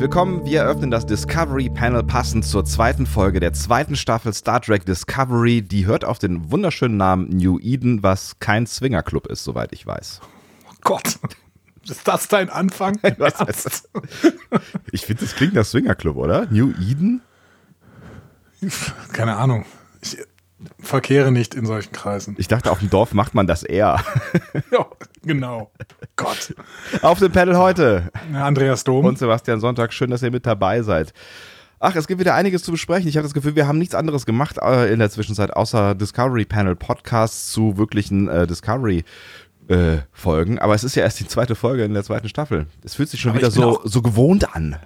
Willkommen. Wir eröffnen das Discovery Panel passend zur zweiten Folge der zweiten Staffel Star Trek Discovery. Die hört auf den wunderschönen Namen New Eden, was kein Swingerclub ist, soweit ich weiß. Oh Gott. Ist das dein Anfang? Was ich finde, das klingt nach Swingerclub, oder? New Eden? Keine Ahnung. Ich verkehre nicht in solchen Kreisen. Ich dachte, auf dem Dorf macht man das eher. ja, genau. Gott. Auf dem Panel heute. Andreas Dom. Und Sebastian Sonntag. Schön, dass ihr mit dabei seid. Ach, es gibt wieder einiges zu besprechen. Ich habe das Gefühl, wir haben nichts anderes gemacht äh, in der Zwischenzeit, außer Discovery Panel Podcasts zu wirklichen äh, Discovery äh, Folgen. Aber es ist ja erst die zweite Folge in der zweiten Staffel. Es fühlt sich schon Aber wieder so, so gewohnt an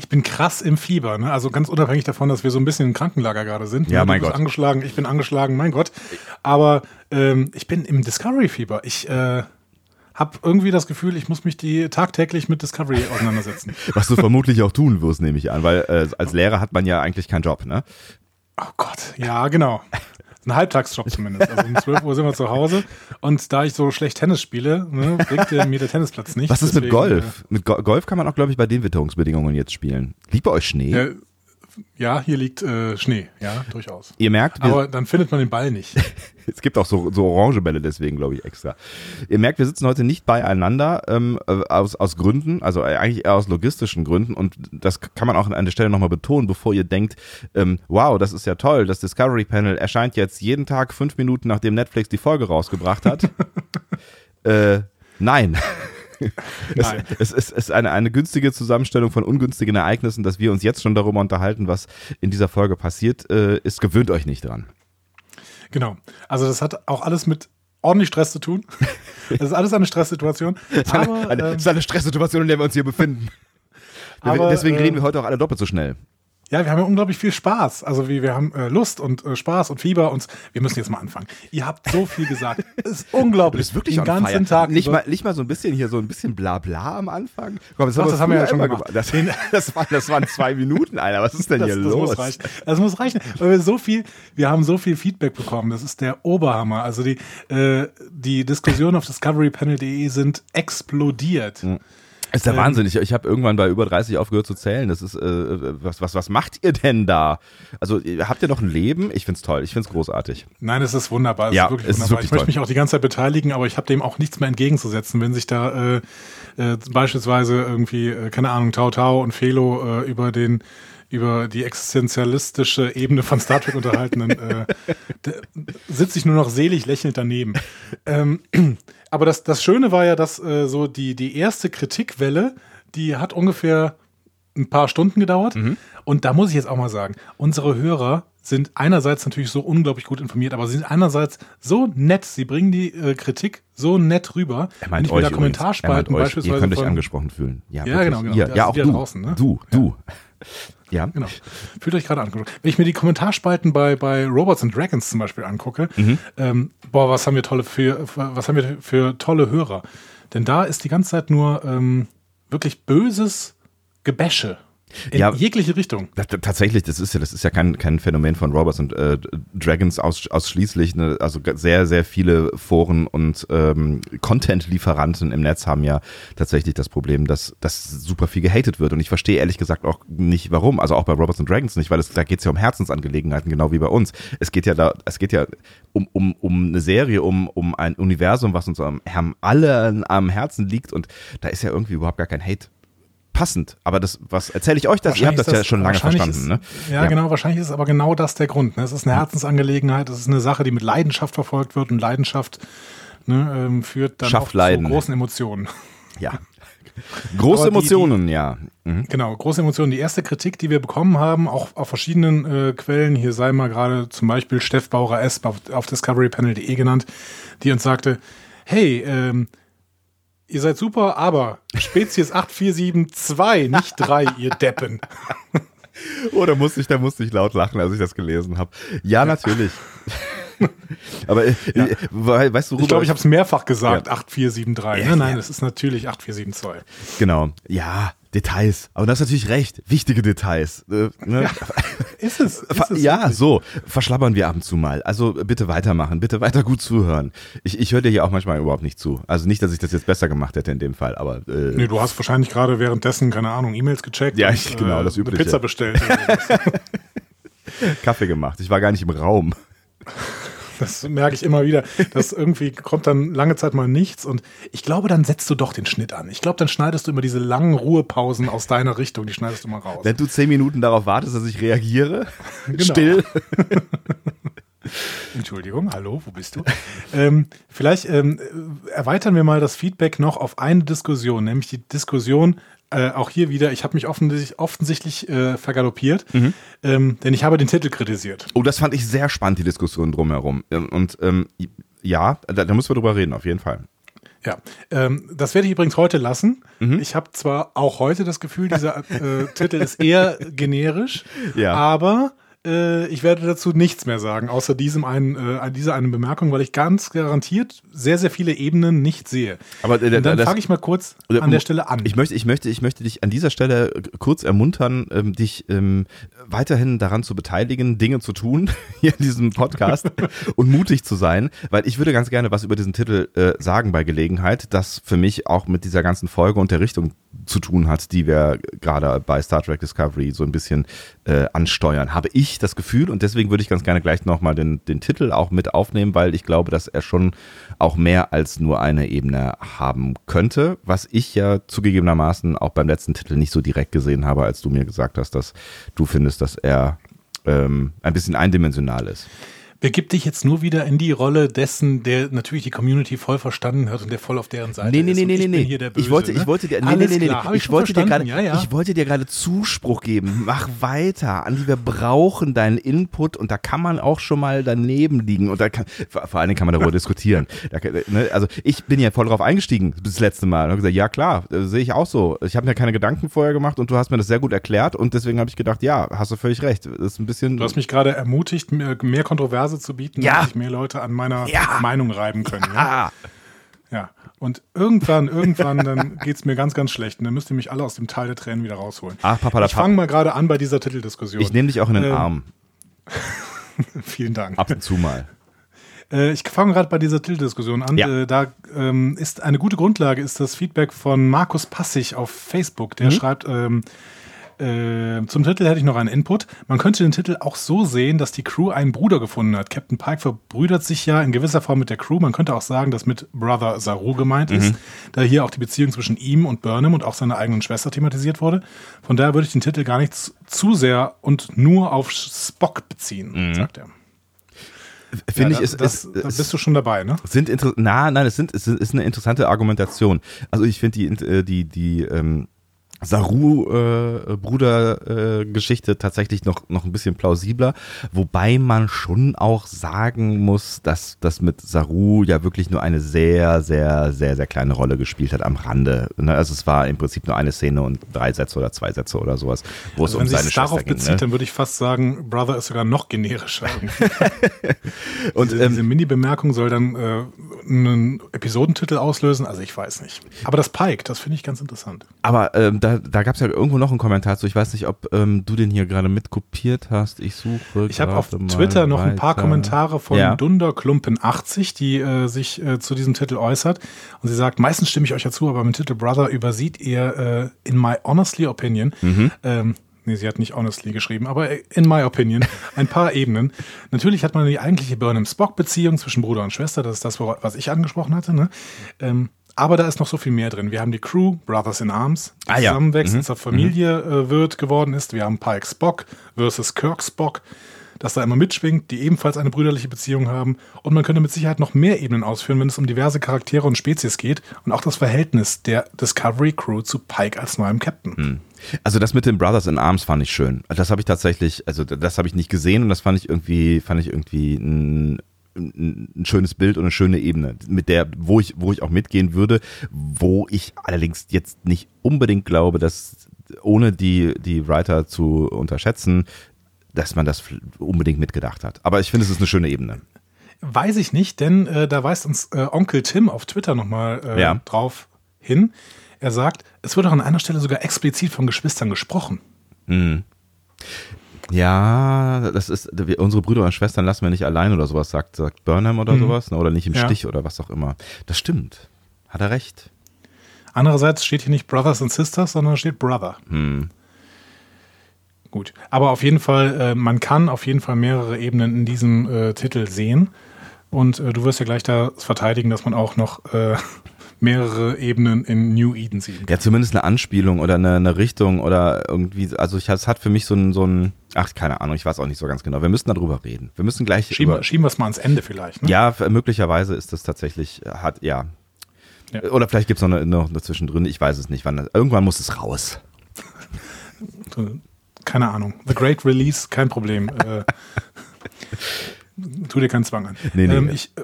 ich bin krass im Fieber, ne? Also ganz unabhängig davon, dass wir so ein bisschen im Krankenlager gerade sind. Ja, ne? mein Gott. angeschlagen, ich bin angeschlagen, mein Gott. Aber ähm, ich bin im Discovery-Fieber. Ich äh, habe irgendwie das Gefühl, ich muss mich die tagtäglich mit Discovery auseinandersetzen. Was du vermutlich auch tun wirst, nehme ich an, weil äh, als Lehrer hat man ja eigentlich keinen Job, ne? Oh Gott, ja, genau ein Halbtagsjob zumindest. Also um 12 Uhr sind wir zu Hause und da ich so schlecht Tennis spiele, ne, bringt mir der Tennisplatz nicht. Was ist Deswegen, mit Golf? Äh, mit Go Golf kann man auch, glaube ich, bei den Witterungsbedingungen jetzt spielen. Liegt bei euch Schnee? Ja, ja, hier liegt äh, Schnee, ja, durchaus. Ihr merkt, aber dann findet man den Ball nicht. es gibt auch so, so orange Bälle, deswegen glaube ich extra. Ihr merkt, wir sitzen heute nicht beieinander ähm, äh, aus, aus Gründen, also eigentlich eher aus logistischen Gründen und das kann man auch an der Stelle nochmal betonen, bevor ihr denkt, ähm, wow, das ist ja toll, das Discovery Panel erscheint jetzt jeden Tag fünf Minuten, nachdem Netflix die Folge rausgebracht hat. äh, nein. es, es, es, ist eine, eine günstige Zusammenstellung von ungünstigen Ereignissen, dass wir uns jetzt schon darüber unterhalten, was in dieser Folge passiert äh, ist. Gewöhnt euch nicht dran. Genau. Also das hat auch alles mit ordentlich Stress zu tun. Das ist alles eine Stresssituation. Das ist ähm, ist eine Stresssituation, in der wir uns hier befinden. Aber, Deswegen reden wir ähm, heute auch alle doppelt so schnell. Ja, wir haben ja unglaublich viel Spaß. Also wie, wir haben äh, Lust und äh, Spaß und Fieber und wir müssen jetzt mal anfangen. Ihr habt so viel gesagt. Es ist unglaublich. Das ist wirklich den ganzen Tag. Nicht mal, nicht mal so ein bisschen hier so ein bisschen Blabla am Anfang. Komm, das, Ach, haben, das haben wir ja schon gemacht. gemacht. Das, das, war, das waren zwei Minuten, Alter. Was ist denn das, hier das los? Muss reichen. Das muss reichen. Weil wir so viel, wir haben so viel Feedback bekommen. Das ist der Oberhammer. Also die, äh, die Diskussionen auf discoverypanel.de sind explodiert. Mhm. Ist der ähm, Wahnsinn. Ich, ich habe irgendwann bei über 30 aufgehört zu zählen. Das ist, äh, was, was, was macht ihr denn da? Also, habt ihr noch ein Leben? Ich find's toll. Ich find's großartig. Nein, es ist wunderbar. Es ja, ist wirklich es wunderbar. Ist ich möchte mich auch die ganze Zeit beteiligen, aber ich habe dem auch nichts mehr entgegenzusetzen, wenn sich da äh, äh, beispielsweise irgendwie, äh, keine Ahnung, Tau Tau und Felo äh, über den über die existenzialistische Ebene von Star Trek unterhalten, dann äh, sitze ich nur noch selig lächelnd daneben. Ähm, aber das, das Schöne war ja, dass äh, so die, die erste Kritikwelle, die hat ungefähr ein paar Stunden gedauert. Mhm. Und da muss ich jetzt auch mal sagen, unsere Hörer sind einerseits natürlich so unglaublich gut informiert, aber sie sind einerseits so nett, sie bringen die äh, Kritik so nett rüber. Er meint Wenn ich euch da Kommentarspalten beispielsweise. Ihr könnt euch angesprochen fühlen. Ja, ja genau, genau. Ihr, ja, auch du. Draußen, ne? Du, du. Ja. Ja. Genau. Fühlt euch gerade angeguckt. Wenn ich mir die Kommentarspalten bei, bei Robots and Dragons zum Beispiel angucke, mhm. ähm, boah, was haben wir tolle für, was haben wir für tolle Hörer. Denn da ist die ganze Zeit nur ähm, wirklich böses Gebäsche in ja, jegliche Richtung. Tatsächlich, das ist ja, das ist ja kein, kein Phänomen von Robots und äh, Dragons aus, ausschließlich. Ne? Also sehr, sehr viele Foren und ähm, Content-Lieferanten im Netz haben ja tatsächlich das Problem, dass, dass super viel gehatet wird. Und ich verstehe ehrlich gesagt auch nicht, warum. Also auch bei Robots und Dragons nicht, weil es, da geht es ja um Herzensangelegenheiten, genau wie bei uns. Es geht ja da, es geht ja um, um, um eine Serie, um, um ein Universum, was uns am, am allen am Herzen liegt. Und da ist ja irgendwie überhaupt gar kein Hate passend. Aber das, was erzähle ich euch das? Ihr habt das, das ja schon lange verstanden. Ist, ne? ja, ja, genau. Wahrscheinlich ist aber genau das der Grund. Ne? Es ist eine Herzensangelegenheit. Es ist eine Sache, die mit Leidenschaft verfolgt wird. Und Leidenschaft ne, ähm, führt dann zu großen Emotionen. Ja. Große die, Emotionen, die, ja. Mhm. Genau, große Emotionen. Die erste Kritik, die wir bekommen haben, auch auf verschiedenen äh, Quellen, hier sei mal gerade zum Beispiel Steff Bauer S auf, auf discoverypanel.de genannt, die uns sagte, hey, ähm, Ihr seid super, aber Spezies 8472, nicht 3, ihr Deppen. Oh, da musste ich, da musste ich laut lachen, als ich das gelesen habe. Ja, natürlich. Aber äh, ja. Äh, weißt du, ich glaube, ich habe es mehrfach gesagt, ja. 8473. Ja, nein, nein, es ist natürlich 8472. Genau. Ja, Details. Aber du hast natürlich recht. Wichtige Details. Äh, ne? ja, ist es. Ist es ja, wirklich? so. Verschlabbern wir ab und zu mal. Also bitte weitermachen. Bitte weiter gut zuhören. Ich, ich höre dir hier auch manchmal überhaupt nicht zu. Also nicht, dass ich das jetzt besser gemacht hätte in dem Fall, aber. Äh, nee, du hast wahrscheinlich gerade währenddessen, keine Ahnung, E-Mails gecheckt. Ja, ich, genau, das übliche. Pizza bestellt. Kaffee gemacht. Ich war gar nicht im Raum. Das merke ich immer wieder. dass irgendwie kommt dann lange Zeit mal nichts und ich glaube, dann setzt du doch den Schnitt an. Ich glaube, dann schneidest du immer diese langen Ruhepausen aus deiner Richtung, die schneidest du mal raus. Wenn du zehn Minuten darauf wartest, dass ich reagiere, genau. still. Entschuldigung, hallo, wo bist du? ähm, vielleicht ähm, erweitern wir mal das Feedback noch auf eine Diskussion, nämlich die Diskussion, äh, auch hier wieder, ich habe mich offensichtlich, offensichtlich äh, vergaloppiert, mhm. ähm, denn ich habe den Titel kritisiert. Oh, das fand ich sehr spannend, die Diskussion drumherum. Und ähm, ja, da, da, müssen wir drüber reden, auf jeden Fall. Ja, ähm, das werde ich übrigens heute lassen. Mhm. Ich habe zwar auch heute das Gefühl, dieser äh, Titel ist eher generisch, ja. aber äh, ich werde dazu nichts mehr sagen, außer diesem einen, äh, dieser einen Bemerkung, weil ich ganz garantiert sehr, sehr viele Ebenen nicht sehe. Aber äh, Und dann fange ich mal kurz an der Stelle an. Ich möchte, ich möchte, ich möchte dich an dieser Stelle kurz ermuntern, ähm, dich ähm, weiterhin daran zu beteiligen, Dinge zu tun hier in diesem Podcast und mutig zu sein, weil ich würde ganz gerne was über diesen Titel äh, sagen bei Gelegenheit, das für mich auch mit dieser ganzen Folge und der Richtung zu tun hat, die wir gerade bei Star Trek Discovery so ein bisschen äh, ansteuern, habe ich das Gefühl und deswegen würde ich ganz gerne gleich nochmal den, den Titel auch mit aufnehmen, weil ich glaube, dass er schon auch mehr als nur eine Ebene haben könnte, was ich ja zugegebenermaßen auch beim letzten Titel nicht so direkt gesehen habe, als du mir gesagt hast, dass du findest, dass er ähm, ein bisschen eindimensional ist begib dich jetzt nur wieder in die Rolle dessen, der natürlich die Community voll verstanden hat und der voll auf deren Seite nee, nee, nee, ist. Nee, nee, nee, nee. Ich wollte, ich wollte dir, nee, nee, nee, nee, nee. Ich, wollte dir gerade, ja, ja. ich wollte dir gerade Zuspruch geben. Mach weiter. Andi, wir brauchen deinen Input und da kann man auch schon mal daneben liegen und da kann, vor allen Dingen kann man darüber diskutieren. Da, ne, also ich bin ja voll drauf eingestiegen das letzte Mal und habe gesagt, ja klar, sehe ich auch so. Ich habe mir keine Gedanken vorher gemacht und du hast mir das sehr gut erklärt und deswegen habe ich gedacht, ja, hast du völlig recht. Das ist ein bisschen. Du hast mich gerade ermutigt, mehr, mehr Kontroverse zu bieten. Ja sich mehr Leute an meiner ja. Meinung reiben können. Ja. ja. Und irgendwann, irgendwann, dann geht es mir ganz, ganz schlecht. Und dann müsst ihr mich alle aus dem Tal der Tränen wieder rausholen. Ach, Papa, ich fange mal gerade an bei dieser Titeldiskussion. Ich nehme dich auch in den ähm, Arm. vielen Dank. Ab und zu mal. Äh, ich fange gerade bei dieser Titeldiskussion an. Ja. Äh, da ähm, ist eine gute Grundlage, ist das Feedback von Markus Passig auf Facebook. Der mhm. schreibt, ähm, äh, zum Titel hätte ich noch einen Input. Man könnte den Titel auch so sehen, dass die Crew einen Bruder gefunden hat. Captain Pike verbrüdert sich ja in gewisser Form mit der Crew. Man könnte auch sagen, dass mit Brother Saru gemeint mhm. ist, da hier auch die Beziehung zwischen ihm und Burnham und auch seiner eigenen Schwester thematisiert wurde. Von daher würde ich den Titel gar nicht zu sehr und nur auf Spock beziehen, mhm. sagt er. Finde ja, ich, ist, das, ist, da bist du schon dabei, ne? Sind na, nein, es sind, es ist eine interessante Argumentation. Also ich finde die, äh, die, die, ähm, Saru-Bruder-Geschichte äh, äh, tatsächlich noch, noch ein bisschen plausibler, wobei man schon auch sagen muss, dass das mit Saru ja wirklich nur eine sehr, sehr, sehr, sehr kleine Rolle gespielt hat am Rande. Ne? Also es war im Prinzip nur eine Szene und drei Sätze oder zwei Sätze oder sowas, wo also es um seine Schwester darauf ging. bezieht, ne? dann würde ich fast sagen, Brother ist sogar noch generischer. und diese, ähm, diese Mini-Bemerkung soll dann äh, einen Episodentitel auslösen, also ich weiß nicht. Aber das Pike, das finde ich ganz interessant. Aber ähm, da, da gab es ja irgendwo noch einen Kommentar zu. Ich weiß nicht, ob ähm, du den hier gerade mitkopiert hast. Ich suche. Ich habe auf Twitter noch weiter. ein paar Kommentare von ja. Dunderklumpen80, die äh, sich äh, zu diesem Titel äußert. Und sie sagt, meistens stimme ich euch ja zu, aber mit Titel Brother übersieht ihr äh, in my honestly opinion mhm. ähm, Nee, sie hat nicht honestly geschrieben, aber in my opinion, ein paar Ebenen. Natürlich hat man die eigentliche Burnham-Spock-Beziehung zwischen Bruder und Schwester, das ist das, was ich angesprochen hatte. Ne? Ähm, aber da ist noch so viel mehr drin. Wir haben die Crew, Brothers in Arms, die ah, ja. zusammenwächst, mhm. zur Familie äh, wird, geworden ist. Wir haben Pike Spock versus Kirk Spock, das da immer mitschwingt, die ebenfalls eine brüderliche Beziehung haben. Und man könnte mit Sicherheit noch mehr Ebenen ausführen, wenn es um diverse Charaktere und Spezies geht und auch das Verhältnis der Discovery Crew zu Pike als neuem Captain. Mhm. Also das mit den Brothers in Arms fand ich schön. Das habe ich tatsächlich, also das habe ich nicht gesehen und das fand ich irgendwie, fand ich irgendwie ein, ein schönes Bild und eine schöne Ebene, mit der, wo ich, wo ich auch mitgehen würde, wo ich allerdings jetzt nicht unbedingt glaube, dass ohne die, die Writer zu unterschätzen, dass man das unbedingt mitgedacht hat. Aber ich finde, es ist eine schöne Ebene. Weiß ich nicht, denn äh, da weist uns äh, Onkel Tim auf Twitter nochmal äh, ja. drauf hin. Er sagt, es wird auch an einer Stelle sogar explizit von Geschwistern gesprochen. Mhm. Ja, das ist, unsere Brüder und Schwestern lassen wir nicht allein oder sowas, sagt, sagt Burnham oder Mhm. sowas, ne? oder nicht im Ja. Stich oder was auch immer. Das stimmt. Hat er recht. Andererseits steht hier nicht Brothers and Sisters, sondern steht Brother. Hm. Gut, aber auf jeden Fall, äh, man kann auf jeden Fall mehrere Ebenen in diesem äh, Titel sehen. Und äh, du wirst ja gleich da verteidigen, dass man auch noch äh, mehrere Ebenen in New Eden sieht. Ja, zumindest eine Anspielung oder eine, eine Richtung oder irgendwie, also ich, es hat für mich so ein, so ein, ach, keine Ahnung, ich weiß auch nicht so ganz genau. Wir müssen darüber reden. Wir müssen gleich Schieben, über, schieben wir es mal ans Ende vielleicht. Ne? Ja, möglicherweise ist das tatsächlich, hat, ja. Ja. Oder vielleicht gibt es noch, eine, noch eine zwischendrin, ich weiß es nicht. Wann, irgendwann muss es raus. Keine Ahnung. The Great Release, kein Problem. äh, tu dir keinen Zwang an. Nee, nee. ähm, ich äh,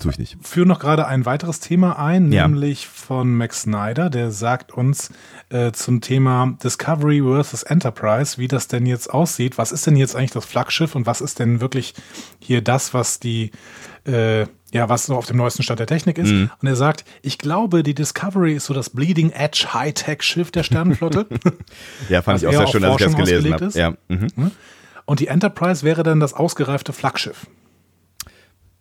Tue ich nicht. führe noch gerade ein weiteres Thema ein, Ja. nämlich von Max Snyder, der sagt uns äh, zum Thema Discovery versus Enterprise, wie das denn jetzt aussieht. Was ist denn jetzt eigentlich das Flaggschiff und was ist denn wirklich hier das, was die, äh, ja, was so auf dem neuesten Stand der Technik ist? Mhm. Und er sagt, ich glaube, die Discovery ist so das Bleeding Edge Hightech-Schiff der Sternenflotte. Ja, fand ich auch sehr schön, als ich das gelesen habe. Ja, mhm. und die Enterprise wäre dann das ausgereifte Flaggschiff.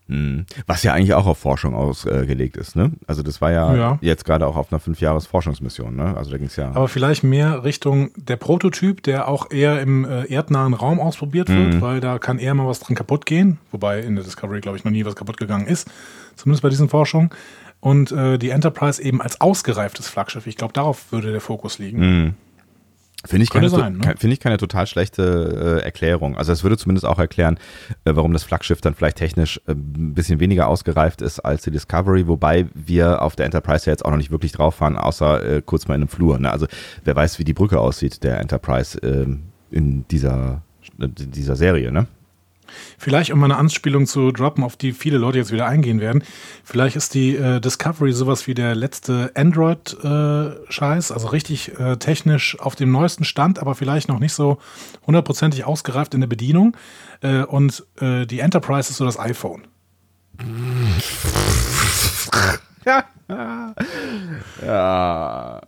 Mhm. Was ja eigentlich auch auf Forschung ausgelegt ist, ne? Also das war ja, Ja. jetzt gerade auch auf einer Fünfjahres-Forschungsmission, ne? Also da ging es ja. Aber vielleicht mehr Richtung der Prototyp, der auch eher im äh, erdnahen Raum ausprobiert wird, weil da kann eher mal was dran kaputt gehen. Wobei in der Discovery, glaube ich, noch nie was kaputt gegangen ist. Zumindest bei diesen Forschungen. Und äh, die Enterprise eben als ausgereiftes Flaggschiff. Ich glaube, darauf würde der Fokus liegen. Finde ich, keine, sein, ne? finde ich keine total schlechte äh, Erklärung. Also es würde zumindest auch erklären, äh, warum das Flaggschiff dann vielleicht technisch äh, ein bisschen weniger ausgereift ist als die Discovery, wobei wir auf der Enterprise ja jetzt auch noch nicht wirklich drauf fahren, außer äh, kurz mal in einem Flur. Ne? Also wer weiß, wie die Brücke aussieht, der Enterprise ähm, in dieser, äh, dieser Serie, ne? Vielleicht, um mal eine Anspielung zu droppen, auf die viele Leute jetzt wieder eingehen werden. Vielleicht ist die äh, Discovery sowas wie der letzte Android-Scheiß, also richtig äh, technisch auf dem neuesten Stand, aber vielleicht noch nicht so hundertprozentig ausgereift in der Bedienung. Äh, und äh, die Enterprise ist so das iPhone. Ja.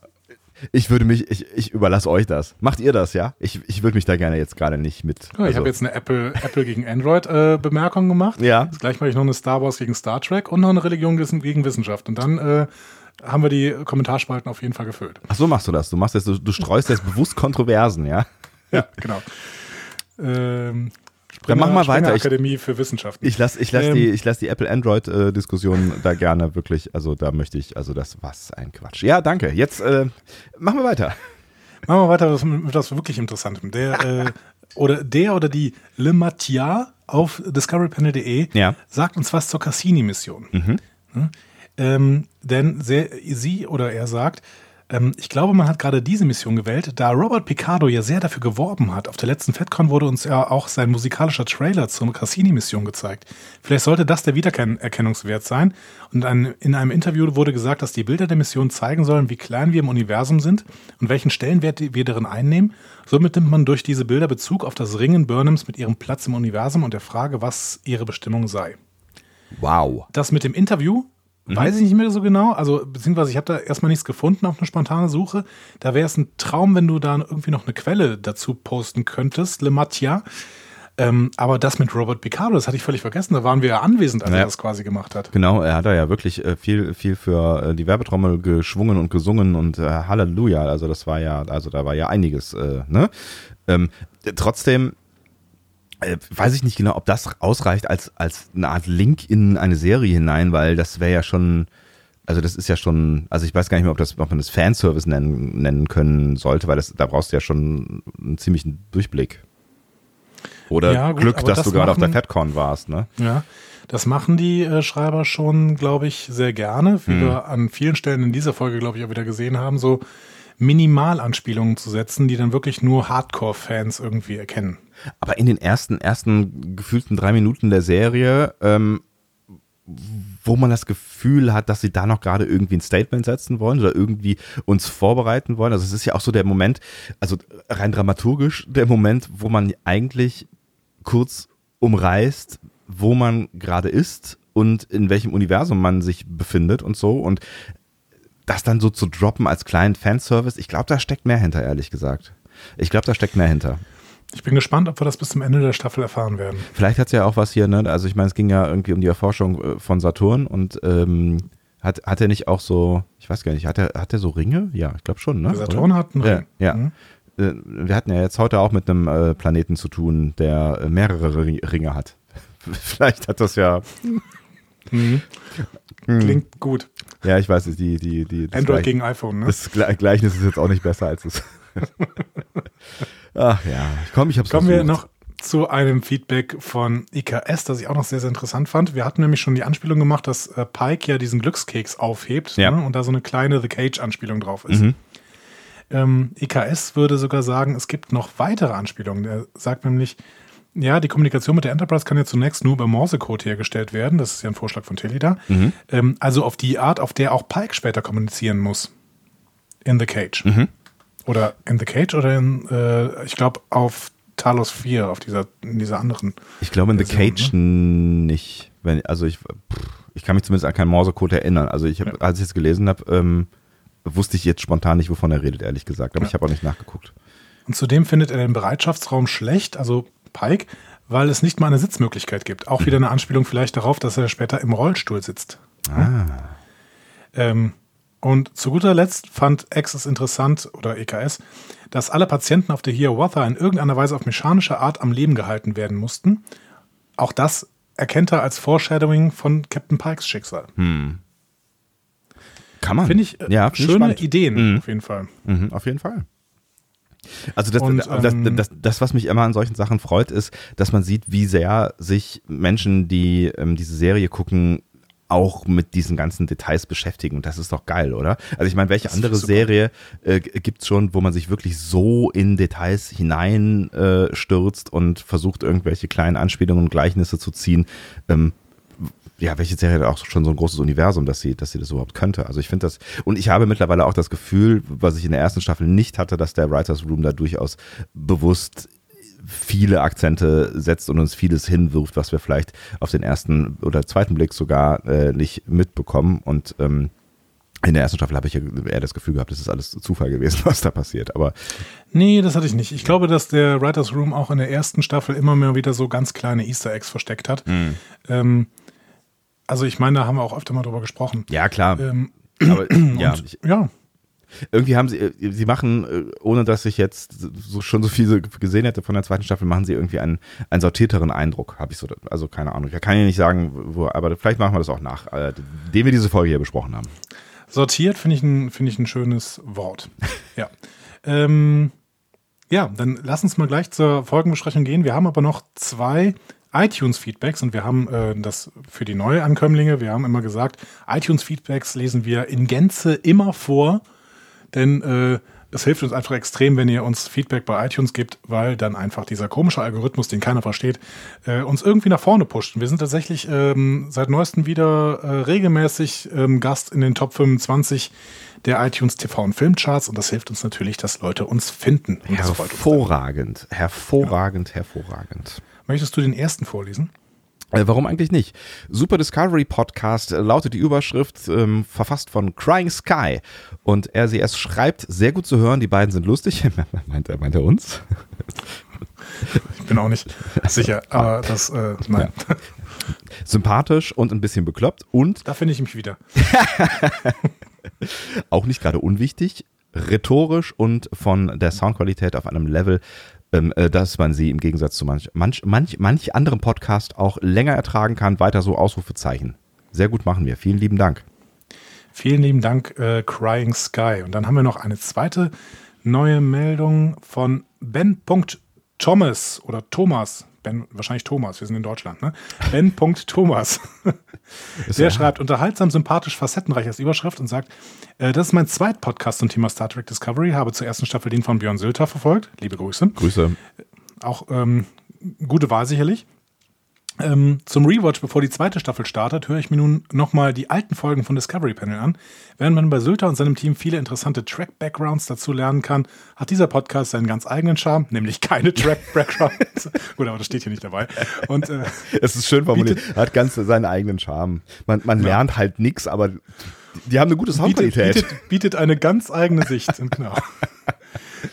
Ich würde mich, ich, ich überlasse euch das. Macht ihr das, ja? Ich, ich würde mich da gerne jetzt gerade nicht mit. Ja, ich also- habe jetzt eine Apple, Apple gegen Android-Bemerkung gemacht. Ja. Jetzt gleich mache ich noch eine Star Wars gegen Star Trek und noch eine Religion gegen gegen Wissenschaft. Und dann äh, haben wir die Kommentarspalten auf jeden Fall gefüllt. Ach so machst du das. Du machst jetzt, du, du streust jetzt bewusst Kontroversen, ja? Ja, genau. Ähm, Dann mach mal weiter. Ich- Akademie für Wissenschaften. Ich lasse ich lass Ähm, die, ich lass die Apple-Android-Diskussion da gerne wirklich, also da möchte ich, also das, was ein Quatsch. Ja, danke. Jetzt äh, machen wir weiter. Machen wir weiter mit mit was wirklich Interessantem. Der, äh, oder der oder die Le Mathieu auf discoverypanel.de Ja. Mhm. sagt uns was zur Cassini-Mission. Hm? Ähm, denn sehr, sie oder er sagt, ich glaube, man hat gerade diese Mission gewählt, da Robert Picardo ja sehr dafür geworben hat. Auf der letzten FedCon wurde uns ja auch sein musikalischer Trailer zur Cassini-Mission gezeigt. Vielleicht sollte das der Wiedererkennungswert sein. Und in einem Interview wurde gesagt, dass die Bilder der Mission zeigen sollen, wie klein wir im Universum sind und welchen Stellenwert wir darin einnehmen. Somit nimmt man durch diese Bilder Bezug auf das Ringen Burnhams mit ihrem Platz im Universum und der Frage, was ihre Bestimmung sei. Wow. Das mit dem Interview Mhm. weiß ich nicht mehr so genau. Also, beziehungsweise ich habe da erstmal nichts gefunden auf eine spontane Suche. Da wäre es ein Traum, wenn du da irgendwie noch eine Quelle dazu posten könntest, Le Matia. Ähm, aber das mit Robert Picardo, das hatte ich völlig vergessen. Da waren wir ja anwesend, als Ja. er das quasi gemacht hat. Genau, er hat da ja wirklich äh, viel, viel für äh, die Werbetrommel geschwungen und gesungen und äh, Halleluja. Also das war ja, also da war ja einiges, äh, ne? Ähm, trotzdem äh, weiß ich nicht genau, ob das ausreicht als, als eine Art Link in eine Serie hinein, weil das wäre ja schon, also das ist ja schon, also ich weiß gar nicht mehr, ob, das, ob man das Fanservice nennen, nennen können sollte, weil das, da brauchst du ja schon einen ziemlichen Durchblick. Oder Ja, gut, Glück, dass das du gerade auf der FedCon warst, ne? Ja, das machen die äh, Schreiber schon, glaube ich, sehr gerne, wie wir an vielen Stellen in dieser Folge, glaube ich, auch wieder gesehen haben, so Minimalanspielungen zu setzen, die dann wirklich nur Hardcore-Fans irgendwie erkennen. Aber in den ersten, ersten gefühlten drei Minuten der Serie, ähm, wo man das Gefühl hat, dass sie da noch gerade irgendwie ein Statement setzen wollen oder irgendwie uns vorbereiten wollen. Also es ist ja auch so der Moment, also rein dramaturgisch der Moment, wo man eigentlich kurz umreißt, wo man gerade ist und in welchem Universum man sich befindet und so. Und das dann so zu droppen als kleinen Fanservice, ich glaube, da steckt mehr hinter, ehrlich gesagt. Ich glaube, da steckt mehr hinter. Ich bin gespannt, ob wir das bis zum Ende der Staffel erfahren werden. Vielleicht hat es ja auch was hier, ne? Also ich meine, es ging ja irgendwie um die Erforschung äh, von Saturn und ähm, hat, hat er nicht auch so, ich weiß gar nicht, hat er, hat er so Ringe? Ja, ich glaube schon, ne? Saturn Oder? hat einen Ja, Ring. ja. Mhm. Äh, Wir hatten ja jetzt heute auch mit einem äh, Planeten zu tun, der mehrere Ri- Ringe hat. Vielleicht hat das ja. Mhm. Hm. Klingt gut. Ja, ich weiß, die, die, die, Android gegen iPhone, ne? das Gle- Gleichnis ist jetzt auch nicht besser als es. Ach ja, komm, ich hab's Kommen wir noch zu einem Feedback von IKS, das ich auch noch sehr, sehr interessant fand. Wir hatten nämlich schon die Anspielung gemacht, dass äh, Pike ja diesen Glückskeks aufhebt Ja. ne? und da so eine kleine The Cage-Anspielung drauf ist. Mhm. Ähm, IKS würde sogar sagen, es gibt noch weitere Anspielungen. Er sagt nämlich, ja, die Kommunikation mit der Enterprise kann ja zunächst nur über Morsecode hergestellt werden. Das ist ja ein Vorschlag von Tilly da. Mhm. Ähm, also auf die Art, auf der auch Pike später kommunizieren muss. In The Cage. Mhm. Oder in The Cage oder in, äh, ich glaube, auf Talos 4, auf dieser, in dieser anderen. Ich glaube in The Version, Cage nicht. Wenn, also ich, pff, ich kann mich zumindest an keinen Morsecode erinnern. Also ich hab, Ja. als ich es gelesen habe, ähm, wusste ich jetzt spontan nicht, wovon er redet, ehrlich gesagt. Aber Ja. ich habe auch nicht nachgeguckt. Und zudem findet er den Bereitschaftsraum schlecht, also Pike, weil es nicht mal eine Sitzmöglichkeit gibt. Auch wieder eine Anspielung vielleicht darauf, dass er später im Rollstuhl sitzt. Ah. Ähm, und zu guter Letzt fand X es interessant, oder EKS, dass alle Patienten auf der Hiawatha in irgendeiner Weise auf mechanische Art am Leben gehalten werden mussten. Auch das erkennt er als Foreshadowing von Captain Pikes Schicksal. Kann man. Finde ich äh, ja, find ich schöne spannend. Ideen, Mhm. auf jeden Fall. Mhm, auf jeden Fall. Also das, Und, das, ähm, das, das, was mich immer an solchen Sachen freut, ist, dass man sieht, wie sehr sich Menschen, die ähm, diese Serie gucken, auch mit diesen ganzen Details beschäftigen. Und das ist doch geil, oder? Also ich meine, welche andere. Serie äh, gibt es schon, wo man sich wirklich so in Details hineinstürzt äh, und versucht, irgendwelche kleinen Anspielungen und Gleichnisse zu ziehen? Ähm, ja, welche Serie hat auch schon so ein großes Universum, dass sie, dass sie das überhaupt könnte. Also ich finde das, und ich habe mittlerweile auch das Gefühl, was ich in der ersten Staffel nicht hatte, dass der Writers Room da durchaus bewusst viele Akzente setzt und uns vieles hinwirft, was wir vielleicht auf den ersten oder zweiten Blick sogar äh, nicht mitbekommen. Und ähm, in der ersten Staffel habe ich eher das Gefühl gehabt, das ist alles Zufall gewesen, was da passiert. Aber Nee, das hatte ich nicht. Ich glaube, dass der Writers Room auch in der ersten Staffel immer mehr wieder so ganz kleine Easter Eggs versteckt hat. Ähm, also ich meine, da haben wir auch öfter mal drüber gesprochen. ja, klar. Ähm, aber ja, und, ja, irgendwie haben sie, äh, sie machen, äh, ohne dass ich jetzt so schon so viel gesehen hätte von der zweiten Staffel, machen sie irgendwie einen, einen sortierteren Eindruck, habe ich so, also keine Ahnung. Ich kann ja nicht sagen, wo, aber vielleicht machen wir das auch nach, äh, dem wir diese Folge hier besprochen haben. sortiert finde ich, ein, finde ich ein schönes Wort. ja. Ähm, ja, dann lass uns mal gleich zur Folgenbesprechung gehen. Wir haben aber noch zwei iTunes-Feedbacks und wir haben äh, das für die Neuankömmlinge, wir haben immer gesagt, iTunes-Feedbacks lesen wir in Gänze immer vor, denn äh, es hilft uns einfach extrem, wenn ihr uns Feedback bei iTunes gibt, weil dann einfach dieser komische Algorithmus, den keiner versteht, äh, uns irgendwie nach vorne pusht. Und wir sind tatsächlich ähm, seit neuestem wieder äh, regelmäßig ähm, Gast in den Top 25 der iTunes TV und Filmcharts und das hilft uns natürlich, dass Leute uns finden. Hervorragend, hervorragend, hervorragend. Möchtest du den ersten vorlesen? Äh, warum eigentlich nicht? Super Discovery Podcast lautet die Überschrift, ähm, verfasst von Crying Sky. Und RCS schreibt, sehr gut zu hören, die beiden sind lustig. meint, er, meint er uns? Ich bin auch nicht sicher, aber das, äh, nein, Sympathisch und ein bisschen bekloppt und da finde ich mich wieder. auch nicht gerade unwichtig, rhetorisch und von der Soundqualität auf einem Level, ähm, äh, dass man sie im Gegensatz zu manch, manch, manch, manch anderem Podcast auch länger ertragen kann. Weiter so Ausrufezeichen. Sehr gut machen wir. Vielen lieben Dank. Vielen lieben Dank, äh, Crying Sky. Und dann haben wir noch eine zweite neue Meldung von Ben.Thomas oder Thomas. Ben, wahrscheinlich Thomas, wir sind in Deutschland, ne? Ben.Thomas. Der schreibt unterhaltsam, sympathisch, facettenreich als Überschrift und sagt, äh, das ist mein Zweitpodcast zum Thema Star Trek Discovery, habe zur ersten Staffel den von Björn Sülter verfolgt. Liebe Grüße. Grüße. Auch ähm, gute Wahl sicherlich. Ähm, zum Rewatch, bevor die zweite Staffel startet, höre ich mir nun nochmal die alten Folgen von Discovery Panel an. Während man bei Sylter und seinem Team viele interessante Track-Backgrounds dazu lernen kann, hat dieser Podcast seinen ganz eigenen Charme, nämlich keine Track-Backgrounds. Gut, aber das steht hier nicht dabei. Und äh, Es ist schön formuliert. Er hat ganz seinen eigenen Charme. Man, man lernt halt nichts, aber Die haben eine gute Soundqualität. Bietet, bietet, bietet eine ganz eigene Sicht. genau.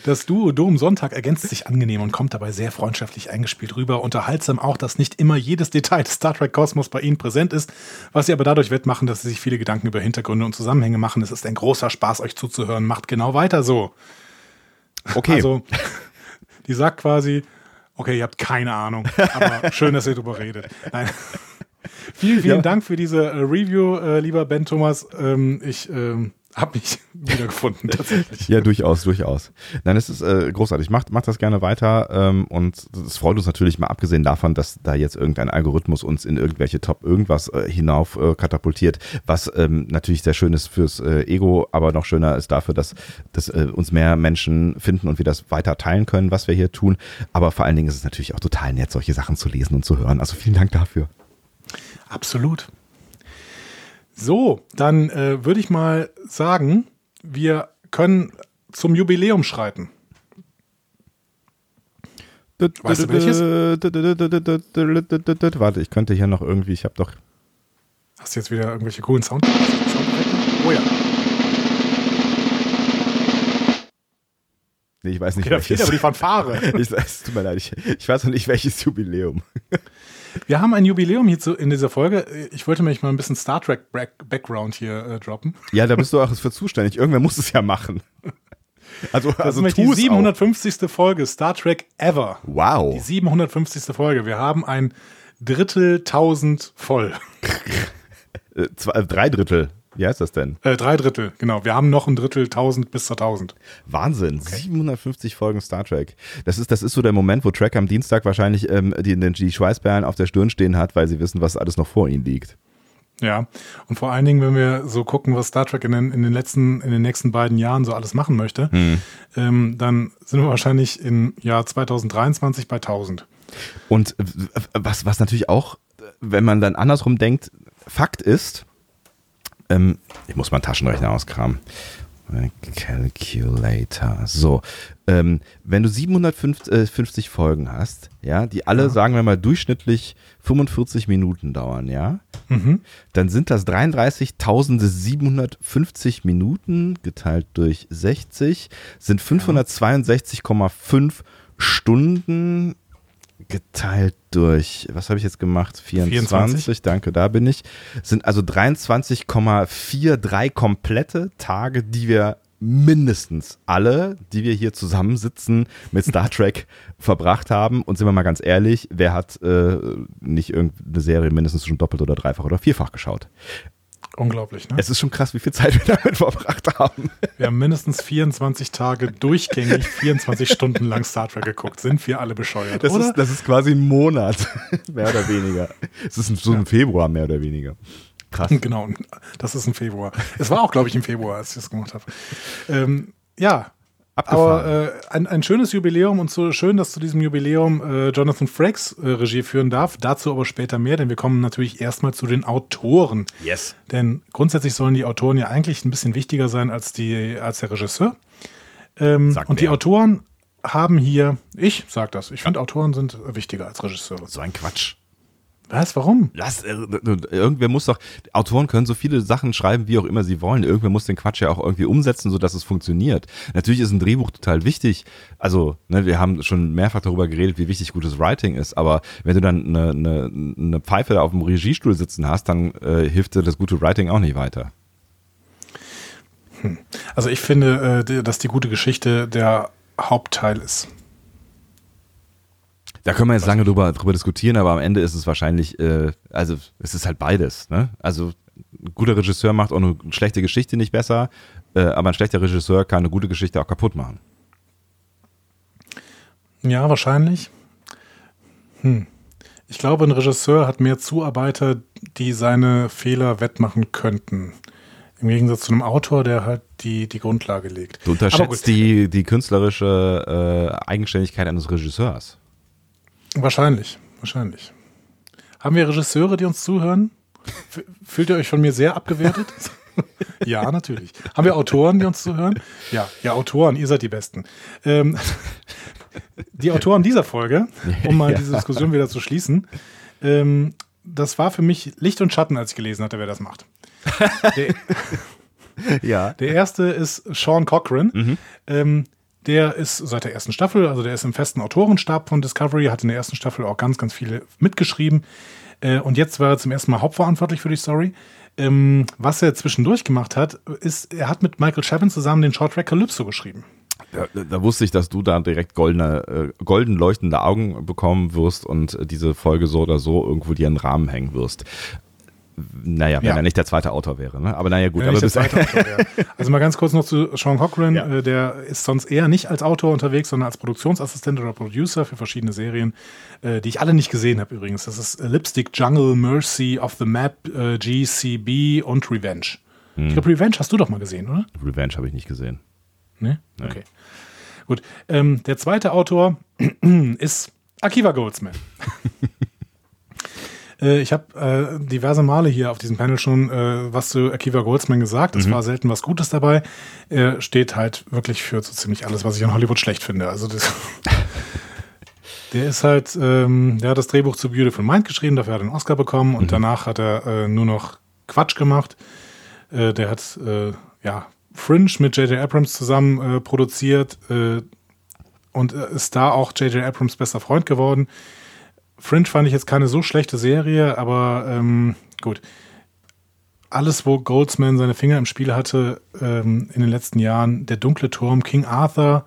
Das Duo Dom Sonntag ergänzt sich angenehm und kommt dabei sehr freundschaftlich eingespielt rüber. Unterhaltsam auch, dass nicht immer jedes Detail des Star Trek Kosmos bei ihnen präsent ist, was sie aber dadurch wettmachen, dass sie sich viele Gedanken über Hintergründe und Zusammenhänge machen. Es ist ein großer Spaß, euch zuzuhören. Macht genau weiter so. Okay. Also, die sagt quasi, okay, ihr habt keine Ahnung, aber schön, dass ihr darüber redet. Nein. vielen, vielen ja. Dank für diese äh, Review, äh, lieber Ben Thomas. Ähm, ich ähm, habe mich wiedergefunden, tatsächlich. ja, durchaus, durchaus. Nein, es ist äh, großartig. Macht, macht das gerne weiter ähm, und es freut uns natürlich mal abgesehen davon, dass da jetzt irgendein Algorithmus uns in irgendwelche Top irgendwas äh, hinauf äh, katapultiert, was ähm, natürlich sehr schön ist fürs äh, Ego, aber noch schöner ist dafür, dass, dass äh, uns mehr Menschen finden und wir das weiter teilen können, was wir hier tun. Aber vor allen Dingen ist es natürlich auch total nett, solche Sachen zu lesen und zu hören. Also vielen Dank dafür. Absolut. So, dann äh, würde ich mal sagen, wir können zum Jubiläum schreiten. Weißt du welches? Warte, ich könnte hier noch irgendwie, ich habe doch. Hast du jetzt wieder irgendwelche coolen Sound? Oh ja. Nee, ich weiß nicht, okay, welches. aber die Fanfare. ich, es tut mir leid, ich, ich weiß noch nicht, welches Jubiläum. Wir haben ein Jubiläum hier zu, in dieser Folge. Ich wollte mich mal ein bisschen Star Trek Background hier äh, droppen. Ja, da bist du auch für zuständig. Irgendwer muss es ja machen. Also, das also ist die 750. Auch. Folge Star Trek ever. Wow. Die 750. Folge. Wir haben ein Drittel tausend voll. Äh, zwei, drei Drittel. Wie heißt das denn? Äh, drei Drittel, genau. Wir haben noch ein Drittel 1000 bis zur 1000. Wahnsinn, okay. 750 Folgen Star Trek. Das ist, das ist so der Moment, wo Trek am Dienstag wahrscheinlich ähm, die, die Schweißperlen auf der Stirn stehen hat, weil sie wissen, was alles noch vor ihnen liegt. Ja, und vor allen Dingen, wenn wir so gucken, was Star Trek in den, in den letzten, in den nächsten beiden Jahren so alles machen möchte, hm. ähm, dann sind wir wahrscheinlich im Jahr 2023 bei 1000. Und was, was natürlich auch, wenn man dann andersrum denkt, Fakt ist, ähm, ich muss mal einen Taschenrechner auskramen. Calculator. So, ähm, wenn du 750 Folgen hast, ja, die alle, ja. sagen wir mal, durchschnittlich 45 Minuten dauern, ja, mhm. dann sind das 33.750 Minuten geteilt durch 60, sind 562,5 Stunden geteilt durch, was habe ich jetzt gemacht? 24, 24, danke, da bin ich. Sind also 23,43 komplette Tage, die wir mindestens alle, die wir hier zusammensitzen, mit Star Trek verbracht haben. Und sind wir mal ganz ehrlich, wer hat äh, nicht irgendeine Serie mindestens schon doppelt oder dreifach oder vierfach geschaut? Unglaublich, ne? Es ist schon krass, wie viel Zeit wir damit verbracht haben. Wir haben mindestens 24 Tage durchgängig 24 Stunden lang Star Trek geguckt. Sind wir alle bescheuert, das oder? Ist, das ist quasi ein Monat, mehr oder weniger. Es ist so ein ja. Februar, mehr oder weniger. Krass. Genau, das ist ein Februar. Es war auch, glaube ich, im Februar, als ich das gemacht habe. Ähm, ja, Abgefahren. Aber äh, ein, ein schönes Jubiläum und so schön, dass zu diesem Jubiläum äh, Jonathan Frakes äh, Regie führen darf. Dazu aber später mehr, denn wir kommen natürlich erstmal zu den Autoren. Yes. Denn grundsätzlich sollen die Autoren ja eigentlich ein bisschen wichtiger sein als, die, als der Regisseur. Ähm, und die Autoren haben hier, ich sag das, ich finde Autoren sind wichtiger als Regisseure. So ein Quatsch. Was? Warum? Lass, äh, irgendwer muss doch, Autoren können so viele Sachen schreiben, wie auch immer sie wollen. Irgendwer muss den Quatsch ja auch irgendwie umsetzen, sodass es funktioniert. Natürlich ist ein Drehbuch total wichtig. Also, ne, wir haben schon mehrfach darüber geredet, wie wichtig gutes Writing ist. Aber wenn du dann eine, eine, eine Pfeife auf dem Regiestuhl sitzen hast, dann äh, hilft dir das gute Writing auch nicht weiter. Hm. Also ich finde, äh, dass die gute Geschichte der Hauptteil ist. Da können wir jetzt lange drüber, drüber diskutieren, aber am Ende ist es wahrscheinlich, äh, also es ist halt beides. Ne? Also ein guter Regisseur macht auch eine schlechte Geschichte nicht besser, äh, aber ein schlechter Regisseur kann eine gute Geschichte auch kaputt machen. Ja, wahrscheinlich. Hm. Ich glaube, ein Regisseur hat mehr Zuarbeiter, die seine Fehler wettmachen könnten. Im Gegensatz zu einem Autor, der halt die, die Grundlage legt. Du unterschätzt die, die künstlerische äh, Eigenständigkeit eines Regisseurs. Wahrscheinlich, wahrscheinlich. Haben wir Regisseure, die uns zuhören? Fühlt ihr euch von mir sehr abgewertet? ja, natürlich. Haben wir Autoren, die uns zuhören? Ja, ja, Autoren, ihr seid die Besten. Ähm, die Autoren dieser Folge, um mal ja. diese Diskussion wieder zu schließen, ähm, das war für mich Licht und Schatten, als ich gelesen hatte, wer das macht. Der, Ja. der erste ist Sean Cochran. Mhm. Ähm, der ist seit der ersten Staffel, also der ist im festen Autorenstab von Discovery, hat in der ersten Staffel auch ganz, ganz viele mitgeschrieben. Äh, und jetzt war er zum ersten Mal hauptverantwortlich für die Story. Ähm, was er zwischendurch gemacht hat, ist, er hat mit Michael Chabon zusammen den Shorttrack Calypso geschrieben. Da, da wusste ich, dass du da direkt goldene, äh, golden leuchtende Augen bekommen wirst und äh, diese Folge so oder so irgendwo dir einen Rahmen hängen wirst. Naja, wenn Ja. er nicht der zweite Autor wäre, ne? Aber naja, gut. Aber bis. Also mal ganz kurz noch zu Sean Cochran. Ja. Äh, der ist sonst eher nicht als Autor unterwegs, sondern als Produktionsassistent oder Producer für verschiedene Serien, äh, die ich alle nicht gesehen habe übrigens. Das ist äh, Lipstick Jungle, Mercy, Off the Map, äh, GCB und Revenge. Hm. Ich glaube, Revenge hast du doch mal gesehen, oder? Revenge habe ich nicht gesehen. Ne? Okay. Gut. Ähm, der zweite Autor ist Akiva Goldsman. Äh, Ich habe äh, diverse Male hier auf diesem Panel schon äh, was zu Akiva Goldsman gesagt. Es war selten was Gutes dabei. Er steht halt wirklich für so ziemlich alles, was ich an Hollywood schlecht finde. Also das, der ist halt, ähm, der hat das Drehbuch zu Beautiful Mind geschrieben, dafür hat er einen Oscar bekommen und danach hat er äh, nur noch Quatsch gemacht. Äh, der hat äh, ja Fringe mit J.J. Abrams zusammen äh, produziert äh, und ist da auch J.J. Abrams bester Freund geworden. Fringe fand ich jetzt keine so schlechte Serie, aber ähm, gut. Alles, wo Goldsman seine Finger im Spiel hatte ähm, in den letzten Jahren, Der dunkle Turm, King Arthur,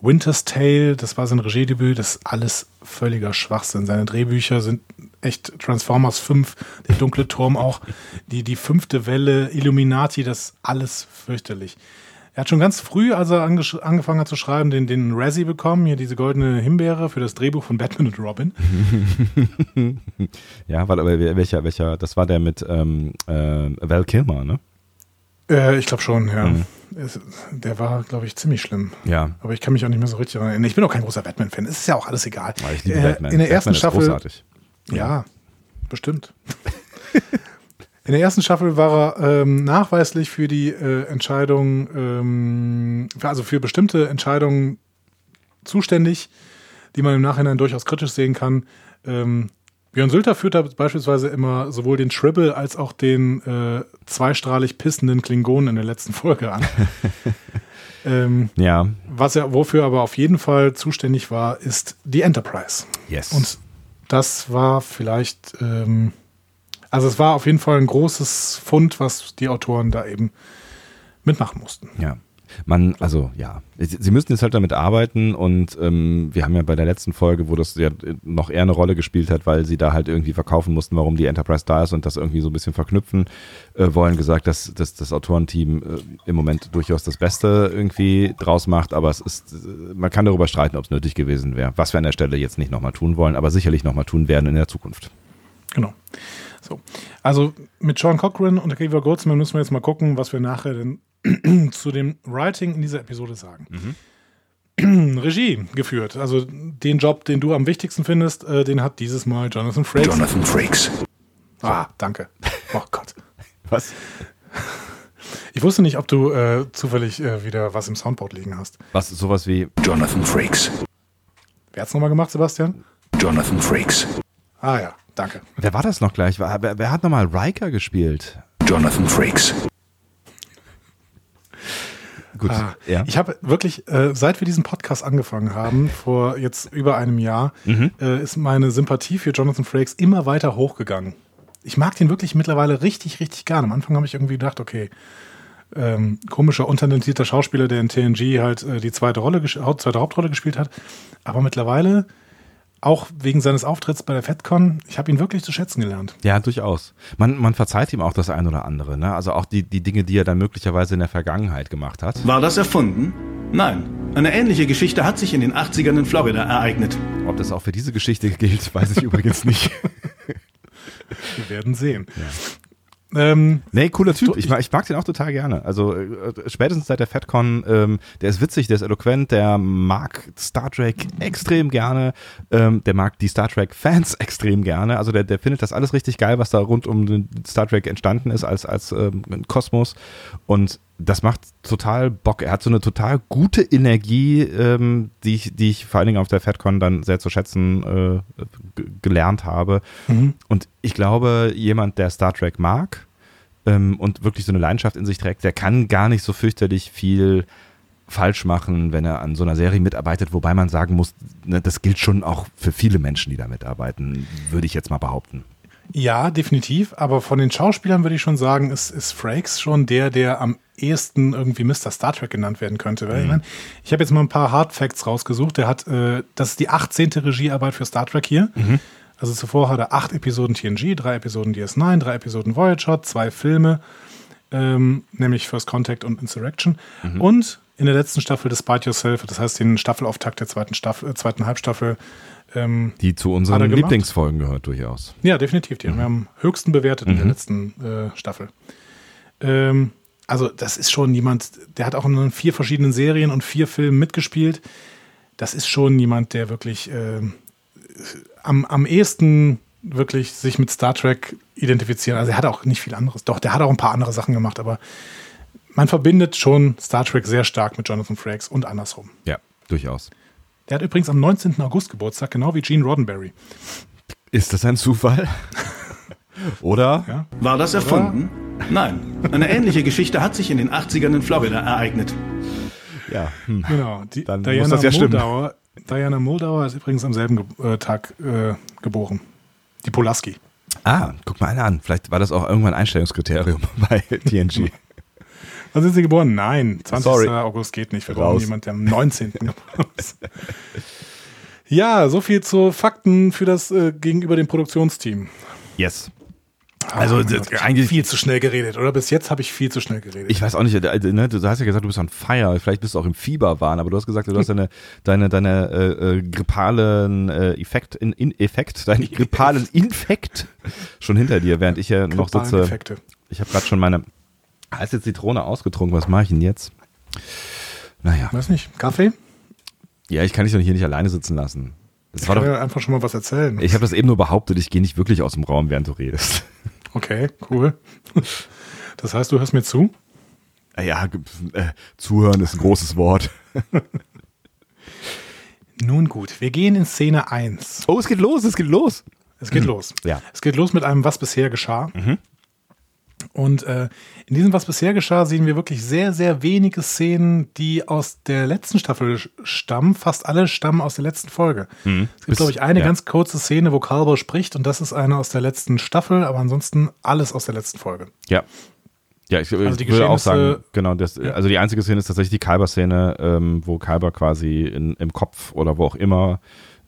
Winter's Tale, das war sein Regiedebüt, das ist alles völliger Schwachsinn. Seine Drehbücher sind echt Transformers 5, Der dunkle Turm auch, die, die fünfte Welle, Illuminati, das ist alles fürchterlich. Er hat schon ganz früh, als er angefangen hat zu schreiben, den, den Razzie bekommen, hier diese goldene Himbeere für das Drehbuch von Batman und Robin. Ja, weil aber welcher, welcher, das war der mit ähm, äh, Val Kilmer, ne? Äh, ich glaube schon, ja. Es, der war, glaube ich, ziemlich schlimm. Ja. Aber ich kann mich auch nicht mehr so richtig daran erinnern. Ich bin auch kein großer Batman-Fan. Es ist ja auch alles egal. Liebe Äh. In der ersten Batman ist Staffel. großartig. Ja, bestimmt. In der ersten Staffel war er ähm, nachweislich für die äh, Entscheidung, ähm, also für bestimmte Entscheidungen zuständig, die man im Nachhinein durchaus kritisch sehen kann. Ähm, Björn Sülter führt da beispielsweise immer sowohl den Tribble als auch den äh, zweistrahlig pissenden Klingonen in der letzten Folge an. ähm, Ja, was er, wofür aber auf jeden Fall zuständig war, ist die Enterprise. yes. Und das war vielleicht, ähm, also es war auf jeden Fall ein großes Fund, was die Autoren da eben mitmachen mussten. Ja. Man, also ja, sie müssen jetzt halt damit arbeiten und ähm, wir haben ja bei der letzten Folge, wo das ja noch eher eine Rolle gespielt hat, weil sie da halt irgendwie verkaufen mussten, warum die Enterprise da ist und das irgendwie so ein bisschen verknüpfen äh, wollen, gesagt, dass, dass das Autorenteam äh, im Moment durchaus das Beste irgendwie draus macht, aber es ist, äh, man kann darüber streiten, ob es nötig gewesen wäre, was wir an der Stelle jetzt nicht nochmal tun wollen, aber sicherlich nochmal tun werden in der Zukunft. Genau. So. Also mit Sean Cochran und Akiva Goldsman müssen wir jetzt mal gucken, was wir nachher denn zu dem Writing in dieser Episode sagen. Regie geführt. Also den Job, den du am wichtigsten findest, äh, den hat dieses Mal Jonathan Frakes. Jonathan Frakes. Ah, danke. Oh Gott. Was? Ich wusste nicht, ob du äh, zufällig äh, wieder was im Soundboard liegen hast. Was, sowas wie, Jonathan Frakes. Wer hat's nochmal gemacht, Sebastian? Jonathan Frakes. Ah ja, danke. wer war das noch gleich? Wer, wer, wer hat nochmal Riker gespielt? Jonathan Frakes. Gut, Ah, ja. Ich habe wirklich, äh, seit wir diesen Podcast angefangen haben, vor jetzt über einem Jahr, Mhm. äh, ist meine Sympathie für Jonathan Frakes immer weiter hochgegangen. Ich mag den wirklich mittlerweile richtig, richtig gern. Am Anfang habe ich irgendwie gedacht, okay, ähm, komischer, untalentierter Schauspieler, der in TNG halt äh, die zweite Rolle, zweite Hauptrolle gespielt hat. Aber mittlerweile, auch wegen seines Auftritts bei der FedCon, ich habe ihn wirklich zu schätzen gelernt. Ja, durchaus. Man, man verzeiht ihm auch das ein oder andere. Ne? Also auch die, die Dinge, die er dann möglicherweise in der Vergangenheit gemacht hat. War das erfunden? Nein. Eine ähnliche Geschichte hat sich in den 80ern in Florida ereignet. Ob das auch für diese Geschichte gilt, weiß ich übrigens nicht. Wir werden sehen. Ähm, Nee, cooler Typ. Ich mag, ich mag den auch total gerne. Also äh, spätestens seit der FedCon, ähm, der ist witzig, der ist eloquent, der mag Star Trek extrem gerne, ähm, der mag die Star Trek-Fans extrem gerne. Also der, der findet das alles richtig geil, was da rund um den Star Trek entstanden ist als, als ähm, Kosmos. Und das macht total Bock. Er hat so eine total gute Energie, ähm, die, ich, die ich vor allen Dingen auf der FedCon dann sehr zu schätzen äh, gelernt habe. Und ich glaube, jemand, der Star Trek mag, ähm, und wirklich so eine Leidenschaft in sich trägt, der kann gar nicht so fürchterlich viel falsch machen, wenn er an so einer Serie mitarbeitet, wobei man sagen muss, ne, das gilt schon auch für viele Menschen, die da mitarbeiten, würde ich jetzt mal behaupten. Ja, definitiv. Aber von den Schauspielern würde ich schon sagen, ist, ist Frakes schon der, der am ehesten irgendwie Mr. Star Trek genannt werden könnte. Weil, ich mein, ich habe jetzt mal ein paar Hard Facts rausgesucht. Der hat, äh, das ist die 18. Regiearbeit für Star Trek hier. Also zuvor hat er acht Episoden TNG, drei Episoden DS9, drei Episoden Voyager, zwei Filme, ähm, nämlich First Contact und Insurrection. Und in der letzten Staffel Despite Yourself, das heißt den Staffelauftakt der zweiten, Staffel, äh, zweiten Halbstaffel, ähm, Die zu unseren er? Lieblingsfolgen gehört durchaus. ja, definitiv. Die haben wir am höchsten bewertet in der letzten äh, Staffel. Ähm, also, das ist schon jemand, der hat auch in vier verschiedenen Serien und vier Filmen mitgespielt. Das ist schon jemand, der wirklich ähm, am, am ehesten wirklich sich mit Star Trek identifizieren. Also, er hat auch nicht viel anderes. Doch, der hat auch ein paar andere Sachen gemacht, aber man verbindet schon Star Trek sehr stark mit Jonathan Frakes und andersrum. Ja, durchaus. Der hat übrigens am 19. August Geburtstag, genau wie Gene Roddenberry. Ist das ein Zufall? Oder? Ja? War das erfunden? Nein. Eine ähnliche Geschichte hat sich in den 80ern in Florida ereignet. Ja. Hm. Genau, die Dann muss Diana das ja stimmen. Moldauer, Diana Moldauer ist übrigens am selben Ge äh, Tag äh, geboren. Die Polaski. Ah, guck mal einer an. Vielleicht war das auch irgendwann ein Einstellungskriterium bei TNG. Wann sind Sie geboren? Nein, 20. Sorry. August geht nicht. Wir brauchen jemanden, der am 19. geboren ist. Ja, so viel zu Fakten für das äh, gegenüber dem Produktionsteam. Yes. Also, mein das- Gott, eigentlich- viel zu schnell geredet, oder? Bis jetzt habe ich viel zu schnell geredet. Ich weiß auch nicht, äh, ne, du hast ja gesagt, du bist on fire, vielleicht bist du auch im Fieberwahn, aber du hast gesagt, du hast deine, deine, deine äh, äh, grippalen äh, Effekt, in, in Effekt, deinen grippalen Infekt schon hinter dir, während ich ja noch sitze. Effekte. Ich habe gerade schon meine heiße Zitrone ausgetrunken, was mache ich denn jetzt? Naja, Weiß nicht, Kaffee? ja, ich kann dich doch hier nicht alleine sitzen lassen. Das Ich war kann doch, ja einfach schon mal was erzählen. ich habe das eben nur behauptet, ich gehe nicht wirklich aus dem Raum, während du redest. Okay, cool. Das heißt, du hörst mir zu? Ja, äh, zuhören ist ein großes Wort. Nun gut, wir gehen in Szene 1. Oh, es geht los, es geht los. Es geht los. Ja. Es geht los mit einem Was bisher geschah. Und äh, in diesem Was bisher geschah sehen wir wirklich sehr, sehr wenige Szenen, die aus der letzten Staffel stammen. Fast alle stammen aus der letzten Folge. Es gibt, glaube ich, eine ja. ganz kurze Szene, wo Calvo spricht und das ist eine aus der letzten Staffel, aber ansonsten alles aus der letzten Folge. Ja. Ja, ich, Also ich würde auch sagen, genau, das, Ja. also die einzige Szene ist tatsächlich die Kalber-Szene, ähm, wo Kalber quasi in, im Kopf oder wo auch immer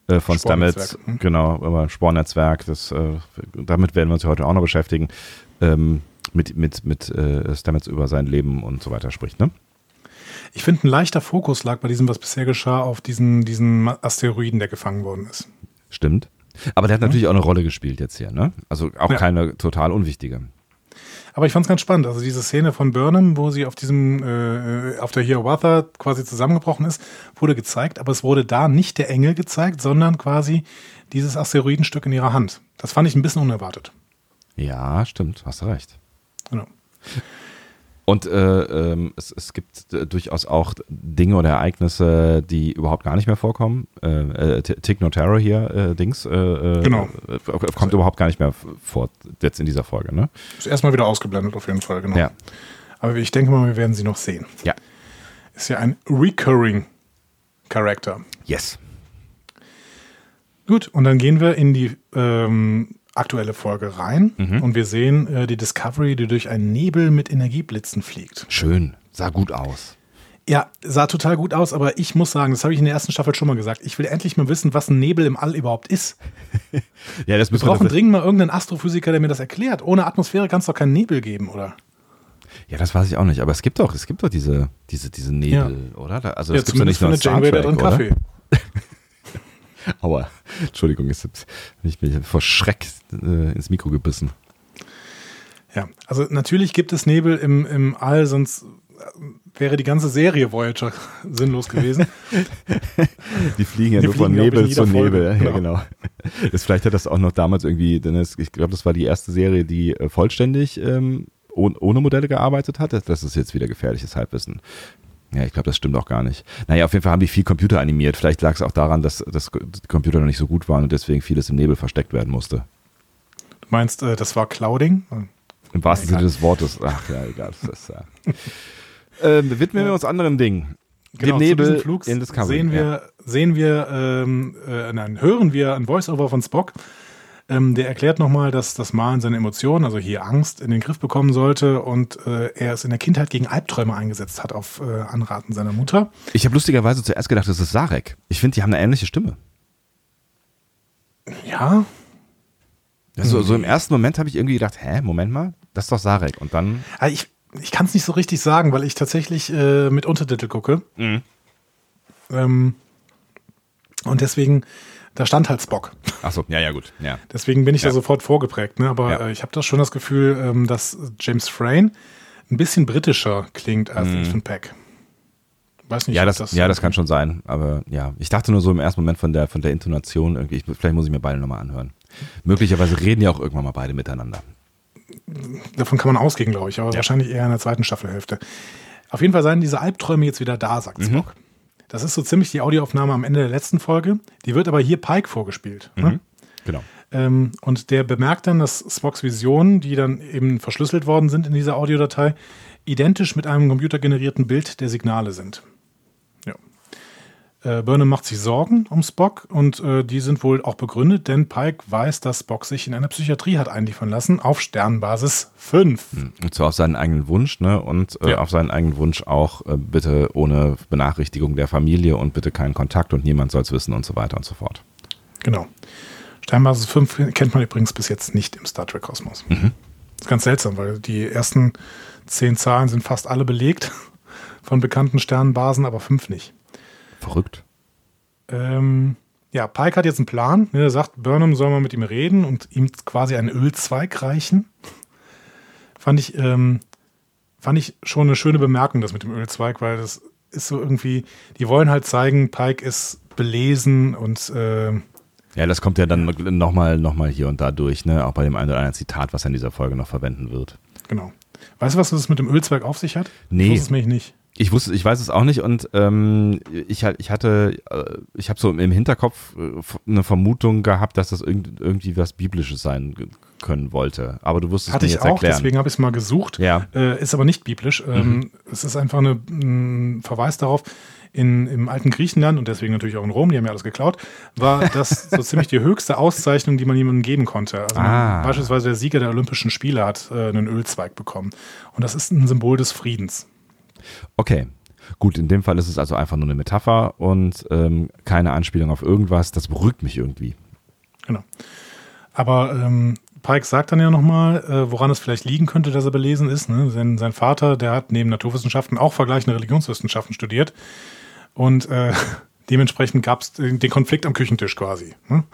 äh, von Stamets, Spornetzwerk, hm. genau, über Spornetzwerk, das, äh, damit werden wir uns ja heute auch noch beschäftigen, ähm, mit, mit, mit äh, Stamets über sein Leben und so weiter spricht, ne? Ich finde, ein leichter Fokus lag bei diesem, was bisher geschah, auf diesen, diesen Asteroiden, der gefangen worden ist. Stimmt. Aber der hat natürlich auch eine Rolle gespielt jetzt hier, ne? Also auch Ja. keine total unwichtige. Aber ich fand es ganz spannend. Also diese Szene von Burnham, wo sie auf diesem, äh, auf der Hiawatha quasi zusammengebrochen ist, wurde gezeigt, aber es wurde da nicht der Engel gezeigt, sondern quasi dieses Asteroidenstück in ihrer Hand. Das fand ich ein bisschen unerwartet. Ja, stimmt, hast du recht. Genau. Und äh, ähm, es, es gibt äh, durchaus auch Dinge oder Ereignisse, die überhaupt gar nicht mehr vorkommen. Äh, äh, T- Tig Notaro hier, äh, Dings, äh, Genau. kommt überhaupt gar nicht mehr vor, jetzt in dieser Folge, ne? Ist erstmal wieder ausgeblendet auf jeden Fall, genau. Ja. Aber ich denke mal, wir werden sie noch sehen. Ja. Ist ja ein recurring Charakter. Yes. Gut, und dann gehen wir in die ähm, aktuelle Folge rein Mhm. und wir sehen äh, die Discovery, die durch einen Nebel mit Energieblitzen fliegt. Schön. Sah gut aus. Ja, sah total gut aus, aber ich muss sagen, das habe ich in der ersten Staffel schon mal gesagt. Ich will endlich mal wissen, was ein Nebel im All überhaupt ist. Ja, das Wir brauchen dringend mal irgendeinen Astrophysiker, der mir das erklärt. Ohne Atmosphäre kann es doch keinen Nebel geben, oder? Ja, das weiß ich auch nicht. Aber es gibt doch, es gibt doch diese, diese, diese Nebel, oder? Da, also das gibt's ja nicht nur Star Trek, drin oder? Kaffee. Aua. Entschuldigung, jetzt hab ich mich vor Schreck äh, ins Mikro gebissen. Ja, also natürlich gibt es Nebel im, im All, sonst äh, wäre die ganze Serie Voyager sinnlos gewesen. Die fliegen ja Die nur von fliegen, glaub Nebel zu Folge. Nebel. Ja, Genau. genau. Das, vielleicht hat das auch noch damals irgendwie, denn es, ich glaube, das war die erste Serie, die äh, vollständig ähm, ohne, Modelle gearbeitet hat. Das ist jetzt wieder gefährliches Halbwissen. Ja, ich glaube, das stimmt auch gar nicht. Naja, auf jeden Fall haben die viel Computer animiert. Vielleicht lag es auch daran, dass, die Computer noch nicht so gut waren und deswegen vieles im Nebel versteckt werden musste. Du meinst, äh, das war Clouding? Im wahrsten Sinne des Wortes. Ach ja, egal. Das ist, ja. ähm, widmen wir uns anderen Dingen. Genau, Dem Nebel zu diesem Flug in Discovery. sehen wir, sehen wir ähm, äh, nein, hören wir ein Voice-Over von Spock. Ähm, der erklärt nochmal, dass das Malen seine Emotionen, also hier Angst, in den Griff bekommen sollte und äh, er es in der Kindheit gegen Albträume eingesetzt hat auf äh, Anraten seiner Mutter. Ich habe lustigerweise zuerst gedacht, das ist Sarek. Ich finde, die haben eine ähnliche Stimme. Ja, Also, so im ersten Moment habe ich irgendwie gedacht, hä, Moment mal, das ist doch Sarek. Und dann, Also ich, ich kann es nicht so richtig sagen, weil ich tatsächlich äh, mit Untertitel gucke. Mhm. Ähm, und deswegen, da stand halt Spock. ach so, ja, ja, gut, ja. Deswegen bin ich Ja. da sofort vorgeprägt. Ne? Aber Ja. äh, ich habe das schon das Gefühl, ähm, dass James Frayne ein bisschen britischer klingt als Ethan Peck. Weiß nicht, Mhm. Ja, ob das, ja, das kann schon sein. Aber ja, ich dachte nur so im ersten Moment von der, von der Intonation irgendwie, ich, vielleicht muss ich mir beide nochmal anhören. Möglicherweise reden ja auch irgendwann mal beide miteinander. Davon kann man ausgehen, glaube ich, aber Ja. wahrscheinlich eher in der zweiten Staffelhälfte. Auf jeden Fall seien diese Albträume jetzt wieder da, Mhm. sagt Spock. Das ist so ziemlich die Audioaufnahme am Ende der letzten Folge. Die wird aber hier Pike vorgespielt. Ne? Genau. Ähm, und der bemerkt dann, dass Spocks Visionen, die dann eben verschlüsselt worden sind in dieser Audiodatei, identisch mit einem computergenerierten Bild der Signale sind. Äh, Burnham macht sich Sorgen um Spock und äh, die sind wohl auch begründet, denn Pike weiß, dass Spock sich in einer Psychiatrie hat einliefern lassen auf Sternbasis 5. Und zwar auf seinen eigenen Wunsch, ne? Und äh, Ja. auf seinen eigenen Wunsch auch äh, bitte ohne Benachrichtigung der Familie und bitte keinen Kontakt und niemand soll es wissen und so weiter und so fort. Genau. Sternbasis 5 kennt man übrigens bis jetzt nicht im Star Trek-Kosmos. Das ist ganz seltsam, weil die ersten zehn Zahlen sind fast alle belegt von bekannten Sternbasen, aber fünf nicht. Verrückt. Ähm, ja, Pike hat jetzt einen Plan. Er sagt, Burnham soll mal mit ihm reden und ihm quasi einen Ölzweig reichen. Fand ich, ähm, fand ich schon eine schöne Bemerkung, das mit dem Ölzweig, weil das ist so irgendwie, die wollen halt zeigen, Pike ist belesen und äh, Ja, das kommt ja dann nochmal noch mal hier und da durch, ne? Auch bei dem einen oder anderen Zitat, was er in dieser Folge noch verwenden wird. genau. Weißt du, was das mit dem Ölzweig auf sich hat? Nee. Ich wusste es nämlich nicht. Ich wusste, ich weiß es auch nicht und ähm, ich, ich hatte, äh, ich habe so im Hinterkopf äh, eine Vermutung gehabt, dass das irgend, irgendwie was Biblisches sein können wollte. Aber du wirst es Hatte mir ich jetzt auch, erklären. deswegen habe ich es mal gesucht. Ja. Äh, ist aber nicht biblisch. Ähm, Es ist einfach eine, ein Verweis darauf, in, im alten Griechenland und deswegen natürlich auch in Rom, die haben ja alles geklaut, war das so ziemlich die höchste Auszeichnung, die man jemandem geben konnte. Also Ah. beispielsweise der Sieger der Olympischen Spiele hat äh, einen Ölzweig bekommen. Und das ist ein Symbol des Friedens. Okay. Gut, in dem Fall ist es also einfach nur eine Metapher und ähm, keine Anspielung auf irgendwas. Das beruhigt mich irgendwie. Genau. Aber ähm, Pike sagt dann ja nochmal, äh, woran es vielleicht liegen könnte, dass er belesen ist. Ne? Sein, sein Vater, der hat neben Naturwissenschaften auch vergleichende Religionswissenschaften studiert. Und äh, dementsprechend gab es den den Konflikt am Küchentisch quasi. Ne?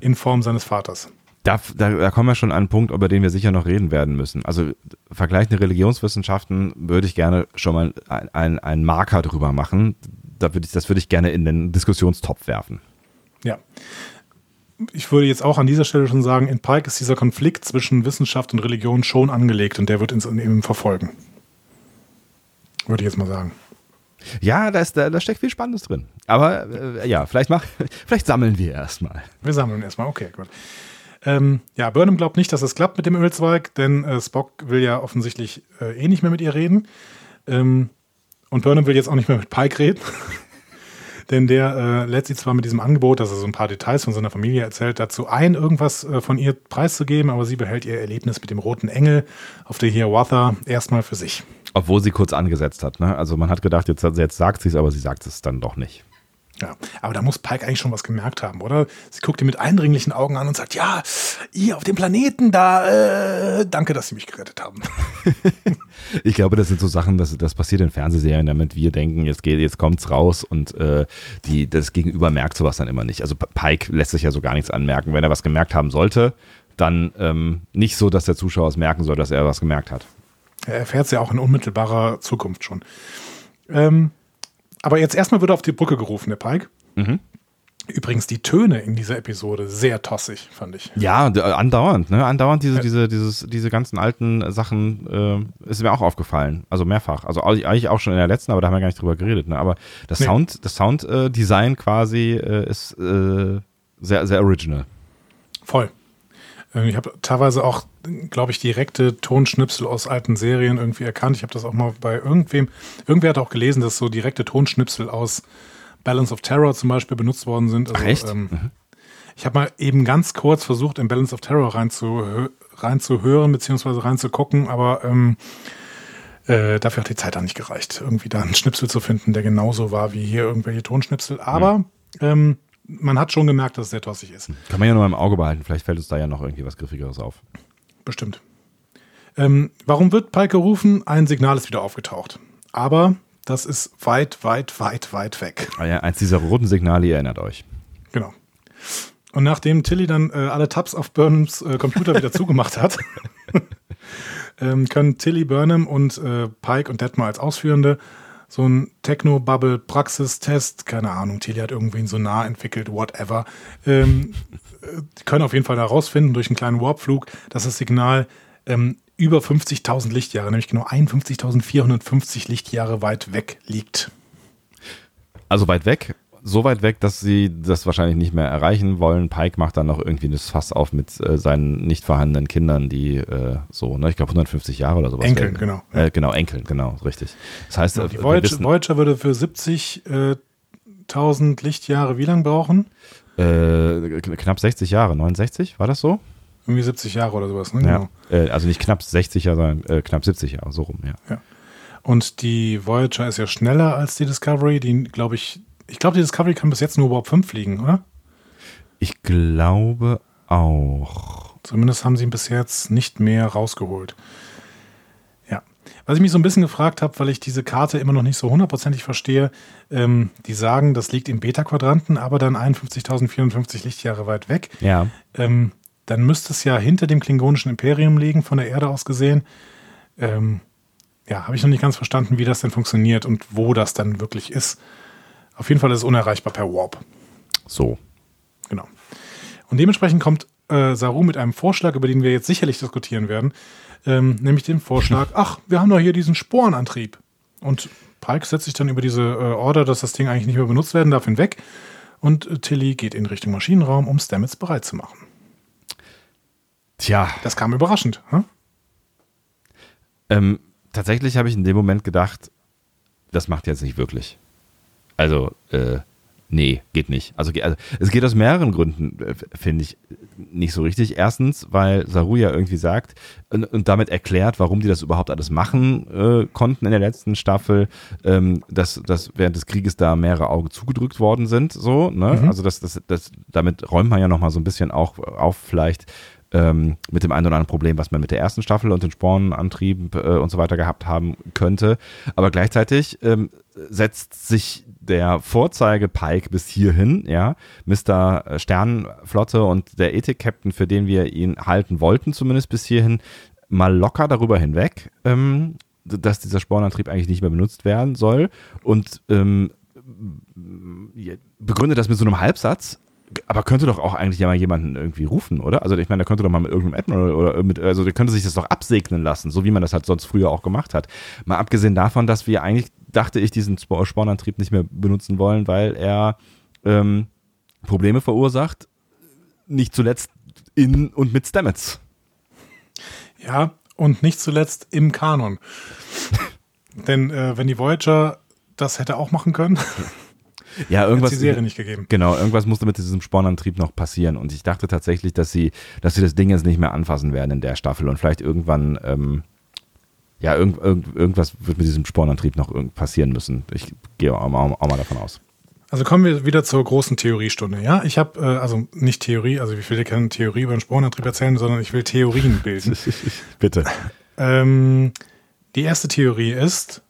In Form seines Vaters. Da, da, da kommen wir schon an einen Punkt, über den wir sicher noch reden werden müssen. Also vergleichende Religionswissenschaften würde ich gerne schon mal ein- ein- einen Marker drüber machen. Da würde ich, das würde ich gerne in den Diskussionstopf werfen. Ja. Ich würde jetzt auch an dieser Stelle schon sagen, in Pike ist dieser Konflikt zwischen Wissenschaft und Religion schon angelegt und der wird uns eben verfolgen. Würde ich jetzt mal sagen. Ja, da, ist, da, da steckt viel Spannendes drin. Aber äh, ja, vielleicht, mach, vielleicht sammeln wir erstmal. Wir sammeln erstmal, okay, gut. Ähm, ja, Burnham glaubt nicht, dass es klappt mit dem Ölzweig, denn äh, Spock will ja offensichtlich äh, eh nicht mehr mit ihr reden. Ähm, und Burnham will jetzt auch nicht mehr mit Pike reden. denn der äh, lädt sie zwar mit diesem Angebot, dass er so ein paar Details von seiner Familie erzählt, dazu ein, irgendwas äh, von ihr preiszugeben, aber sie behält ihr Erlebnis mit dem roten Engel auf der Hiawatha erstmal für sich. Obwohl sie kurz angesetzt hat. Ne? Also man hat gedacht, jetzt, jetzt sagt sie es, aber sie sagt es dann doch nicht. Ja, aber da muss Pike eigentlich schon was gemerkt haben, oder? Sie guckt ihn mit eindringlichen Augen an und sagt, ja, ihr auf dem Planeten, da, äh, danke, dass Sie mich gerettet haben. Ich glaube, das sind so Sachen, das, das passiert in Fernsehserien, damit wir denken, jetzt, geht, jetzt kommt's raus und äh, die, das Gegenüber merkt sowas dann immer nicht. Also Pike lässt sich ja so gar nichts anmerken. Wenn er was gemerkt haben sollte, dann ähm, nicht so, dass der Zuschauer es merken soll, dass er was gemerkt hat. Er erfährt es ja auch in unmittelbarer Zukunft schon. Ähm, aber jetzt erstmal wird er auf die Brücke gerufen, der Pike. Übrigens die Töne in dieser Episode sehr tossig, fand ich. Ja, äh, andauernd, ne? Andauernd diese, diese, dieses, diese ganzen alten Sachen äh, ist mir auch aufgefallen. Also mehrfach. Also eigentlich auch schon in der letzten, aber da haben wir gar nicht drüber geredet. Ne? Aber das Nee. Sound, das Sounddesign quasi äh, ist äh, sehr, sehr original. Voll. Ich habe teilweise auch, glaube ich, direkte Tonschnipsel aus alten Serien irgendwie erkannt. Ich habe das auch mal bei irgendwem, irgendwer hat auch gelesen, dass so direkte Tonschnipsel aus Balance of Terror zum Beispiel benutzt worden sind. Also, Ach echt? Ähm, mhm. Ich habe mal eben ganz kurz versucht, in Balance of Terror reinzuhören, rein beziehungsweise reinzugucken, aber ähm, äh, dafür hat die Zeit dann nicht gereicht, irgendwie da einen Schnipsel zu finden, der genauso war wie hier irgendwelche Tonschnipsel. Aber mhm. ähm, man hat schon gemerkt, dass es sehr tossig ist. Kann man ja nur im Auge behalten. Vielleicht fällt uns da ja noch irgendwie was Griffigeres auf. Bestimmt. Ähm, warum wird Pike gerufen? Ein Signal ist wieder aufgetaucht. Aber das ist weit, weit, weit, weit weg. Ah ja, eins dieser roten Signale, ihr erinnert euch. Genau. Und nachdem Tilly dann äh, alle Tabs auf Burnhams äh, Computer wieder zugemacht hat, ähm, können Tilly Burnham und äh, Pike und Detmar als Ausführende so ein Techno-Bubble-Praxistest, keine Ahnung, Tilly hat irgendwie ein Sonar entwickelt, whatever, ähm, äh, können auf jeden Fall herausfinden durch einen kleinen Warpflug, dass das Signal ähm, über 50.000 Lichtjahre, nämlich genau 51.450 Lichtjahre weit weg liegt. Also weit weg? So weit weg, dass sie das wahrscheinlich nicht mehr erreichen wollen. Pike macht dann noch irgendwie das Fass auf mit äh, seinen nicht vorhandenen Kindern, die äh, so, ne, ich glaube 150 Jahre oder sowas. Enkeln, werden. genau. Äh, genau, Enkeln, genau, richtig. Das heißt, genau, die Voyager, Voyager, würde für 70.000 äh, Lichtjahre wie lang brauchen? Äh, knapp 60 Jahre, 69, war das so? Irgendwie 70 Jahre oder sowas, ne? Ja. Genau. Äh, also nicht knapp 60 Jahre, sondern knapp 70 Jahre, so rum, ja. ja. Und die Voyager ist ja schneller als die Discovery, die, glaube ich, ich glaube, die Discovery kann bis jetzt nur überhaupt 5 fliegen, oder? Ich glaube auch. Zumindest haben sie ihn bis jetzt nicht mehr rausgeholt. Ja. Was ich mich so ein bisschen gefragt habe, weil ich diese Karte immer noch nicht so hundertprozentig verstehe, ähm, die sagen, das liegt im Beta-Quadranten, aber dann 51.054 Lichtjahre weit weg. Ja. Ähm, dann müsste es ja hinter dem klingonischen Imperium liegen, von der Erde aus gesehen. Ähm, ja, habe ich noch nicht ganz verstanden, wie das denn funktioniert und wo das dann wirklich ist. Auf jeden Fall ist es unerreichbar per Warp. So. Genau. Und dementsprechend kommt äh, Saru mit einem Vorschlag, über den wir jetzt sicherlich diskutieren werden, ähm, nämlich den Vorschlag, ach, wir haben doch hier diesen Sporenantrieb. Und Pike setzt sich dann über diese äh, Order, dass das Ding eigentlich nicht mehr benutzt werden darf, hinweg. Und äh, Tilly geht in Richtung Maschinenraum, um Stamets bereit zu machen. Tja. Das kam überraschend. Hm? Ähm, tatsächlich habe ich in dem Moment gedacht, das macht jetzt nicht wirklich. Also, äh, nee, geht nicht. Also, also, es geht aus mehreren Gründen, äh, finde ich, nicht so richtig. Erstens, weil Saru ja irgendwie sagt und, und damit erklärt, warum die das überhaupt alles machen äh, konnten in der letzten Staffel, ähm, dass, dass während des Krieges da mehrere Augen zugedrückt worden sind. So, ne? Mhm. Also, das, das, das, damit räumt man ja nochmal so ein bisschen auch auf, vielleicht, ähm, mit dem einen oder anderen Problem, was man mit der ersten Staffel und den Spornantrieben äh, und so weiter gehabt haben könnte. Aber gleichzeitig ähm, setzt sich der Vorzeige-Pike bis hierhin, ja, Mr. Sternenflotte und der Ethik-Captain, für den wir ihn halten wollten, zumindest bis hierhin, mal locker darüber hinweg, ähm, dass dieser Spornantrieb eigentlich nicht mehr benutzt werden soll und ähm, begründet das mit so einem Halbsatz, aber könnte doch auch eigentlich ja mal jemanden irgendwie rufen, oder? Also ich meine, der könnte doch mal mit irgendeinem Admiral oder mit, also der könnte sich das doch absegnen lassen, so wie man das halt sonst früher auch gemacht hat. Mal abgesehen davon, dass wir eigentlich, dachte ich, diesen Spornantrieb nicht mehr benutzen wollen, weil er ähm, Probleme verursacht, nicht zuletzt in und mit Stamets. Ja, und nicht zuletzt im Kanon. Denn äh, wenn die Voyager das hätte auch machen können. Ja, irgendwas. die Serie nicht gegeben. Genau, irgendwas musste mit diesem Spornantrieb noch passieren. Und ich dachte tatsächlich, dass sie, dass sie das Ding jetzt nicht mehr anfassen werden in der Staffel und vielleicht irgendwann, ähm, ja, irgend, irgend, irgendwas wird mit diesem Spornantrieb noch passieren müssen. Ich gehe auch, auch, auch mal davon aus. Also kommen wir wieder zur großen Theoriestunde. Ja, ich habe, äh, also nicht Theorie, also ich will dir keine Theorie über den Spornantrieb erzählen, sondern ich will Theorien bilden. Bitte. Ähm, die erste Theorie ist,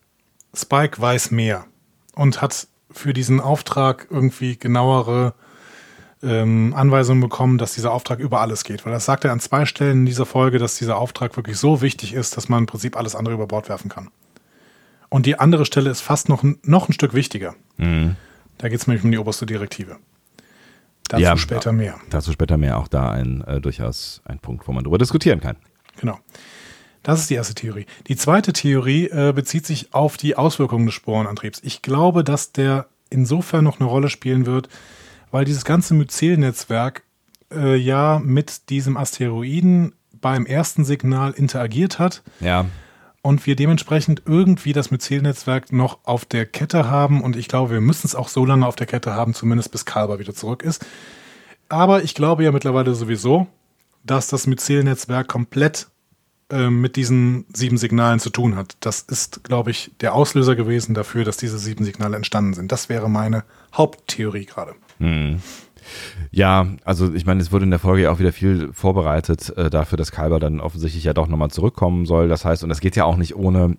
Spike weiß mehr und hat für diesen Auftrag irgendwie genauere ähm, Anweisungen bekommen, dass dieser Auftrag über alles geht. Weil das sagt er an zwei Stellen in dieser Folge, dass dieser Auftrag wirklich so wichtig ist, dass man im Prinzip alles andere über Bord werfen kann. Und die andere Stelle ist fast noch, noch ein Stück wichtiger. Mhm. Da geht es nämlich um die oberste Direktive. Dazu ja, später mehr. Dazu später mehr. Auch da ein äh, durchaus ein Punkt, wo man darüber diskutieren kann. Genau. Das ist die erste Theorie. Die zweite Theorie äh, bezieht sich auf die Auswirkungen des Sporenantriebs. Ich glaube, dass der insofern noch eine Rolle spielen wird, weil dieses ganze Myzel-Netzwerk äh, ja mit diesem Asteroiden beim ersten Signal interagiert hat. Ja. Und wir dementsprechend irgendwie das Myzel-Netzwerk noch auf der Kette haben. Und ich glaube, wir müssen es auch so lange auf der Kette haben, zumindest bis Kalber wieder zurück ist. Aber ich glaube ja mittlerweile sowieso, dass das Myzel-Netzwerk komplett äh, mit diesen sieben Signalen zu tun hat. Das ist, glaube ich, der Auslöser gewesen dafür, dass diese sieben Signale entstanden sind. Das wäre meine Haupttheorie gerade. Hm. Ja, also ich meine, es wurde in der Folge ja auch wieder viel vorbereitet äh, dafür, dass Kalber dann offensichtlich ja doch nochmal zurückkommen soll. Das heißt, und das geht ja auch nicht ohne,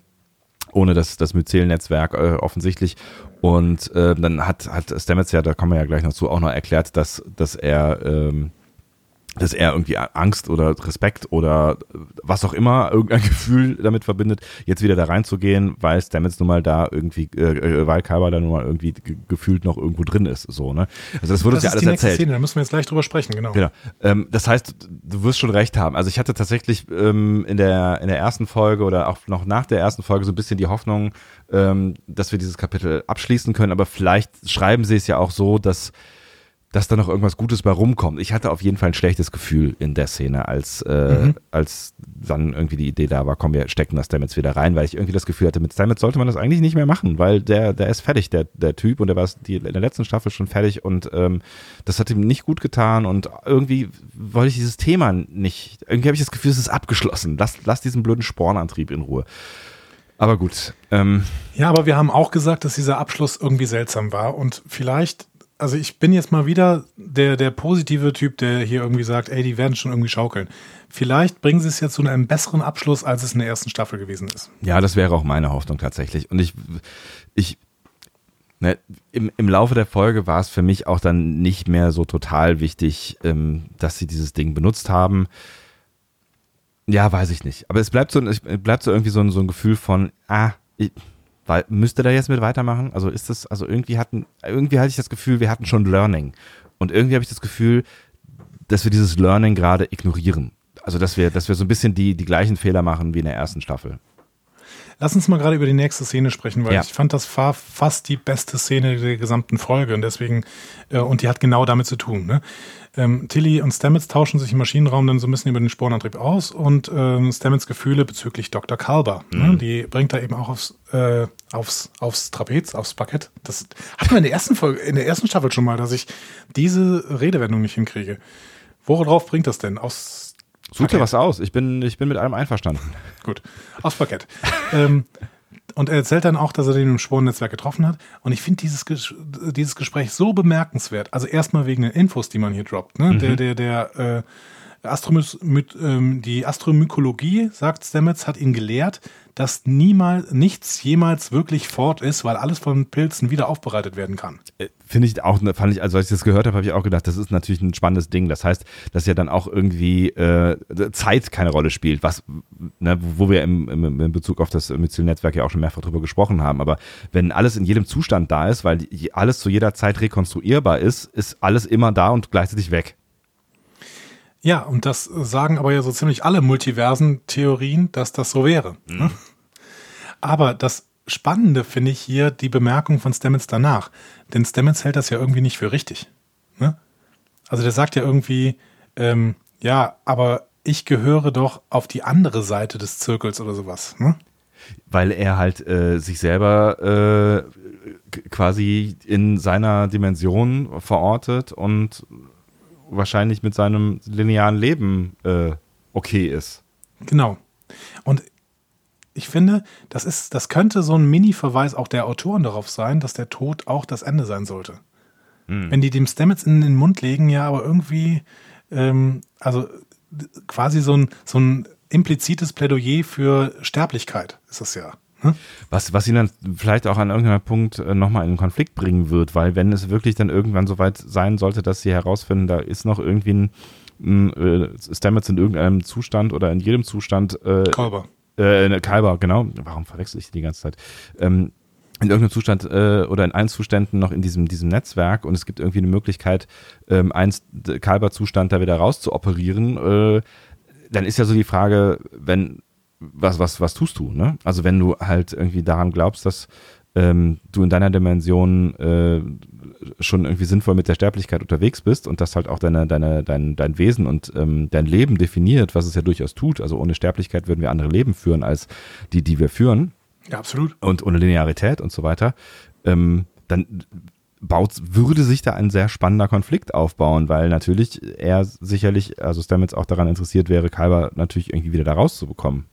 ohne das, das Myzel-Netzwerk äh, offensichtlich. Und äh, dann hat, hat Stamets ja, da kommen wir ja gleich noch zu, auch noch erklärt, dass, dass er ähm, dass er irgendwie Angst oder Respekt oder was auch immer, irgendein Gefühl damit verbindet, jetzt wieder da reinzugehen, weil Stamets nun mal da irgendwie, äh, äh weil Kalber da nun mal irgendwie gefühlt noch irgendwo drin ist, so, ne? Also das wurde uns ja alles erzählt. Szene, da müssen wir jetzt gleich drüber sprechen, genau. Genau. Ähm, das heißt, du wirst schon recht haben. Also ich hatte tatsächlich ähm, in der, in der ersten Folge oder auch noch nach der ersten Folge so ein bisschen die Hoffnung, ähm, dass wir dieses Kapitel abschließen können, aber vielleicht schreiben sie es ja auch so, dass dass da noch irgendwas Gutes bei rumkommt. Ich hatte auf jeden Fall ein schlechtes Gefühl in der Szene, als, äh, mhm. als dann irgendwie die Idee da war, komm, wir stecken das Stamets wieder rein, weil ich irgendwie das Gefühl hatte, mit Stamets sollte man das eigentlich nicht mehr machen, weil der, der ist fertig, der, der Typ, und der war die, in der letzten Staffel schon fertig und ähm, das hat ihm nicht gut getan und irgendwie wollte ich dieses Thema nicht, irgendwie habe ich das Gefühl, es ist abgeschlossen. Lass, lass diesen blöden Spornantrieb in Ruhe. Aber gut. Ähm, ja, aber wir haben auch gesagt, dass dieser Abschluss irgendwie seltsam war und vielleicht also ich bin jetzt mal wieder der, der positive Typ, der hier irgendwie sagt, ey, die werden schon irgendwie schaukeln. Vielleicht bringen sie es jetzt zu einem besseren Abschluss, als es in der ersten Staffel gewesen ist. Ja, das wäre auch meine Hoffnung tatsächlich. Und ich, ich, ne, im, im Laufe der Folge war es für mich auch dann nicht mehr so total wichtig, ähm, dass sie dieses Ding benutzt haben. Ja, weiß ich nicht. Aber es bleibt so, es bleibt so irgendwie so so ein Gefühl von, ah, ich, weil, müsste da jetzt mit weitermachen? Also ist das, also irgendwie hatten, irgendwie hatte ich das Gefühl, wir hatten schon Learning. Und irgendwie habe ich das Gefühl, dass wir dieses Learning gerade ignorieren. Also dass wir, dass wir so ein bisschen die, die gleichen Fehler machen wie in der ersten Staffel. Lass uns mal gerade über die nächste Szene sprechen, weil ja. ich fand, das war fast die beste Szene der gesamten Folge und deswegen, äh, und die hat genau damit zu tun. Ne? Ähm, Tilly und Stamets tauschen sich im Maschinenraum dann so ein bisschen über den Sporenantrieb aus und ähm, Stamets Gefühle bezüglich Dr. Kalber. Ne? Mhm. Ne? Die bringt er eben auch aufs, äh, aufs, aufs Trapez, aufs Parkett. Das hatten wir in der ersten Folge, in der ersten Staffel schon mal, dass ich diese Redewendung nicht hinkriege. Worauf bringt das denn? Aus Such dir was aus. Ich bin, ich bin mit allem einverstanden. Gut. Aufs Parkett. ähm, und er erzählt dann auch, dass er den im Sporennetzwerk getroffen hat. Und ich finde dieses, dieses Gespräch so bemerkenswert. Also erstmal wegen den Infos, die man hier droppt. Ne? Mhm. Der, der, der äh, Astromys mit, ähm, die Astromykologie, sagt Stamets, hat ihn gelehrt, dass niemals nichts jemals wirklich fort ist, weil alles von Pilzen wieder aufbereitet werden kann. Äh, finde ich auch, fand ich, also als ich das gehört habe, habe ich auch gedacht, das ist natürlich ein spannendes Ding. Das heißt, dass ja dann auch irgendwie äh, Zeit keine Rolle spielt, was, ne, wo wir im, im, in Bezug auf das Myzel-Netzwerk ja auch schon mehrfach drüber gesprochen haben. Aber wenn alles in jedem Zustand da ist, weil alles zu jeder Zeit rekonstruierbar ist, ist alles immer da und gleichzeitig weg. Ja, und das sagen aber ja so ziemlich alle Multiversen-Theorien, dass das so wäre. Mhm. Aber das Spannende finde ich hier die Bemerkung von Stamets danach. Denn Stamets hält das ja irgendwie nicht für richtig. Ne? Also der sagt ja irgendwie, ähm, ja, aber ich gehöre doch auf die andere Seite des Zirkels oder sowas. Ne? Weil er halt äh, sich selber äh, quasi in seiner Dimension verortet und wahrscheinlich mit seinem linearen Leben äh, okay ist. Genau. Und ich finde, das ist, das könnte so ein Mini-Verweis auch der Autoren darauf sein, dass der Tod auch das Ende sein sollte. Hm. Wenn die dem Stamets in den Mund legen, ja, aber irgendwie, ähm, also quasi so ein, so ein implizites Plädoyer für Sterblichkeit ist das ja. Hm? Was, was ihn dann vielleicht auch an irgendeinem Punkt äh, nochmal in einen Konflikt bringen wird, weil wenn es wirklich dann irgendwann so weit sein sollte, dass sie herausfinden, da ist noch irgendwie ein, ein äh, Stamets in irgendeinem Zustand oder in jedem Zustand. Äh, Kalber. Äh, Kalber, genau. Warum verwechsel ich die ganze Zeit? Ähm, in irgendeinem Zustand äh, oder in allen Zuständen noch in diesem, diesem Netzwerk und es gibt irgendwie eine Möglichkeit, ähm, einen Kalber-Zustand da wieder rauszuoperieren, äh, dann ist ja so die Frage, wenn was, was, was tust du, ne? Also wenn du halt irgendwie daran glaubst, dass ähm, du in deiner Dimension äh, schon irgendwie sinnvoll mit der Sterblichkeit unterwegs bist und das halt auch deine, deine, dein, dein Wesen und ähm, dein Leben definiert, was es ja durchaus tut. Also ohne Sterblichkeit würden wir andere Leben führen als die, die wir führen. Ja, absolut. Und ohne Linearität und so weiter. Ähm, dann baut, würde sich da ein sehr spannender Konflikt aufbauen, weil natürlich er sicherlich, also Stamets auch daran interessiert wäre, Kalber natürlich irgendwie wieder da rauszubekommen.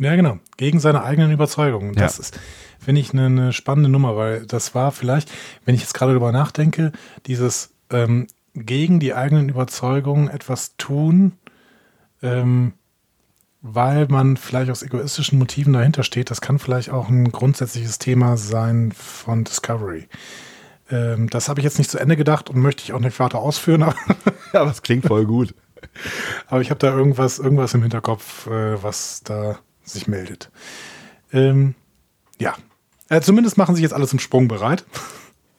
Ja, genau. Gegen seine eigenen Überzeugungen. Das Ja. ist, finde ich, eine, eine spannende Nummer, weil das war vielleicht, wenn ich jetzt gerade darüber nachdenke, dieses ähm, gegen die eigenen Überzeugungen etwas tun, ähm, weil man vielleicht aus egoistischen Motiven dahinter steht, das kann vielleicht auch ein grundsätzliches Thema sein von Discovery. Ähm, das habe ich jetzt nicht zu Ende gedacht und möchte ich auch nicht weiter ausführen, aber, Aber es klingt voll gut. aber ich habe da irgendwas, irgendwas im Hinterkopf, äh, was da sich meldet. Ähm, ja, äh, zumindest machen sich jetzt alle zum Sprung bereit.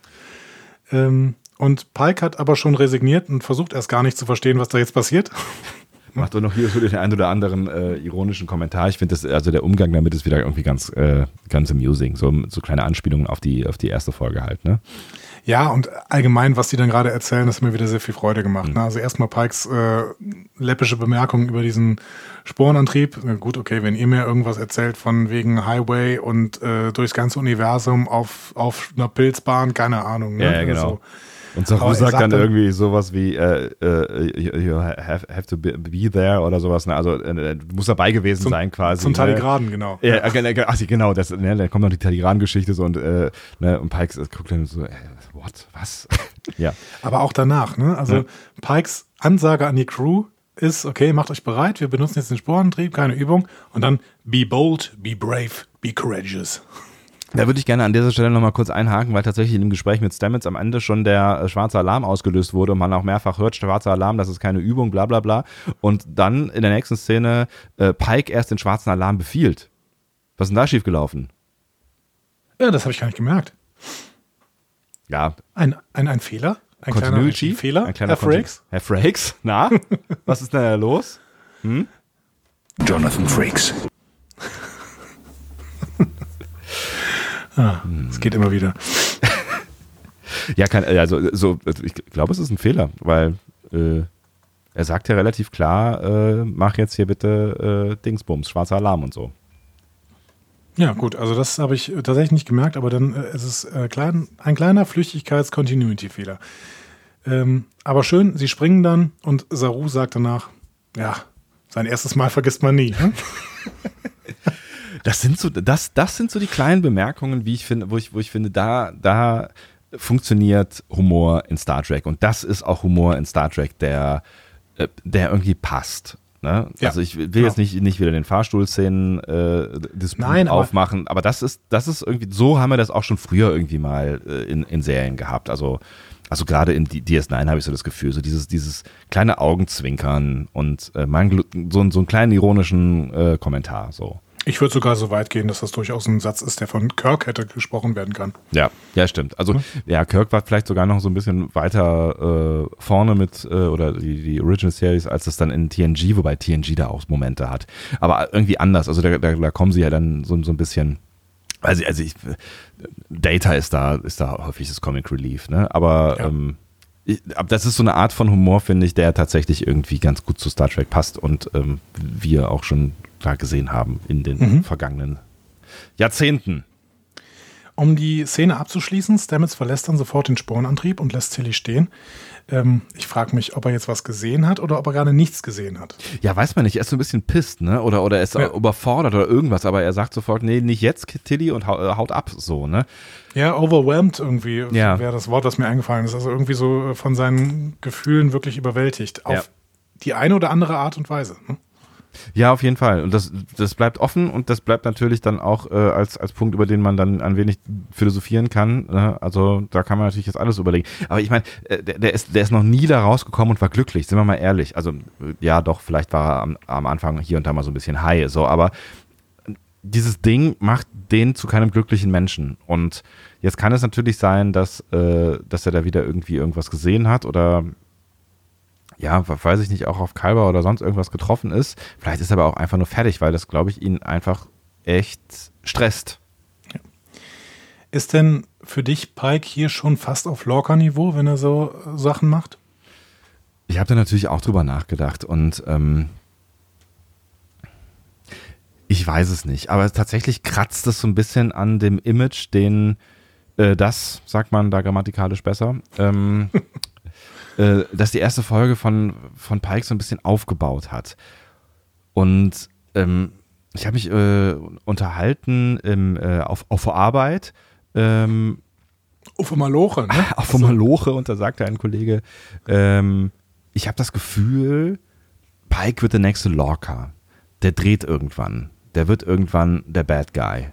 ähm, und Pike hat aber schon resigniert und versucht erst gar nicht zu verstehen, was da jetzt passiert. Macht doch noch hier so den einen oder anderen äh, ironischen Kommentar. Ich finde das, also der Umgang damit ist wieder irgendwie ganz, äh, ganz amusing. So, so kleine Anspielungen auf die, auf die erste Folge halt, ne? Ja, und allgemein, was die dann gerade erzählen, das hat mir wieder sehr viel Freude gemacht. Ne? Also erstmal Pikes äh, läppische Bemerkungen über diesen Sporenantrieb. Na gut, okay, wenn ihr mir irgendwas erzählt von wegen Highway und äh, durchs ganze Universum auf, auf einer Pilzbahn, keine Ahnung. Ne? Ja, ja, genau. Also, Und Saru sagt sagt dann irgendwie sowas wie, äh, äh, you, have, have to be, there oder sowas. Ne? Also äh, du musst dabei gewesen Zum- sein quasi. zum ne? Talligraden, genau. Ja, äh, ge- ach, genau, das, ne, dann kommt noch die Talligraden-Geschichte so und, äh, ne, und Pikes äh, guckt dann so, äh, what, was? ja. Aber auch danach, ne? Also Ja. Pikes Ansage an die Crew ist, okay, macht euch bereit, wir benutzen jetzt den Sporenantrieb, keine Übung. Und dann be bold, be brave, be courageous. Da würde ich gerne an dieser Stelle nochmal kurz einhaken, weil tatsächlich in dem Gespräch mit Stamets am Ende schon der äh, schwarze Alarm ausgelöst wurde und man auch mehrfach hört, schwarzer Alarm, das ist keine Übung, bla bla bla. Und dann in der nächsten Szene äh, Pike erst den schwarzen Alarm befiehlt. Was ist denn da schiefgelaufen? Ja, das habe ich gar nicht gemerkt. Ja, Ein, ein, ein Fehler? Ein Continuity. kleiner Fehler? Ein kleiner Herr Frakes? Herr Frakes? Na? Was ist denn da los? Jonathan Frakes. Ah, Es geht immer wieder. Ja, kann, also so, ich glaube, es ist ein Fehler, weil äh, er sagt ja relativ klar, äh, mach jetzt hier bitte äh, Dingsbums, schwarzer Alarm und so. Ja, gut, also das habe ich tatsächlich nicht gemerkt, aber dann äh, ist es äh, klein, ein kleiner Flüchtigkeits-Continuity-Fehler. Ähm, aber schön, sie springen dann und Saru sagt danach, ja, sein erstes Mal vergisst man nie. Ne? Das sind so, das, das sind so die kleinen Bemerkungen, wie ich finde, wo ich, wo ich finde, da, da funktioniert Humor in Star Trek und das ist auch Humor in Star Trek, der, äh, der irgendwie passt. Ne? Ja, also ich will genau. jetzt nicht, nicht wieder den Fahrstuhlszenen äh, Nein, aber- aufmachen, aber das ist, das ist irgendwie, so haben wir das auch schon früher irgendwie mal äh, in, in Serien gehabt. Also, also gerade in D- DS9 habe ich so das Gefühl, so dieses, dieses kleine Augenzwinkern und äh, mal ein Glu- so, einen- so einen kleinen ironischen äh, Kommentar. So. Ich würde sogar so weit gehen, dass das durchaus ein Satz ist, der von Kirk hätte gesprochen werden kann. Ja, ja, stimmt. Also ja, Kirk war vielleicht sogar noch so ein bisschen weiter äh, vorne mit äh, oder die, die Original Series, als es dann in TNG, wobei TNG da auch Momente hat. Aber irgendwie anders. Also da, da, da kommen sie ja dann so, so ein bisschen. Also, also ich, Data ist da, ist da häufig das Comic Relief, ne? Aber Ja. ähm, ich, das ist so eine Art von Humor, finde ich, der tatsächlich irgendwie ganz gut zu Star Trek passt und ähm, wir auch schon da gesehen haben in den Mhm. vergangenen Jahrzehnten. Um die Szene abzuschließen, Stamets verlässt dann sofort den Sporenantrieb und lässt Tilly stehen. Ähm, ich frage mich, ob er jetzt was gesehen hat oder ob er gerade nichts gesehen hat. Ja, weiß man nicht. Er ist so ein bisschen pisst, ne? Oder, oder er ist Ja. überfordert oder irgendwas, aber er sagt sofort, nee, nicht jetzt, Tilly, und äh, haut ab, so, ne? Ja, overwhelmed irgendwie Ja. wäre das Wort, was mir eingefallen ist. Also irgendwie so äh, von seinen Gefühlen wirklich überwältigt. Auf Ja. die eine oder andere Art und Weise. Ne? Ja, auf jeden Fall. Und das, das bleibt offen und das bleibt natürlich dann auch äh, als, als Punkt, über den man dann ein wenig philosophieren kann. Ne? Also da kann man natürlich jetzt alles überlegen. Aber ich meine, äh, der, der, ist, der ist noch nie da rausgekommen und war glücklich, sind wir mal ehrlich. Also äh, ja, doch, vielleicht war er am, am Anfang hier und da mal so ein bisschen high, so, aber dieses Ding macht den zu keinem glücklichen Menschen. Und jetzt kann es natürlich sein, dass, äh, dass er da wieder irgendwie irgendwas gesehen hat oder ja, weiß ich nicht, auch auf Kalber oder sonst irgendwas getroffen ist. Vielleicht ist er aber auch einfach nur fertig, weil das, glaube ich, ihn einfach echt stresst. Ist denn für dich Pike hier schon fast auf Lorca-Niveau, wenn er so äh, Sachen macht? Ich habe da natürlich auch drüber nachgedacht und ähm, ich weiß es nicht, aber tatsächlich kratzt es so ein bisschen an dem Image, den äh, das, sagt man da grammatikalisch besser, ähm, äh, dass die erste Folge von, von Pike so ein bisschen aufgebaut hat. Und ähm, ich habe mich äh, unterhalten im, äh, auf, auf Arbeit. Ähm, auf Maloche, ne? Auf Maloche, und da sagte ein Kollege, ähm, ich habe das Gefühl, Pike wird der nächste Lorca. Der dreht irgendwann. Der wird irgendwann der Bad Guy.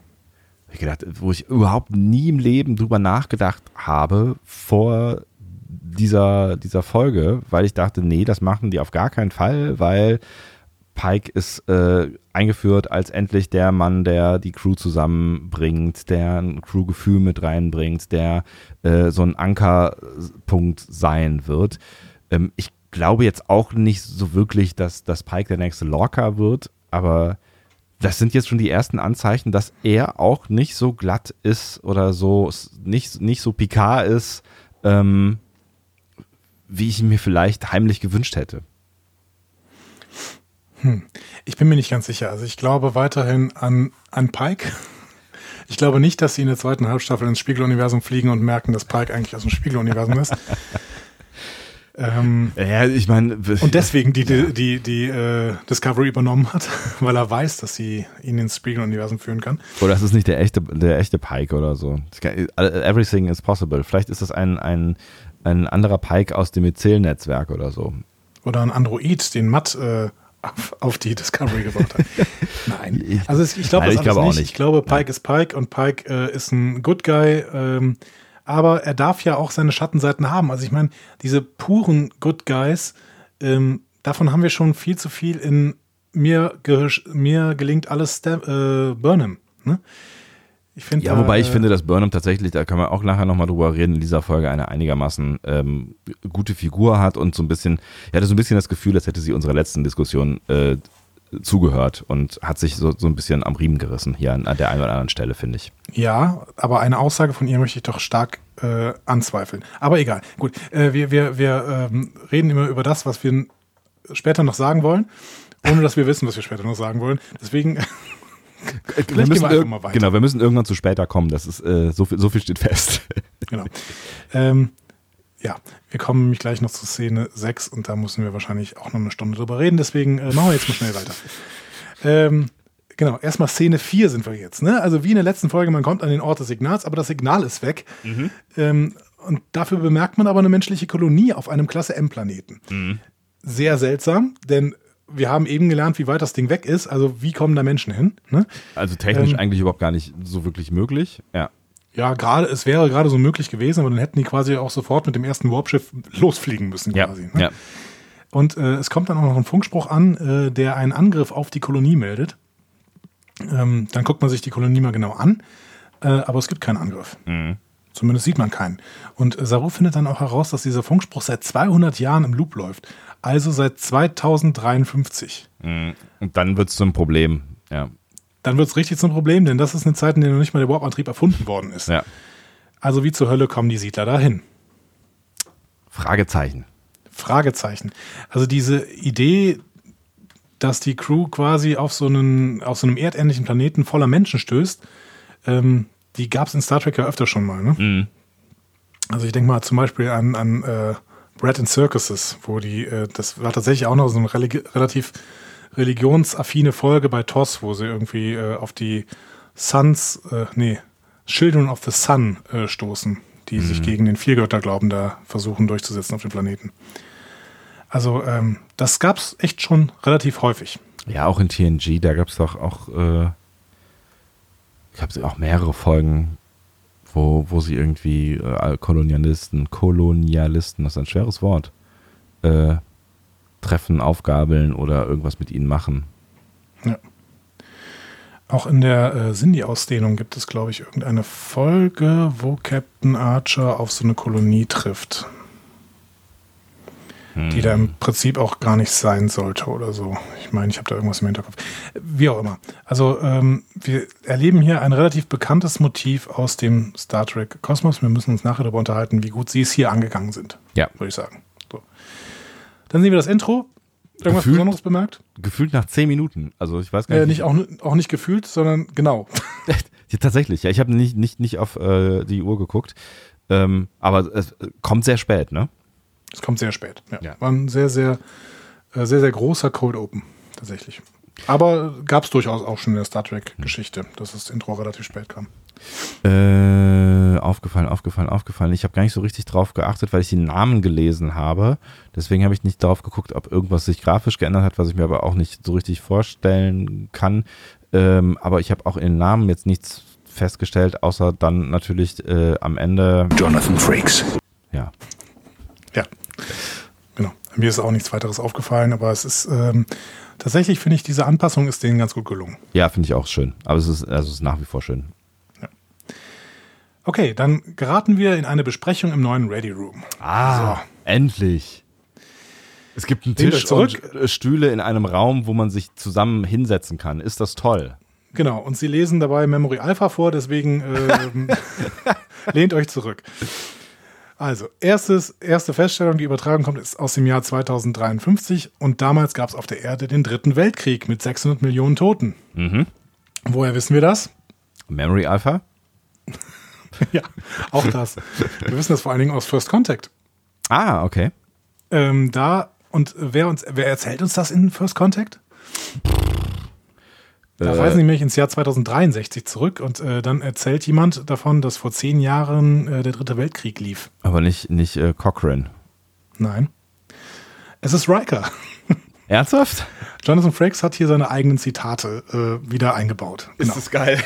Ich gedacht, wo ich überhaupt nie im Leben drüber nachgedacht habe vor dieser, dieser Folge, weil ich dachte, nee, das machen die auf gar keinen Fall, weil Pike ist äh, eingeführt als endlich der Mann, der die Crew zusammenbringt, der ein Crewgefühl mit reinbringt, der äh, so ein Ankerpunkt sein wird. Ähm, ich glaube jetzt auch nicht so wirklich, dass, dass Pike der nächste Lorca wird, aber das sind jetzt schon die ersten Anzeichen, dass er auch nicht so glatt ist oder so nicht, nicht so pikar ist, ähm, wie ich ihn mir vielleicht heimlich gewünscht hätte. Hm. Ich bin mir nicht ganz sicher. Also ich glaube weiterhin an, an Pike. Ich glaube nicht, dass sie in der zweiten Halbstaffel ins Spiegeluniversum fliegen und merken, dass Pike eigentlich aus dem Spiegeluniversum ist. ähm, ja, ich meine. Und deswegen die, die, die, die äh, Discovery übernommen hat, weil er weiß, dass sie ihn ins Spiegeluniversum führen kann. Oder das ist nicht der echte, der echte Pike oder so. Everything is possible. Vielleicht ist das ein, ein, ein anderer Pike aus dem Myzel-Netzwerk oder so. Oder ein Android, den Matt äh, auf, die Discovery gebracht hat. Nein. Also ich glaube das ich glaube nicht. nicht. Ich glaube, Pike ja. ist Pike und Pike äh, ist ein Good Guy. Ähm, aber er darf ja auch seine Schattenseiten haben. Also ich meine, diese puren Good Guys, ähm, davon haben wir schon viel zu viel in mir, mir gelingt alles Stab äh, Burnham. Ne? Ich find, ja, wobei ich äh, finde, dass Burnham tatsächlich, da können wir auch nachher nochmal drüber reden, in dieser Folge eine einigermaßen ähm, gute Figur hat und so ein bisschen, ich hatte so ein bisschen das Gefühl, als hätte sie unserer letzten Diskussion äh, zugehört und hat sich so, so ein bisschen am Riemen gerissen hier an, an der einen oder anderen Stelle, finde ich. Ja, aber eine Aussage von ihr möchte ich doch stark äh, anzweifeln. Aber egal. Gut, äh, wir, wir, wir ähm, reden immer über das, was wir später noch sagen wollen, ohne dass wir wissen, was wir später noch sagen wollen. Deswegen wir müssen wir genau, wir müssen irgendwann zu später kommen. Das ist äh, so, viel, so viel steht fest. genau. Ähm, ja, wir kommen nämlich gleich noch zur Szene 6 und da müssen wir wahrscheinlich auch noch eine Stunde drüber reden. Deswegen äh, machen wir jetzt mal schnell weiter. Ähm, genau, erstmal Szene 4 sind wir jetzt. Ne? Also wie in der letzten Folge, man kommt an den Ort des Signals, aber das Signal ist weg. Mhm. Ähm, und dafür bemerkt man aber eine menschliche Kolonie auf einem Klasse M-Planeten. Mhm. Sehr seltsam, denn wir haben eben gelernt, wie weit das Ding weg ist. Also wie kommen da Menschen hin? Ne? Also technisch ähm, eigentlich überhaupt gar nicht so wirklich möglich. Ja. Ja, gerade, es wäre gerade so möglich gewesen, aber dann hätten die quasi auch sofort mit dem ersten Warpschiff losfliegen müssen quasi. Ja. Ne? ja. Und äh, es kommt dann auch noch ein Funkspruch an, äh, der einen Angriff auf die Kolonie meldet. Ähm, dann guckt man sich die Kolonie mal genau an, äh, aber es gibt keinen Angriff. Mhm. Zumindest sieht man keinen. Und Saru findet dann auch heraus, dass dieser Funkspruch seit 200 Jahren im Loop läuft also seit 2053. Mhm. Und dann wird es zum Problem, ja. Dann wird es richtig zum Problem, denn das ist eine Zeit, in der noch nicht mal der Warp-Antrieb erfunden worden ist. Ja. Also wie zur Hölle kommen die Siedler dahin? Fragezeichen. Fragezeichen. Also diese Idee, dass die Crew quasi auf so einen, auf so einem erdähnlichen Planeten voller Menschen stößt, ähm, die gab es in Star Trek ja öfter schon mal. Ne? Mhm. Also ich denke mal zum Beispiel an, an äh, Bread and Circuses, wo die, äh, das war tatsächlich auch noch so eine religi relativ religionsaffine Folge bei TOS, wo sie irgendwie äh, auf die Suns, äh, nee, Children of the Sun äh, stoßen, die mhm. sich gegen den Viergötterglauben da versuchen durchzusetzen auf dem Planeten. Also ähm, das gab es echt schon relativ häufig. Ja, auch in TNG, da gab es doch auch, äh, habe auch mehrere Folgen, wo, wo sie irgendwie äh, Kolonialisten, Kolonialisten, das ist ein schweres Wort, äh, treffen, aufgabeln oder irgendwas mit ihnen machen. Ja. Auch in der äh, Cindy-Ausdehnung gibt es, glaube ich, irgendeine Folge, wo Captain Archer auf so eine Kolonie trifft. Die da im Prinzip auch gar nicht sein sollte oder so. Ich meine, ich habe da irgendwas im Hinterkopf. Wie auch immer. Also ähm, wir erleben hier ein relativ bekanntes Motiv aus dem Star Trek Kosmos. Wir müssen uns nachher darüber unterhalten, wie gut sie es hier angegangen sind. Ja. Würde ich sagen. So. Dann sehen wir das Intro. Irgendwas Gefühlt- Besonderes bemerkt? Gefühlt nach zehn Minuten. Also ich weiß gar Äh, nicht. nicht, auch, auch nicht gefühlt, sondern genau. Ja, tatsächlich, ja. Ich habe nicht, nicht, nicht auf äh, die Uhr geguckt. Ähm, aber es äh, kommt sehr spät, ne? Es kommt sehr spät. Ja. Ja. War ein sehr, sehr, äh, sehr, sehr großer Cold Open, tatsächlich. Aber gab es durchaus auch schon in der Star Trek-Geschichte, dass das Intro relativ spät kam. Äh, aufgefallen, aufgefallen, aufgefallen. Ich habe gar nicht so richtig drauf geachtet, weil ich die Namen gelesen habe. Deswegen habe ich nicht darauf geguckt, ob irgendwas sich grafisch geändert hat, was ich mir aber auch nicht so richtig vorstellen kann. Ähm, aber ich habe auch in den Namen jetzt nichts festgestellt, außer dann natürlich äh, am Ende, Jonathan Frakes. Ja, genau. Mir ist auch nichts weiteres aufgefallen, aber es ist ähm, tatsächlich, finde ich, diese Anpassung ist denen ganz gut gelungen. ja, finde ich auch schön. Aber es ist, also es ist nach wie vor schön. Okay, dann geraten wir in eine Besprechung im neuen Ready Room. Ah, endlich. Es gibt einen Tisch zurück. und äh, Stühle in einem Raum, wo man sich zusammen hinsetzen kann. Ist das toll? Genau, und sie lesen dabei Memory Alpha vor, deswegen ähm, lehnt euch zurück. Also, erstes, erste Feststellung, die Übertragung kommt ist aus dem Jahr 2053 und damals gab es auf der Erde den Dritten Weltkrieg mit 600 Millionen Toten. Woher wissen wir das? Memory Alpha? ja, auch das. Wir wissen das vor allen Dingen aus First Contact. Ah, okay. Ähm, da, und wer, uns, wer erzählt uns das in First Contact? Da Äh, reisen sie nämlich ins Jahr 2063 zurück und äh, dann erzählt jemand davon, dass vor zehn Jahren äh, der Dritte Weltkrieg lief. Aber nicht, nicht äh, Cochrane. Nein. Es ist Riker. Ernsthaft? Jonathan Frakes hat hier seine eigenen Zitate äh, wieder eingebaut. Genau. das geil.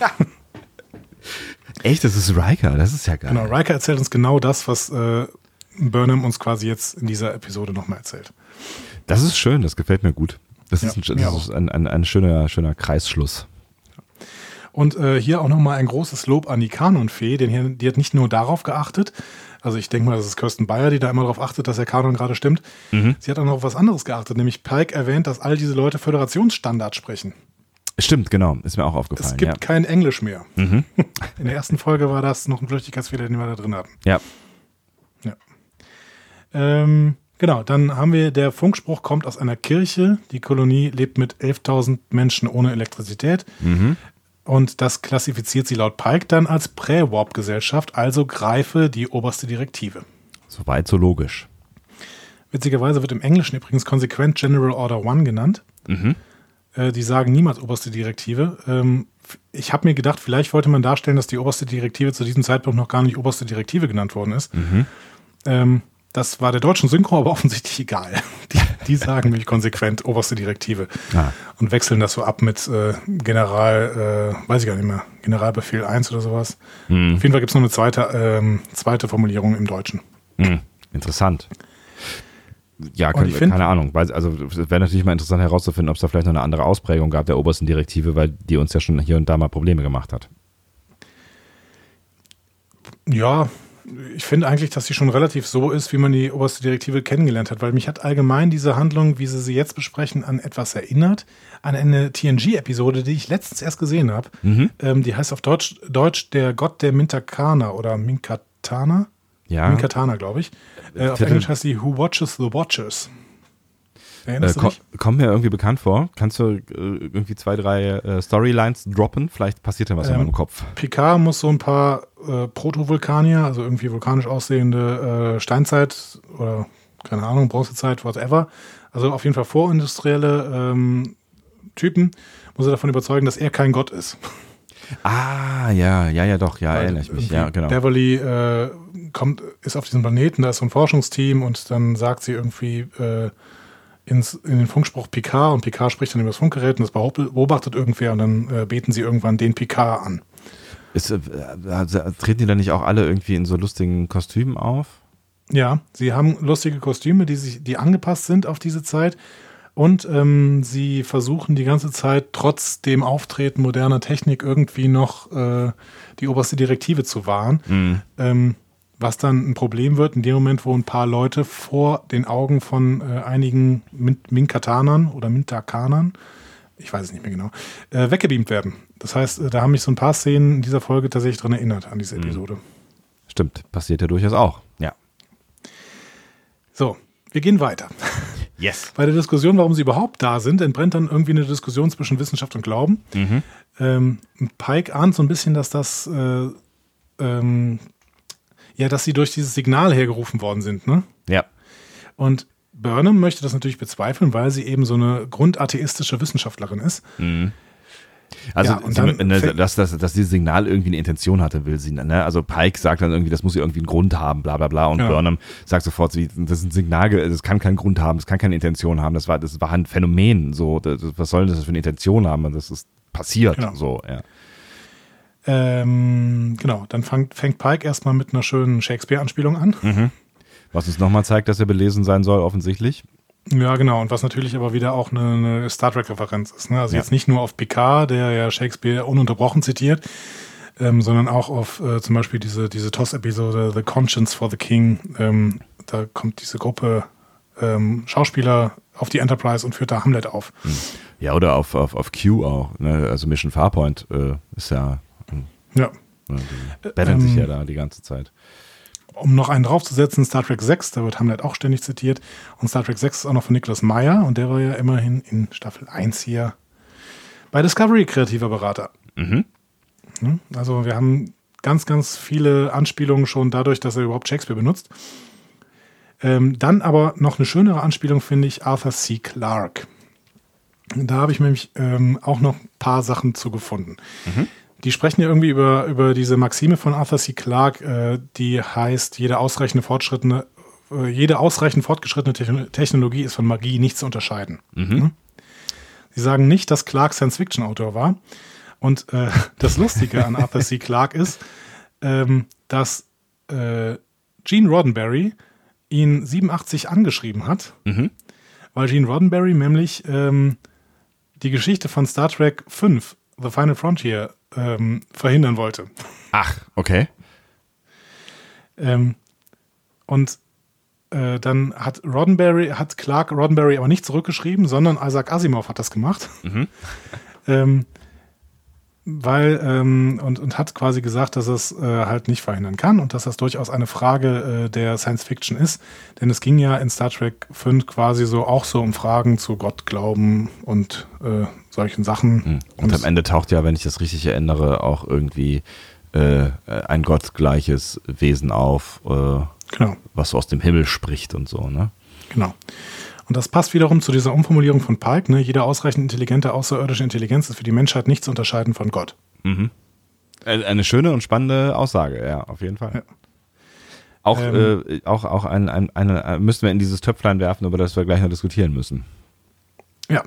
Echt, das ist Riker, das ist ja geil. genau. Riker erzählt uns genau das, was äh, Burnham uns quasi jetzt in dieser Episode nochmal erzählt. Das ist schön, das gefällt mir gut. Das Ja, ist, ein, das ist ein, ein, ein schöner, schöner Kreisschluss. Und äh, hier auch nochmal ein großes Lob an die Kanonfee, denn hier, die hat nicht nur darauf geachtet, also ich denke mal, das ist Kirsten Bayer, die da immer darauf achtet, dass der Kanon gerade stimmt. Sie hat auch noch auf was anderes geachtet, nämlich Pike erwähnt, dass all diese Leute Föderationsstandard sprechen. Stimmt, genau, ist mir auch Es aufgefallen. gibt Ja. kein Englisch mehr. In der ersten Folge war das noch ein Flüchtigkeitsfehler, den wir da drin hatten. ja. Ähm, genau, dann haben wir, der Funkspruch kommt aus einer Kirche. Die Kolonie lebt mit 11.000 Menschen ohne Elektrizität. Und das klassifiziert sie laut Pike dann als Prä-Warp-Gesellschaft, also greife die oberste Direktive. Soweit so logisch. Witzigerweise wird im Englischen übrigens konsequent General Order One genannt. Äh, die sagen niemals oberste Direktive. Ähm, ich habe mir gedacht, vielleicht wollte man darstellen, dass die oberste Direktive zu diesem Zeitpunkt noch gar nicht oberste Direktive genannt worden ist. Ähm, das war der deutschen Synchro aber offensichtlich egal. Die, die sagen nämlich konsequent oberste Direktive Ah. und wechseln das so ab mit äh, General, äh, weiß ich gar nicht mehr, Generalbefehl 1 oder sowas. Auf jeden Fall gibt es noch eine zweite, ähm, zweite Formulierung im Deutschen. Hm, interessant. Ja, ich find- keine Ahnung. Also es wäre natürlich mal interessant herauszufinden, ob es da vielleicht noch eine andere Ausprägung gab der obersten Direktive, weil die uns ja schon hier und da mal Probleme gemacht hat. Ja, ich finde eigentlich, dass sie schon relativ so ist, wie man die oberste Direktive kennengelernt hat, weil mich hat allgemein diese Handlung, wie sie sie jetzt besprechen, an etwas erinnert, an eine TNG-Episode, die ich letztens erst gesehen habe. Ähm, die heißt auf Deutsch, Deutsch der Gott der Mintakana oder Minkatana. Ja. Minkatana, glaube ich. Äh, auf Englisch heißt die Who Watches the Watchers. Äh, Erinnerst du ko kommt mir irgendwie bekannt vor. Kannst du äh, irgendwie zwei, drei äh, Storylines droppen? Vielleicht passiert da was in Ähm, meinem Kopf. Picard muss so ein paar äh, Protovulkanier, also irgendwie vulkanisch aussehende äh, Steinzeit oder keine Ahnung, Bronzezeit, whatever, also auf jeden Fall vorindustrielle ähm, Typen, muss er davon überzeugen, dass er kein Gott ist. Ah, ja, ja, ja, doch, ja, Weil erinnere ich mich. Ja, genau. Beverly äh, kommt, ist auf diesem Planeten, da ist so ein Forschungsteam und dann sagt sie irgendwie äh, ins, in den Funkspruch Picard und Picard spricht dann über das Funkgerät und das beobachtet irgendwer und dann äh, beten sie irgendwann den Picard an. Ist, äh, also, treten die dann nicht auch alle irgendwie in so lustigen Kostümen auf? Ja, sie haben lustige Kostüme, die sich, die angepasst sind auf diese Zeit. Und ähm, sie versuchen die ganze Zeit trotz dem Auftreten moderner Technik irgendwie noch äh, die oberste Direktive zu wahren. Ähm, was dann ein Problem wird in dem Moment, wo ein paar Leute vor den Augen von äh, einigen Min Minkatanern oder Mintakanern, ich weiß es nicht mehr genau, äh, weggebeamt werden. Das heißt, äh, da haben mich so ein paar Szenen in dieser Folge tatsächlich dran erinnert, an diese Episode. Stimmt, passiert ja durchaus auch. Ja. So, wir gehen weiter. Yes. Bei der Diskussion, warum sie überhaupt da sind, entbrennt dann irgendwie eine Diskussion zwischen Wissenschaft und Glauben. Ähm, Pike ahnt so ein bisschen, dass das, äh, ähm, ja, dass sie durch dieses Signal hergerufen worden sind, ne? Ja. Und Burnham möchte das natürlich bezweifeln, weil sie eben so eine grundatheistische Wissenschaftlerin ist. Also, Ja, sie, ne, dass, dass, dass dieses Signal irgendwie eine Intention hatte, will sie. Ne? Also Pike sagt dann irgendwie, das muss irgendwie einen Grund haben, bla bla bla. Und Ja. Burnham sagt sofort, das ist ein Signal, das kann keinen Grund haben, das kann keine Intention haben. Das war, das war ein Phänomen. So, das, was soll das für eine Intention haben? Das ist passiert. Genau. So, ja. Ähm, genau, dann fängt, fängt Pike erstmal mit einer schönen Shakespeare-Anspielung an. Was uns nochmal zeigt, dass er belesen sein soll, offensichtlich. Ja, genau. Und was natürlich aber wieder auch eine, eine Star Trek-Referenz ist. Ne? Also Ja. jetzt nicht nur auf Picard, der ja Shakespeare ununterbrochen zitiert, ähm, sondern auch auf äh, zum Beispiel diese, diese TOS-Episode The Conscience for the King. Ähm, da kommt diese Gruppe ähm, Schauspieler auf die Enterprise und führt da Hamlet auf. Ja, oder auf, auf, auf Q auch. Ne? Also Mission Farpoint äh, ist ja, Ja. ne, die betteln sich ähm, ja da die ganze Zeit. Um noch einen draufzusetzen, Star Trek 6, da wird Hamlet auch ständig zitiert. Und Star Trek 6 ist auch noch von Niklas Meyer und der war ja immerhin in Staffel 1 hier bei Discovery kreativer Berater. Mhm. Ne? Also wir haben ganz, ganz viele Anspielungen schon dadurch, dass er überhaupt Shakespeare benutzt. Ähm, dann aber noch eine schönere Anspielung finde ich Arthur C. Clarke. Da habe ich nämlich ähm, auch noch ein paar Sachen zu gefunden. Die sprechen ja irgendwie über, über diese Maxime von Arthur C. Clarke, äh, die heißt, jede ausreichende fortschrittene, äh, jede ausreichend fortgeschrittene Techno- Technologie ist von Magie nicht zu unterscheiden. Ne? Sie sagen nicht, dass Clarke Science-Fiction-Autor war. Und äh, das Lustige an Arthur C. Clarke ist, ähm, dass äh, Gene Roddenberry ihn 87 angeschrieben hat, weil Gene Roddenberry nämlich ähm, die Geschichte von Star Trek 5, The Final Frontier, ähm, verhindern wollte. Ach, okay. Ähm, und äh, dann hat Roddenberry, hat Clark Roddenberry aber nicht zurückgeschrieben, sondern Isaac Asimov hat das gemacht. ähm, weil, ähm, und, und hat quasi gesagt, dass es äh, halt nicht verhindern kann und dass das durchaus eine Frage äh, der Science Fiction ist. Denn es ging ja in Star Trek 5 quasi so auch so um Fragen zu Gott, Glauben und äh, solchen Sachen. Und am Ende taucht ja, wenn ich das richtig erinnere, auch irgendwie äh, ein gottgleiches Wesen auf, äh, Genau. was so aus dem Himmel spricht und so, ne? Genau. Und das passt wiederum zu dieser Umformulierung von Pike. Ne? Jede ausreichend intelligente außerirdische Intelligenz ist für die Menschheit nicht zu unterscheiden von Gott. Äh, Eine schöne und spannende Aussage, ja, auf jeden Fall. Ja. Auch, Ähm, äh, auch, auch ein, ein, eine, müssen wir in dieses Töpflein werfen, über das wir gleich noch diskutieren müssen. Ja.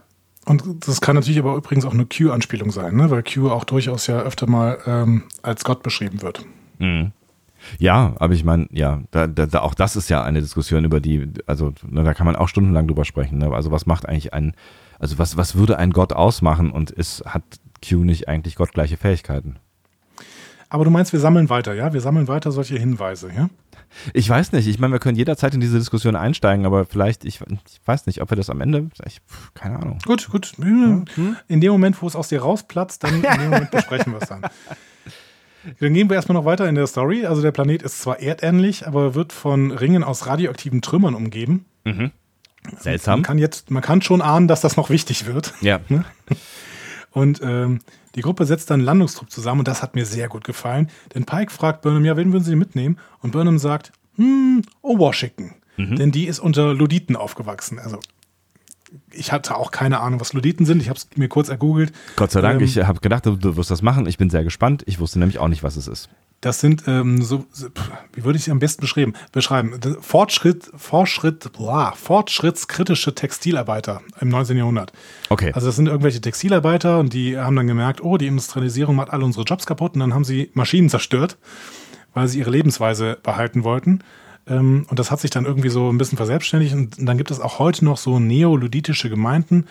Und das kann natürlich aber übrigens auch eine Q-Anspielung sein, ne? weil Q auch durchaus ja öfter mal ähm, als Gott beschrieben wird. Ja, aber ich meine, ja, da, da, auch das ist ja eine Diskussion über die, also ne, da kann man auch stundenlang drüber sprechen. Ne? Also was macht eigentlich ein, also was, was würde ein Gott ausmachen und ist, hat Q nicht eigentlich gottgleiche Fähigkeiten? Aber du meinst, wir sammeln weiter, ja? Wir sammeln weiter solche Hinweise, ja? Ich weiß nicht, ich meine, wir können jederzeit in diese Diskussion einsteigen, aber vielleicht, ich, ich weiß nicht, ob wir das am Ende, ich, keine Ahnung. Gut, gut. In dem Moment, wo es aus dir rausplatzt, dann in dem Moment besprechen wir es dann. Dann gehen wir erstmal noch weiter in der Story. Also der Planet ist zwar erdähnlich, aber wird von Ringen aus radioaktiven Trümmern umgeben. Seltsam. Man kann jetzt, man kann schon ahnen, dass das noch wichtig wird. Ja. Und ähm, die Gruppe setzt dann einen Landungstrupp zusammen und das hat mir sehr gut gefallen. Denn Pike fragt Burnham, ja, wen würden Sie mitnehmen? Und Burnham sagt, hm, oh, Washington. Denn die ist unter Luditen aufgewachsen. Also ich hatte auch keine Ahnung, was Luditen sind. Ich habe es mir kurz ergoogelt. Gott sei Dank, Ähm, ich habe gedacht, du, wirst das machen. Ich bin sehr gespannt. Ich wusste nämlich auch nicht, was es ist. Das sind ähm, so, wie würde ich sie am besten beschreiben? beschreiben? Fortschritt, Fortschritt, boah, fortschrittskritische Textilarbeiter im 19. Jahrhundert. Okay. Also das sind irgendwelche Textilarbeiter und die haben dann gemerkt, oh, die Industrialisierung macht alle unsere Jobs kaputt und dann haben sie Maschinen zerstört, weil sie ihre Lebensweise behalten wollten. Ähm, und das hat sich dann irgendwie so ein bisschen verselbstständigt und dann gibt es auch heute noch so neoluditische Gemeinden,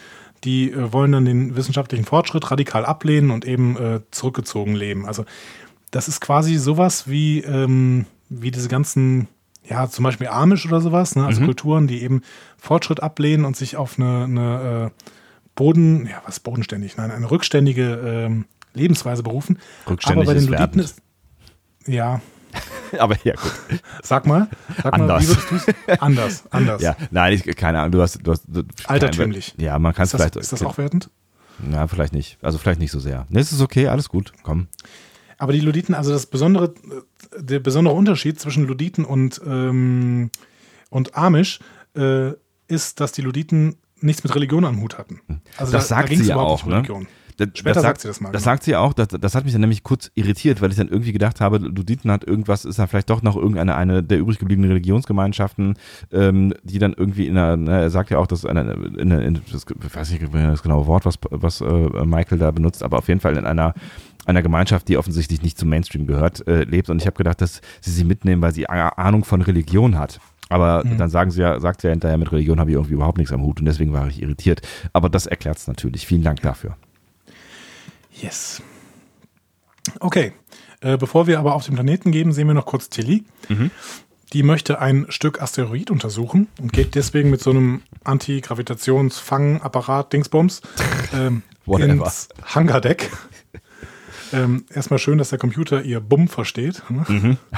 die äh, wollen dann den wissenschaftlichen Fortschritt radikal ablehnen und eben äh, zurückgezogen leben. Also das ist quasi sowas wie, ähm, wie diese ganzen, ja, zum Beispiel Amish oder sowas, ne? also Kulturen, die eben Fortschritt ablehnen und sich auf eine, eine äh, Boden, ja, was bodenständig, nein, eine rückständige ähm, Lebensweise berufen. Rückständig Aber bei den Luditen ist, ja, Aber ja, gut. sag mal, sag mal, Anders. wie würdest du es? Anders, anders. Ja, nein, ich, keine Ahnung. Du hast, du hast du, Altertümlich. Ja, man kann es Ist das, vielleicht. ist das auch wertend? Ja, vielleicht nicht. Also vielleicht nicht so sehr. Ne, es ist okay, alles gut. Komm. Aber die Luditen, also das besondere, der besondere Unterschied zwischen Luditen und, ähm, und Amish äh, ist, dass die Luditen nichts mit Religion am Hut hatten. Also Das sagt ging's sie ja überhaupt auch, nicht um ne? Das, Später das sagt sie das mal, Das genau. sagt sie auch. Das, das hat mich dann nämlich kurz irritiert, weil ich dann irgendwie gedacht habe, Luditen hat irgendwas, ist da vielleicht doch noch irgendeine eine der übrig gebliebenen Religionsgemeinschaften, ähm, die dann irgendwie in einer, ne, er sagt ja auch, dass eine, in, einer- in, das, ich weiß nicht das genaue Wort, was, was äh, Michael da benutzt, aber auf jeden Fall in einer einer Gemeinschaft, die offensichtlich nicht zum Mainstream gehört, äh, lebt. Und ich habe gedacht, dass sie sie mitnehmen, weil sie Ahnung von Religion hat. Aber Mhm. dann sagen sie ja, sagt sie ja hinterher, mit Religion habe ich irgendwie überhaupt nichts am Hut und deswegen war ich irritiert. Aber das erklärt es natürlich. Vielen Dank dafür. Yes. Okay. Äh, bevor wir aber auf den Planeten gehen, sehen wir noch kurz Tilly. Mhm. Die möchte ein Stück Asteroid untersuchen und geht deswegen mit so einem Anti-Gravitationsfangapparat Dingsbums ähm, ins Hangardeck. ähm, erstmal schön, dass der Computer ihr Bumm versteht. ne? Mhm.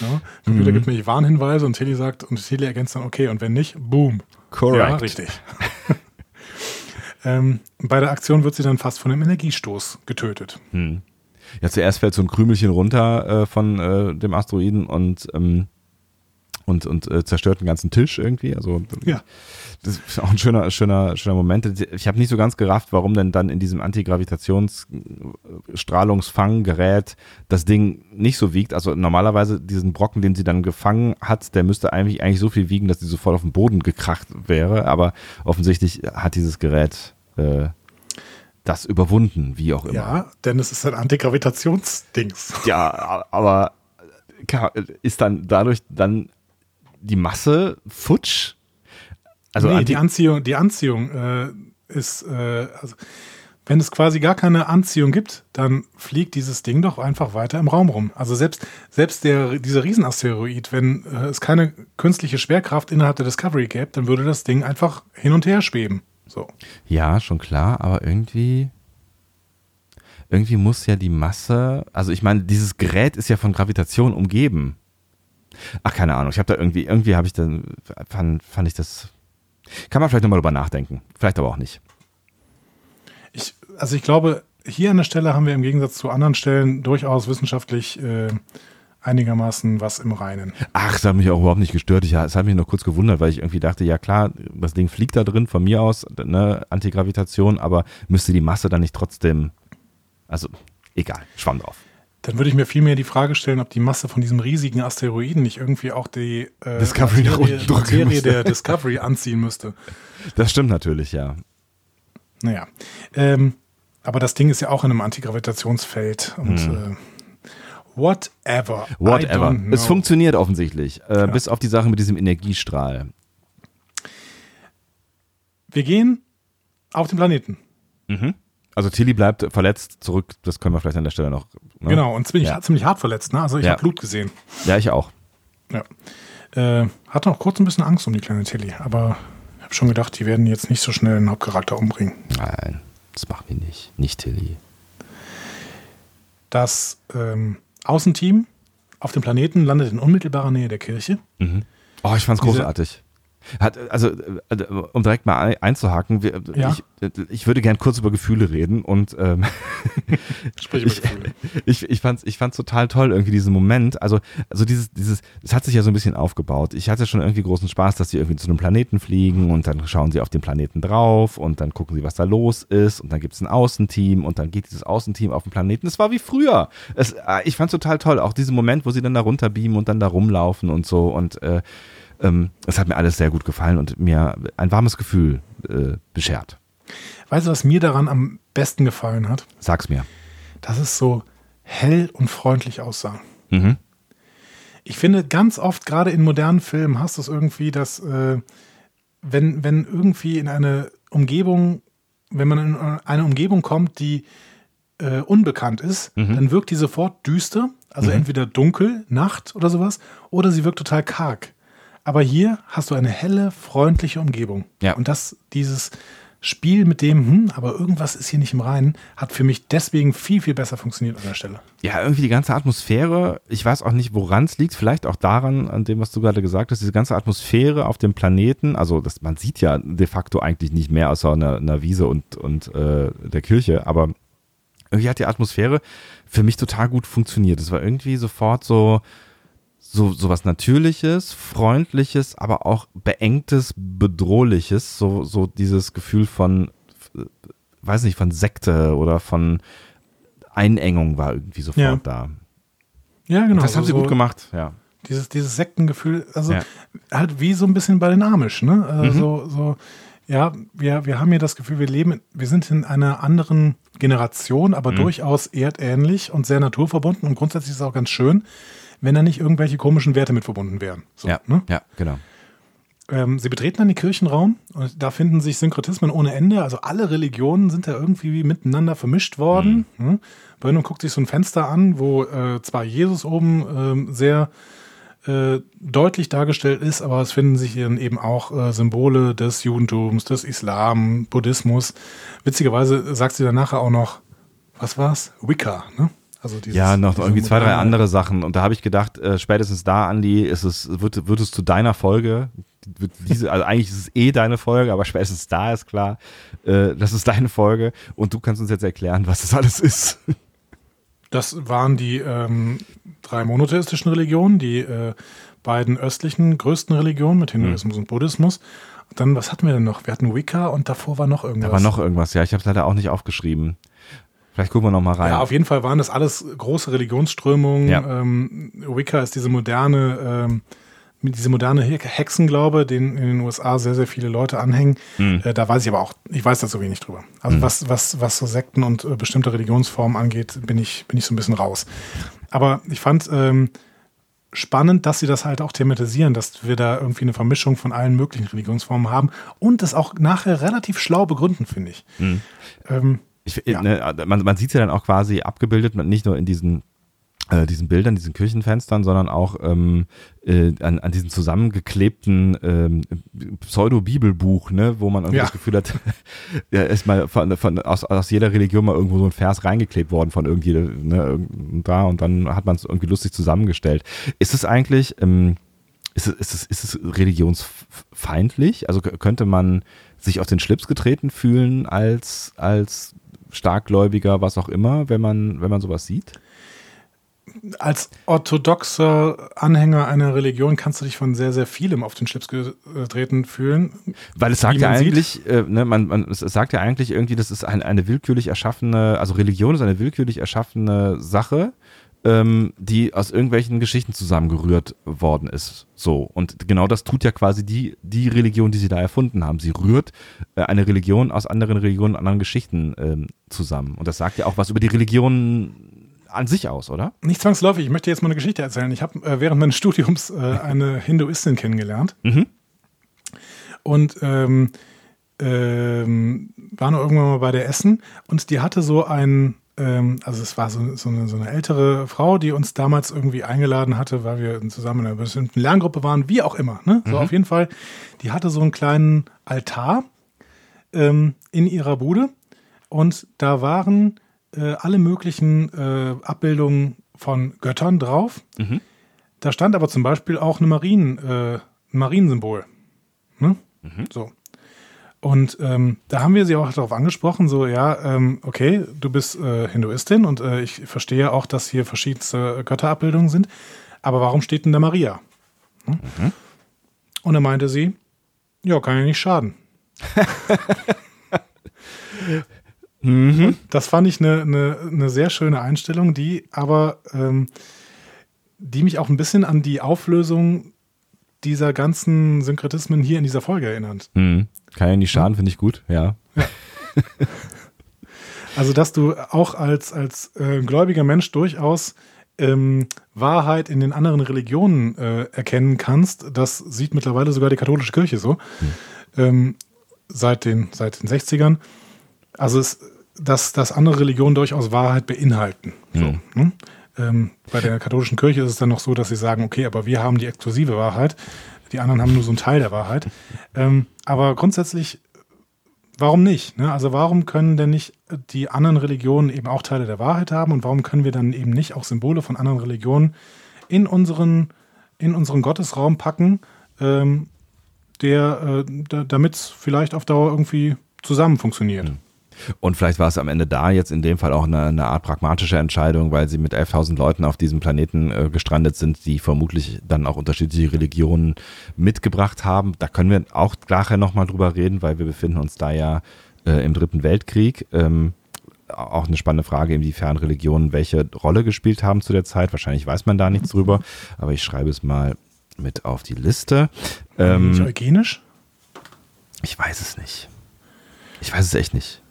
Ja, Computer gibt mir Warnhinweise und Tilly sagt, und Tilly ergänzt dann, okay, und wenn nicht, boom. Correct. Ja, richtig. ähm, bei der Aktion wird sie dann fast von einem Energiestoß getötet. Ja, zuerst fällt so ein Krümelchen runter äh, von äh, dem Asteroiden und, ähm, und, und äh, zerstört den ganzen Tisch irgendwie. Also Ja. das ist auch ein schöner, schöner, schöner Moment. Ich habe nicht so ganz gerafft, warum denn dann in diesem Antigravitationsstrahlungsfanggerät das Ding nicht so wiegt. Also normalerweise diesen Brocken, den sie dann gefangen hat, der müsste eigentlich, eigentlich so viel wiegen, dass sie sofort auf den Boden gekracht wäre. Aber offensichtlich hat dieses Gerät äh, das überwunden, wie auch immer. Ja, denn es ist ein Antigravitationsdings. Ja, aber ist dann dadurch dann die Masse futsch? Also nee, die Anziehung, die Anziehung äh, ist, äh, also, wenn es quasi gar keine Anziehung gibt, dann fliegt dieses Ding doch einfach weiter im Raum rum. Also selbst, selbst der, dieser Riesenasteroid, wenn äh, es keine künstliche Schwerkraft innerhalb der Discovery gäbe, dann würde das Ding einfach hin und her schweben. So. ja, schon klar, aber irgendwie irgendwie muss ja die Masse, also ich meine, dieses Gerät ist ja von Gravitation umgeben. Ach, keine Ahnung, ich habe da irgendwie, irgendwie habe ich dann, fand, fand ich das, kann man vielleicht nochmal drüber nachdenken, vielleicht aber auch nicht. Ich, also ich glaube, hier an der Stelle haben wir im Gegensatz zu anderen Stellen durchaus wissenschaftlich äh, einigermaßen was im Reinen. Ach, das hat mich auch überhaupt nicht gestört. Ich, es hat mich nur kurz gewundert, weil ich irgendwie dachte, ja klar, das Ding fliegt da drin von mir aus, ne, Antigravitation, aber müsste die Masse dann nicht trotzdem, also egal, schwamm drauf. Dann würde ich mir vielmehr die Frage stellen, ob die Masse von diesem riesigen Asteroiden nicht irgendwie auch die äh, Discovery Materie, Materie der Discovery anziehen müsste. Das stimmt natürlich, ja. Naja. Ähm, aber das Ding ist ja auch in einem Antigravitationsfeld und äh, whatever. Whatever. Es funktioniert offensichtlich, äh, bis auf die Sache mit diesem Energiestrahl. Wir gehen auf den Planeten. Also Tilly bleibt verletzt zurück, das können wir vielleicht an der Stelle noch. Ne? Genau, und ziemlich, Ja. ziemlich hart verletzt. Ne? Also ich Ja. habe Blut gesehen. Ja, ich auch. Ja. Äh, hatte auch kurz ein bisschen Angst um die kleine Tilly, aber ich habe schon gedacht, die werden jetzt nicht so schnell einen Hauptcharakter umbringen. Nein, das machen wir nicht. Nicht Tilly. Das ähm, Außenteam auf dem Planeten landet in unmittelbarer Nähe der Kirche. Oh, ich fand's Diese- großartig. Hat, also, äh, um direkt mal ein- einzuhaken, wir, Ja. ich, ich würde gern kurz über Gefühle reden und ähm, Sprich über ich, Gefühle. ich, ich fand's, ich fand's total toll, irgendwie diesen Moment. Also, also dieses, dieses, es hat sich ja so ein bisschen aufgebaut. Ich hatte schon irgendwie großen Spaß, dass sie irgendwie zu einem Planeten fliegen und dann schauen sie auf den Planeten drauf und dann gucken sie, was da los ist und dann gibt's ein Außenteam und dann geht dieses Außenteam auf den Planeten. Es war wie früher. Es, äh, ich fand's total toll. Auch diesen Moment, wo sie dann da runterbeamen und dann da rumlaufen und so und äh, ähm, es hat mir alles sehr gut gefallen und mir ein warmes Gefühl äh, beschert. Weißt du, was mir daran am besten gefallen hat? Sag's mir. Dass es so hell und freundlich aussah. Mhm. Ich finde, ganz oft, gerade in modernen Filmen, hast du es irgendwie, dass äh, wenn, wenn irgendwie in eine Umgebung, wenn man in eine Umgebung kommt, die äh, unbekannt ist, dann wirkt die sofort düster, Also entweder dunkel, Nacht oder sowas, oder sie wirkt total karg. Aber hier hast du eine helle, freundliche Umgebung. Ja. Und das, dieses Spiel mit dem, hm, aber irgendwas ist hier nicht im Reinen, hat für mich deswegen viel, viel besser funktioniert an der Stelle. Ja, irgendwie die ganze Atmosphäre, ich weiß auch nicht, woran es liegt, vielleicht auch daran, an dem, was du gerade gesagt hast, diese ganze Atmosphäre auf dem Planeten, also das, man sieht ja de facto eigentlich nicht mehr außer einer, einer Wiese und, und äh, der Kirche, aber irgendwie hat die Atmosphäre für mich total gut funktioniert. Es war irgendwie sofort so, so, was Natürliches, Freundliches, aber auch beengtes, Bedrohliches, so, so dieses Gefühl von, äh, weiß nicht, von Sekte oder von Einengung war irgendwie sofort Ja. da. Ja, genau. das haben sie so- gut gemacht, ja. Dieses, dieses Sektengefühl, also Ja. halt wie so ein bisschen bei den Amish, ne? Äh, Mhm. So, so, ja, wir, wir haben hier das Gefühl, wir leben, wir sind in einer anderen Generation, aber Mhm. durchaus erdähnlich und sehr naturverbunden und grundsätzlich ist es auch ganz schön, wenn da nicht irgendwelche komischen Werte mit verbunden wären. So, ja, ne? ja, genau. Ähm, sie betreten dann den Kirchenraum und da finden sich Synkretismen ohne Ende. Also alle Religionen sind da irgendwie miteinander vermischt worden. Mhm. Brennan guckt sich so ein Fenster an, wo äh, zwar Jesus oben ähm, sehr äh, deutlich dargestellt ist, aber es finden sich dann eben auch äh, Symbole des Judentums, des Islam, Buddhismus. Witzigerweise sagt sie dann nachher auch noch, was war's? Wicca, ne? Also dieses, Ja, noch irgendwie zwei, drei andere Sachen. Und da habe ich gedacht, äh, spätestens da, Andi, ist es, wird, wird es zu deiner Folge. Diese, also eigentlich ist es eh deine Folge, aber spätestens da ist klar, äh, das ist deine Folge. Und du kannst uns jetzt erklären, was das alles ist. Das waren die ähm, drei monotheistischen Religionen, die äh, beiden östlichen größten Religionen mit Hinduismus und Buddhismus. Und dann, was hatten wir denn noch? Wir hatten Wicca und davor war noch irgendwas. Da war noch irgendwas, ja. Ich habe es leider auch nicht aufgeschrieben. Vielleicht gucken wir noch mal rein. Ja, auf jeden Fall waren das alles große Religionsströmungen. Ja. Ähm, Wicca ist diese moderne, ähm, diese moderne He- Hexenglaube, den in den USA sehr, sehr viele Leute anhängen. Hm. Äh, da weiß ich aber auch, ich weiß da so wenig drüber. Also was, was, was so Sekten und äh, bestimmte Religionsformen angeht, bin ich, bin ich so ein bisschen raus. Aber ich fand ähm, spannend, dass sie das halt auch thematisieren, dass wir da irgendwie eine Vermischung von allen möglichen Religionsformen haben und das auch nachher relativ schlau begründen, finde ich. Hm. Ich, Ja. ne, man man sieht es ja dann auch quasi abgebildet, nicht nur in diesen, äh, diesen Bildern, diesen Kirchenfenstern, sondern auch ähm, äh, an, an diesem zusammengeklebten ähm, Pseudo-Bibelbuch, ne, wo man irgendwie Ja. das Gefühl hat, ja, ist mal von, von, aus, aus jeder Religion mal irgendwo so ein Vers reingeklebt worden von irgendjeder, ne, da und dann hat man es irgendwie lustig zusammengestellt. Ist es eigentlich, ähm, ist es, ist es, ist es religionsfeindlich? Also könnte man sich auf den Schlips getreten fühlen als, als Starkgläubiger, was auch immer, wenn man, wenn man sowas sieht? als orthodoxer Anhänger einer Religion kannst du dich von sehr, sehr vielem auf den Schlips getreten fühlen. Weil es sagt ja eigentlich, äh, ne, man, man, es es sagt ja eigentlich irgendwie, das ist ein, eine willkürlich erschaffene, also Religion ist eine willkürlich erschaffene Sache, ähm, die aus irgendwelchen Geschichten zusammengerührt worden ist. So. Und genau das tut ja quasi die, die Religion, die sie da erfunden haben. Sie rührt äh, eine Religion aus anderen Religionen, anderen Geschichten ähm, zusammen. Und das sagt ja auch was über die Religion an sich aus, oder? Nicht zwangsläufig, ich möchte jetzt mal eine Geschichte erzählen. Ich habe äh, während meines Studiums äh, eine Hinduistin kennengelernt. Mhm. Und ähm, ähm, war noch irgendwann mal bei der Essen und die hatte so ein, also es war so, so, eine, so eine ältere Frau, die uns damals irgendwie eingeladen hatte, weil wir zusammen in einer bestimmten Lerngruppe waren, wie auch immer. Ne? So auf jeden Fall, die hatte so einen kleinen Altar ähm, in ihrer Bude und da waren äh, alle möglichen äh, Abbildungen von Göttern drauf. Da stand aber zum Beispiel auch eine Marien, äh, ein Mariensymbol. Ne? So. Und ähm, da haben wir sie auch darauf angesprochen, so, ja, ähm, okay, du bist äh, Hinduistin und äh, ich verstehe auch, dass hier verschiedenste Götterabbildungen sind, aber warum steht denn da Maria? Hm? Und da meinte sie, ja, kann ja nicht schaden. Und Das fand ich eine, eine, eine sehr schöne Einstellung, die aber ähm, die mich auch ein bisschen an die Auflösung dieser ganzen Synkretismen hier in dieser Folge erinnert. Mhm. Kann ja nicht schaden, finde ich gut, ja. Also, dass du auch als, als äh, gläubiger Mensch durchaus ähm, Wahrheit in den anderen Religionen äh, erkennen kannst, das sieht mittlerweile sogar die katholische Kirche so. Ähm, seit, den, seit den 60ern. Also, es, dass, dass andere Religionen durchaus Wahrheit beinhalten. So, ne? Ähm, bei der katholischen Kirche ist es dann noch so, dass sie sagen, okay, aber wir haben die exklusive Wahrheit, die anderen haben nur so einen Teil der Wahrheit. Ähm, aber grundsätzlich, warum nicht? Ne? Also warum können denn nicht die anderen Religionen eben auch Teile der Wahrheit haben und warum können wir dann eben nicht auch Symbole von anderen Religionen in unseren, in unseren Gottesraum packen, ähm, der, äh, damit es vielleicht auf Dauer irgendwie zusammen funktioniert. Mhm. Und vielleicht war es am Ende da jetzt in dem Fall auch eine, eine Art pragmatische Entscheidung, weil sie mit 11.000 Leuten auf diesem Planeten äh, gestrandet sind, die vermutlich dann auch unterschiedliche Religionen mitgebracht haben. Da können wir auch nachher nochmal drüber reden, weil wir befinden uns da ja äh, im Dritten Weltkrieg. Ähm, auch eine spannende Frage, inwiefern Religionen welche Rolle gespielt haben zu der Zeit. Wahrscheinlich weiß man da nichts drüber, aber ich schreibe es mal mit auf die Liste. Ähm, eugenisch? Ich weiß es nicht. Ich weiß es echt nicht.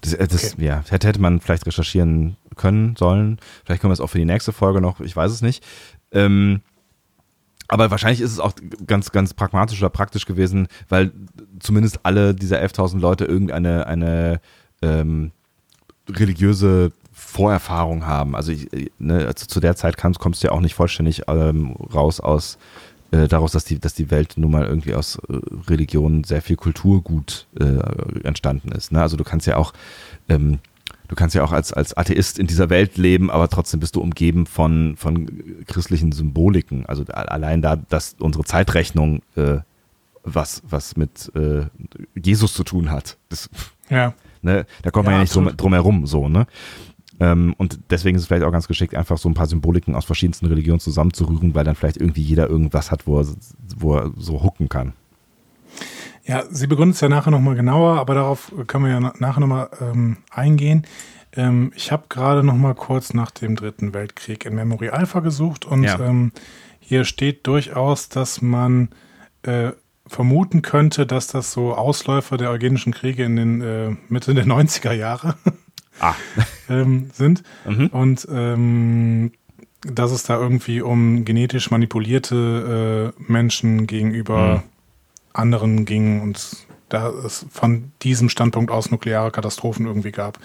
Das, äh, das okay. ja, hätte, hätte man vielleicht recherchieren können, sollen. Vielleicht können wir es auch für die nächste Folge noch, ich weiß es nicht. Ähm, aber wahrscheinlich ist es auch ganz, ganz pragmatisch oder praktisch gewesen, weil zumindest alle dieser 11.000 Leute irgendeine eine, ähm, religiöse Vorerfahrung haben. Also, ich, ne, also zu der Zeit kommst, kommst du ja auch nicht vollständig ähm, raus aus äh, daraus, dass die, dass die Welt nun mal irgendwie aus äh, Religionen sehr viel Kulturgut äh, entstanden ist. Ne? Also du kannst ja auch, ähm, du kannst ja auch als, als Atheist in dieser Welt leben, aber trotzdem bist du umgeben von, von christlichen Symboliken. Also allein da, dass unsere Zeitrechnung äh, was, was mit äh, Jesus zu tun hat. Das, ja. Ne, da kommt man ja nicht drum, drum herum, so, ne? Ähm, und deswegen ist es vielleicht auch ganz geschickt, einfach so ein paar Symboliken aus verschiedensten Religionen zusammenzurühren, weil dann vielleicht irgendwie jeder irgendwas hat, wo er, wo er so hucken kann. Ja, sie begründet es ja nachher nochmal genauer, aber darauf können wir ja nachher nochmal ähm, eingehen. Ähm, ich habe gerade nochmal kurz nach dem Dritten Weltkrieg in Memory Alpha gesucht und ja. ähm, hier steht durchaus, dass man äh, vermuten könnte, dass das so Ausläufer der eugenischen Kriege in den äh, Mitte der 90er Jahre ah. ähm, sind. Mhm. Und ähm, dass es da irgendwie um genetisch manipulierte äh, Menschen gegenüber mhm. anderen ging und da es von diesem Standpunkt aus nukleare Katastrophen irgendwie gab.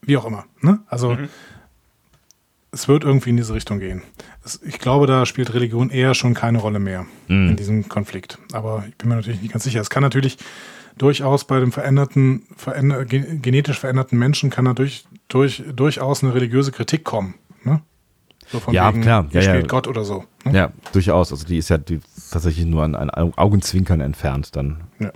Wie auch immer. Ne? Also mhm. es wird irgendwie in diese Richtung gehen. Es, ich glaube, da spielt Religion eher schon keine Rolle mehr mhm. in diesem Konflikt. Aber ich bin mir natürlich nicht ganz sicher. Es kann natürlich durchaus bei dem veränderten, veränder, genetisch veränderten Menschen kann da durch, durch, durchaus eine religiöse Kritik kommen. Ne? So ja, wegen, klar. Ja, spielt ja. Gott oder so. Ne? Ja, durchaus. Also die ist ja die tatsächlich nur an, an Augenzwinkern entfernt dann. Ja.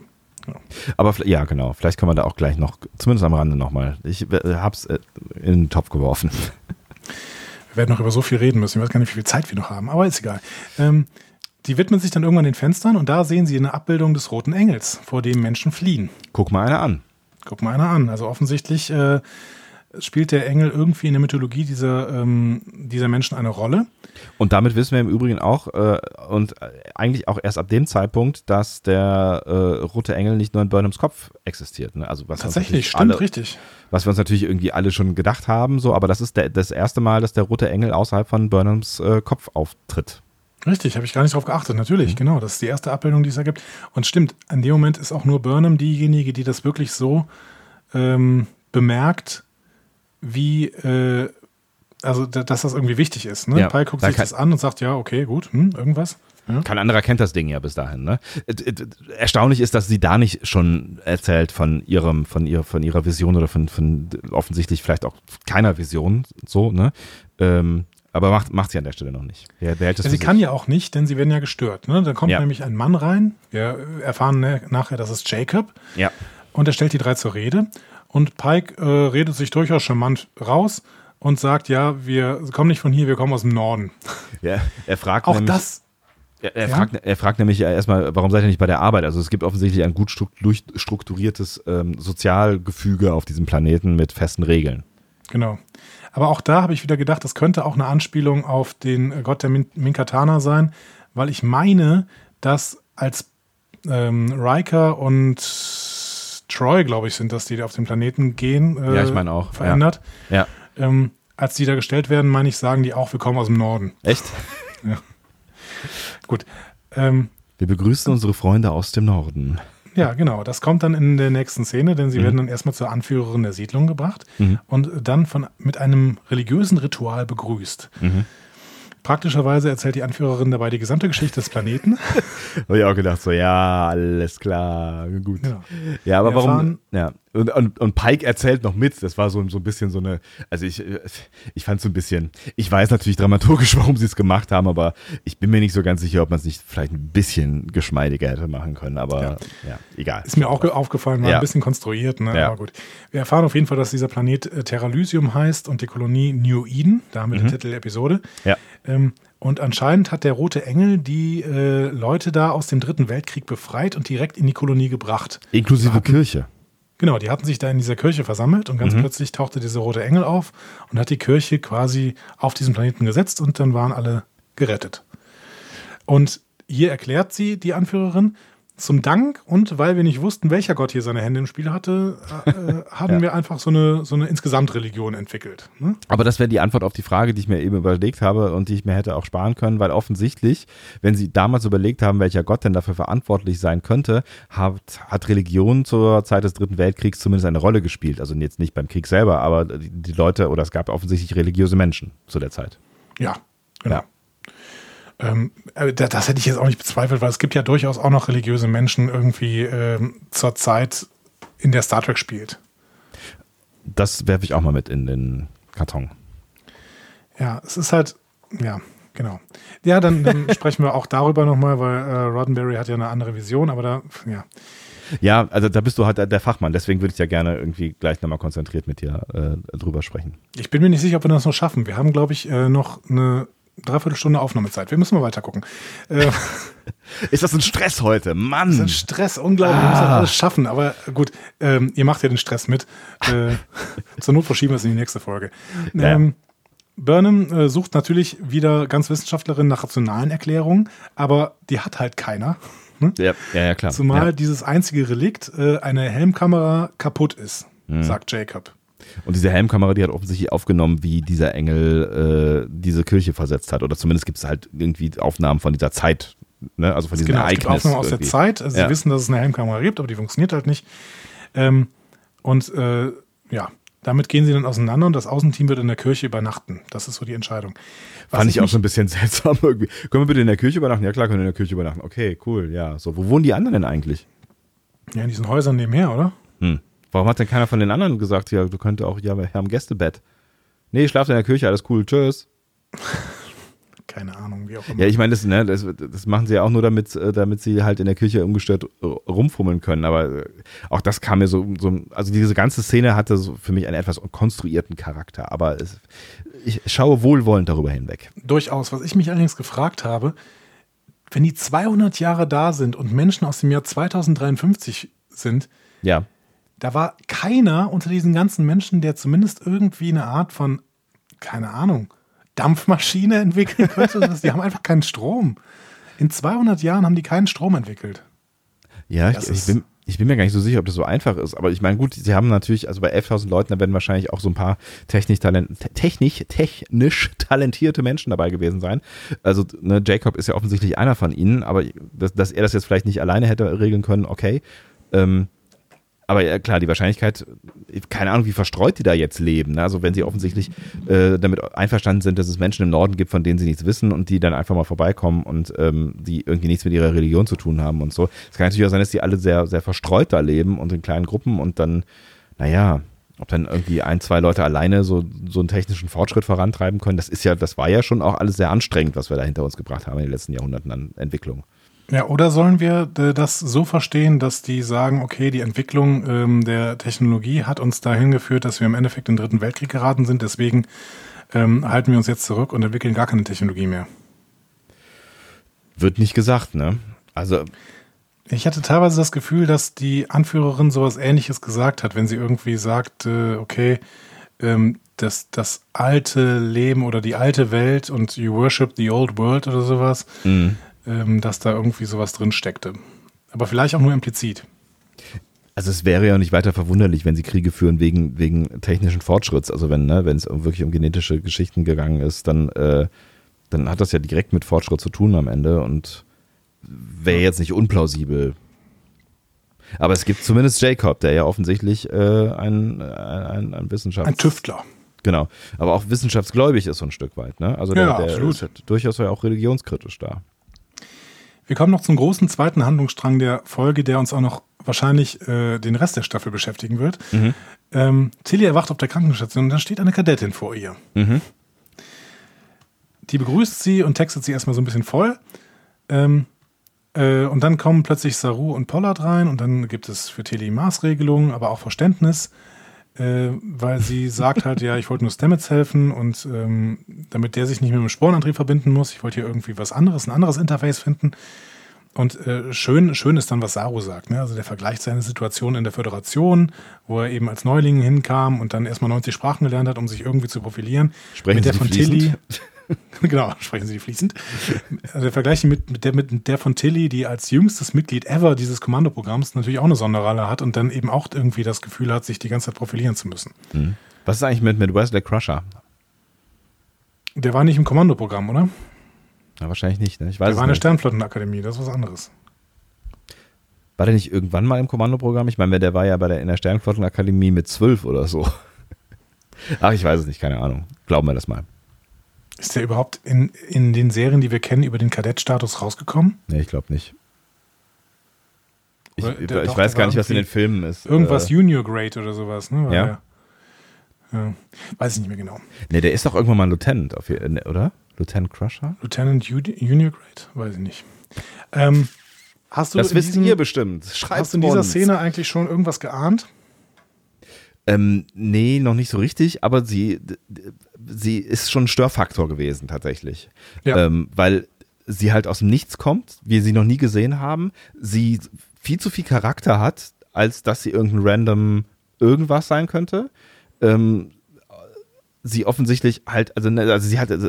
Ja. Aber ja, genau. Vielleicht kann man da auch gleich noch, zumindest am Rande nochmal. Ich äh, hab's äh, in den Topf geworfen. Wir werden noch über so viel reden müssen. Ich weiß gar nicht, wie viel Zeit wir noch haben, aber ist egal. Ähm, die widmen sich dann irgendwann den Fenstern und da sehen sie eine Abbildung des Roten Engels, vor dem Menschen fliehen. Guck mal einer an. Guck mal einer an. Also offensichtlich äh, spielt der Engel irgendwie in der Mythologie dieser, ähm, dieser Menschen eine Rolle. Und damit wissen wir im Übrigen auch, äh, und eigentlich auch erst ab dem Zeitpunkt, dass der äh, rote Engel nicht nur in Burnhams Kopf existiert. Ne? Also was Tatsächlich, stimmt, alle, richtig. Was wir uns natürlich irgendwie alle schon gedacht haben, so, aber das ist der, das erste Mal, dass der rote Engel außerhalb von Burnhams äh, Kopf auftritt. Richtig, habe ich gar nicht drauf geachtet. Natürlich, mhm. genau. Das ist die erste Abbildung, die es da gibt. Und stimmt, in dem Moment ist auch nur Burnham diejenige, die das wirklich so ähm, bemerkt, wie, äh, also dass das irgendwie wichtig ist. Ne? Ja, Pi guckt sich das an und sagt, ja, okay, gut, hm, irgendwas. Ja. Kein anderer kennt das Ding ja bis dahin. Ne? Erstaunlich ist, dass sie da nicht schon erzählt von ihrem, von ihrer, von ihrer Vision oder von, von offensichtlich vielleicht auch keiner Vision. So, ne? Ähm, aber macht, macht sie an der Stelle noch nicht. Wer, wer ja, sie kann ja auch nicht, denn sie werden ja gestört. Ne? Da kommt ja. nämlich ein Mann rein. Wir erfahren ne, nachher, das ist Jacob. Ja. Und er stellt die drei zur Rede. Und Pike äh, redet sich durchaus charmant raus und sagt, ja, wir kommen nicht von hier, wir kommen aus dem Norden. Ja, er fragt auch nämlich, das. Er, er, ja? fragt, er fragt nämlich erstmal, warum seid ihr nicht bei der Arbeit? Also es gibt offensichtlich ein gut strukturiertes ähm, Sozialgefüge auf diesem Planeten mit festen Regeln. Genau. Aber auch da habe ich wieder gedacht, das könnte auch eine Anspielung auf den Gott der Min Minkatana sein, weil ich meine, dass als ähm, Riker und Troy, glaube ich, sind das, die auf den Planeten gehen, äh, ja, ich meine auch. verändert. Ja. ja. Ähm, als die da gestellt werden, meine ich, sagen die auch, wir kommen aus dem Norden. Echt? ja. Gut. Ähm, wir begrüßen unsere Freunde aus dem Norden. Ja, genau. Das kommt dann in der nächsten Szene, denn sie werden dann erstmal zur Anführerin der Siedlung gebracht und dann von, mit einem religiösen Ritual begrüßt. Praktischerweise erzählt die Anführerin dabei die gesamte Geschichte des Planeten. Habe ich auch gedacht, so, ja, alles klar, gut. Genau. Ja, aber Wir warum? Ja. Und, und, und Pike erzählt noch mit. Das war so, so ein bisschen so eine, also ich, ich fand so ein bisschen, ich weiß natürlich dramaturgisch, warum sie es gemacht haben, aber ich bin mir nicht so ganz sicher, ob man es nicht vielleicht ein bisschen geschmeidiger hätte machen können. Aber ja, Ja. egal. Ist mir auch ge- aufgefallen, war Ja. ein bisschen konstruiert, ne? Ja. aber gut. Wir erfahren auf jeden Fall, dass dieser Planet äh, Terralysium heißt und die Kolonie New Eden. Da haben wir den Titel der Episode. Ja. Ähm, und anscheinend hat der Rote Engel die äh, Leute da aus dem Dritten Weltkrieg befreit und direkt in die Kolonie gebracht. Inklusive Kirche. Genau, die hatten sich da in dieser Kirche versammelt und ganz Mhm. plötzlich tauchte dieser rote Engel auf und hat die Kirche quasi auf diesen Planeten gesetzt und dann waren alle gerettet. Und hier erklärt sie, die Anführerin, zum Dank und weil wir nicht wussten, welcher Gott hier seine Hände im Spiel hatte, äh, äh, haben Ja. wir einfach so eine, so eine Insgesamtreligion entwickelt. Ne? Aber das wäre die Antwort auf die Frage, die ich mir eben überlegt habe und die ich mir hätte auch sparen können, weil offensichtlich, wenn sie damals überlegt haben, welcher Gott denn dafür verantwortlich sein könnte, hat, hat Religion zur Zeit des Dritten Weltkriegs zumindest eine Rolle gespielt. Also jetzt nicht beim Krieg selber, aber die, die Leute, oder es gab offensichtlich religiöse Menschen zu der Zeit. Ja, genau. Ja. Ähm, äh, da- das hätte ich jetzt auch nicht bezweifelt, weil es gibt ja durchaus auch noch religiöse Menschen irgendwie ähm, zur Zeit, in der Star Trek spielt. Das werfe ich auch mal mit in den Karton. Ja, es ist halt, ja, genau. Ja, dann, dann sprechen wir auch darüber nochmal, weil äh, Roddenberry hat ja eine andere Vision, aber da, ja. Ja, also da bist du halt der- der Fachmann, deswegen würde ich ja gerne irgendwie gleich nochmal konzentriert mit dir äh, drüber sprechen. Ich bin mir nicht sicher, ob wir das noch schaffen. Wir haben, glaube ich, äh, noch eine Dreiviertelstunde Aufnahmezeit. Wir müssen mal weiter gucken. Äh, Ist das ein Stress heute? Mann! das ist ein Stress, unglaublich. Wir müssen das alles schaffen. Aber gut, ähm, ihr macht ja den Stress mit. Äh, zur Not verschieben wir es in die nächste Folge. Ja. Ähm, Burnham äh, sucht natürlich wieder ganz Wissenschaftlerin nach rationalen Erklärungen, aber die hat halt keiner. Ne? Ja, ja, ja klar. Zumal ja. dieses einzige Relikt, äh, eine Helmkamera, kaputt ist, Mhm. sagt Jacob. Und diese Helmkamera, die hat offensichtlich aufgenommen, wie dieser Engel äh, diese Kirche versetzt hat. Oder zumindest gibt es halt irgendwie Aufnahmen von dieser Zeit, ne? also von diesem Genau, es gibt Ereignis. Aufnahmen aus der irgendwie. Zeit. Also Ja. Sie wissen, dass es eine Helmkamera gibt, aber die funktioniert halt nicht. Ähm, und äh, ja, damit gehen sie dann auseinander und das Außenteam wird in der Kirche übernachten. Das ist so die Entscheidung. Was Fand ich auch so ein bisschen seltsam irgendwie. Können wir bitte in der Kirche übernachten? Ja klar, können wir in der Kirche übernachten. Okay, cool, ja. So, wo wohnen die anderen denn eigentlich? Ja, in diesen Häusern nebenher, oder? Hm. Warum hat denn keiner von den anderen gesagt, ja, du könntest auch, ja, wir haben Gästebett. Nee, schlaft in der Kirche, alles cool, tschüss. Keine Ahnung, wie auch immer. Ja, ich meine, das, ne, das, das machen sie ja auch nur, damit, äh, damit sie halt in der Küche ungestört äh, rumfummeln können. Aber äh, auch das kam mir so, so, also diese ganze Szene hatte so für mich einen etwas konstruierten Charakter. Aber es, ich schaue wohlwollend darüber hinweg. Durchaus. Was ich mich allerdings gefragt habe, wenn die 200 Jahre da sind und Menschen aus dem Jahr 2053 sind, Ja. Da war keiner unter diesen ganzen Menschen, der zumindest irgendwie eine Art von, keine Ahnung, Dampfmaschine entwickeln könnte. die haben einfach keinen Strom. In 200 Jahren haben die keinen Strom entwickelt. Ja, ich, ich, bin, ich bin mir gar nicht so sicher, ob das so einfach ist. Aber ich meine, gut, sie haben natürlich, also bei 11.000 Leuten, da werden wahrscheinlich auch so ein paar technisch, talent, te- technisch, technisch talentierte Menschen dabei gewesen sein. Also ne, Jacob ist ja offensichtlich einer von ihnen, aber dass, dass er das jetzt vielleicht nicht alleine hätte regeln können, okay. Ähm, aber ja, klar, die Wahrscheinlichkeit, keine Ahnung, wie verstreut die da jetzt leben. Ne? Also wenn sie offensichtlich äh, damit einverstanden sind, dass es Menschen im Norden gibt, von denen sie nichts wissen und die dann einfach mal vorbeikommen und ähm, die irgendwie nichts mit ihrer Religion zu tun haben und so. Es kann natürlich auch sein, dass die alle sehr, sehr verstreut da leben und in kleinen Gruppen und dann, naja, ob dann irgendwie ein, zwei Leute alleine so, so einen technischen Fortschritt vorantreiben können, das ist ja, das war ja schon auch alles sehr anstrengend, was wir da hinter uns gebracht haben in den letzten Jahrhunderten an Entwicklung. Ja, oder sollen wir äh, das so verstehen, dass die sagen, okay, die Entwicklung ähm, der Technologie hat uns dahin geführt, dass wir im Endeffekt in den Dritten Weltkrieg geraten sind, deswegen ähm, halten wir uns jetzt zurück und entwickeln gar keine Technologie mehr. Wird nicht gesagt, ne? Also Ich hatte teilweise das Gefühl, dass die Anführerin sowas ähnliches gesagt hat, wenn sie irgendwie sagt, äh, okay, ähm, das, das alte Leben oder die alte Welt und you worship the old world oder sowas, Mhm. Ähm, dass da irgendwie sowas drin steckte. Aber vielleicht auch nur implizit. Also es wäre ja nicht weiter verwunderlich, wenn sie Kriege führen wegen, wegen technischen Fortschritts. Also wenn, ne, wenn es wirklich um genetische Geschichten gegangen ist, dann, äh, dann hat das ja direkt mit Fortschritt zu tun am Ende und wäre jetzt nicht unplausibel. Aber es gibt zumindest Jacob, der ja offensichtlich äh, ein, ein, ein Wissenschafts... Ein Tüftler. Genau. Aber auch wissenschaftsgläubig ist so ein Stück weit. Ne? Also der, Ja, der absolut. ist durchaus ja auch religionskritisch da. Wir kommen noch zum großen zweiten Handlungsstrang der Folge, der uns auch noch wahrscheinlich äh, den Rest der Staffel beschäftigen wird. Ähm, Tilly erwacht auf der Krankenstation und dann steht eine Kadettin vor ihr. Die begrüßt sie und textet sie erstmal so ein bisschen voll. Ähm, äh, und dann kommen plötzlich Saru und Pollard rein und dann gibt es für Tilly Maßregelungen, aber auch Verständnis, äh, weil sie sagt halt, ja, ich wollte nur Stamets helfen und ähm, damit der sich nicht mehr mit dem Sporenantrieb verbinden muss, ich wollte hier irgendwie was anderes, ein anderes Interface finden. Und äh, schön, schön ist dann, was Saru sagt. Ne? Also der vergleicht seine Situation in der Föderation, wo er eben als Neuling hinkam und dann erstmal 90 Sprachen gelernt hat, um sich irgendwie zu profilieren. Sprechen mit der Sie von? Tilly. genau, sprechen Sie fließend. Also der Vergleich mit, mit, der, mit der von Tilly, die als jüngstes Mitglied ever dieses Kommandoprogramms natürlich auch eine Sonderrolle hat und dann eben auch irgendwie das Gefühl hat, sich die ganze Zeit profilieren zu müssen. Was ist eigentlich mit, mit Wesley Crusher? Der war nicht im Kommandoprogramm, oder? Ja, wahrscheinlich nicht, ne? Ich weiß Der war in der. Sternflottenakademie, das ist was anderes. War der nicht irgendwann mal im Kommandoprogramm? Ich meine, der war ja bei der, in der Sternflottenakademie mit zwölf oder so. Ach, ich weiß es nicht, keine Ahnung. Glauben wir das mal. Ist der überhaupt in, in den Serien, die wir kennen, über den Kadettstatus rausgekommen? Nee, ich glaube nicht. Ich, Oder ich der- doch, weiß der gar nicht, was in den Filmen ist. Irgendwas Äh, Junior Grade oder sowas, ne? Ja. der- ja. Weiß ich nicht mehr genau. nee, der ist doch irgendwann mal ein Lieutenant, auf, ne, oder? Lieutenant Crusher? Lieutenant Junior Grade? Weiß ich nicht. Ähm, hast du Das wisst diesem, ihr bestimmt. Schreibt Hast du in dieser uns. Szene eigentlich schon irgendwas geahnt? Ähm, nee, noch nicht so richtig, aber sie, sie ist schon ein Störfaktor gewesen, tatsächlich. Ja. Ähm, weil sie halt aus dem Nichts kommt, wir sie noch nie gesehen haben, sie viel zu viel Charakter hat, als dass sie irgendein random irgendwas sein könnte. Ähm, sie offensichtlich halt, also, ne, also sie hat, also,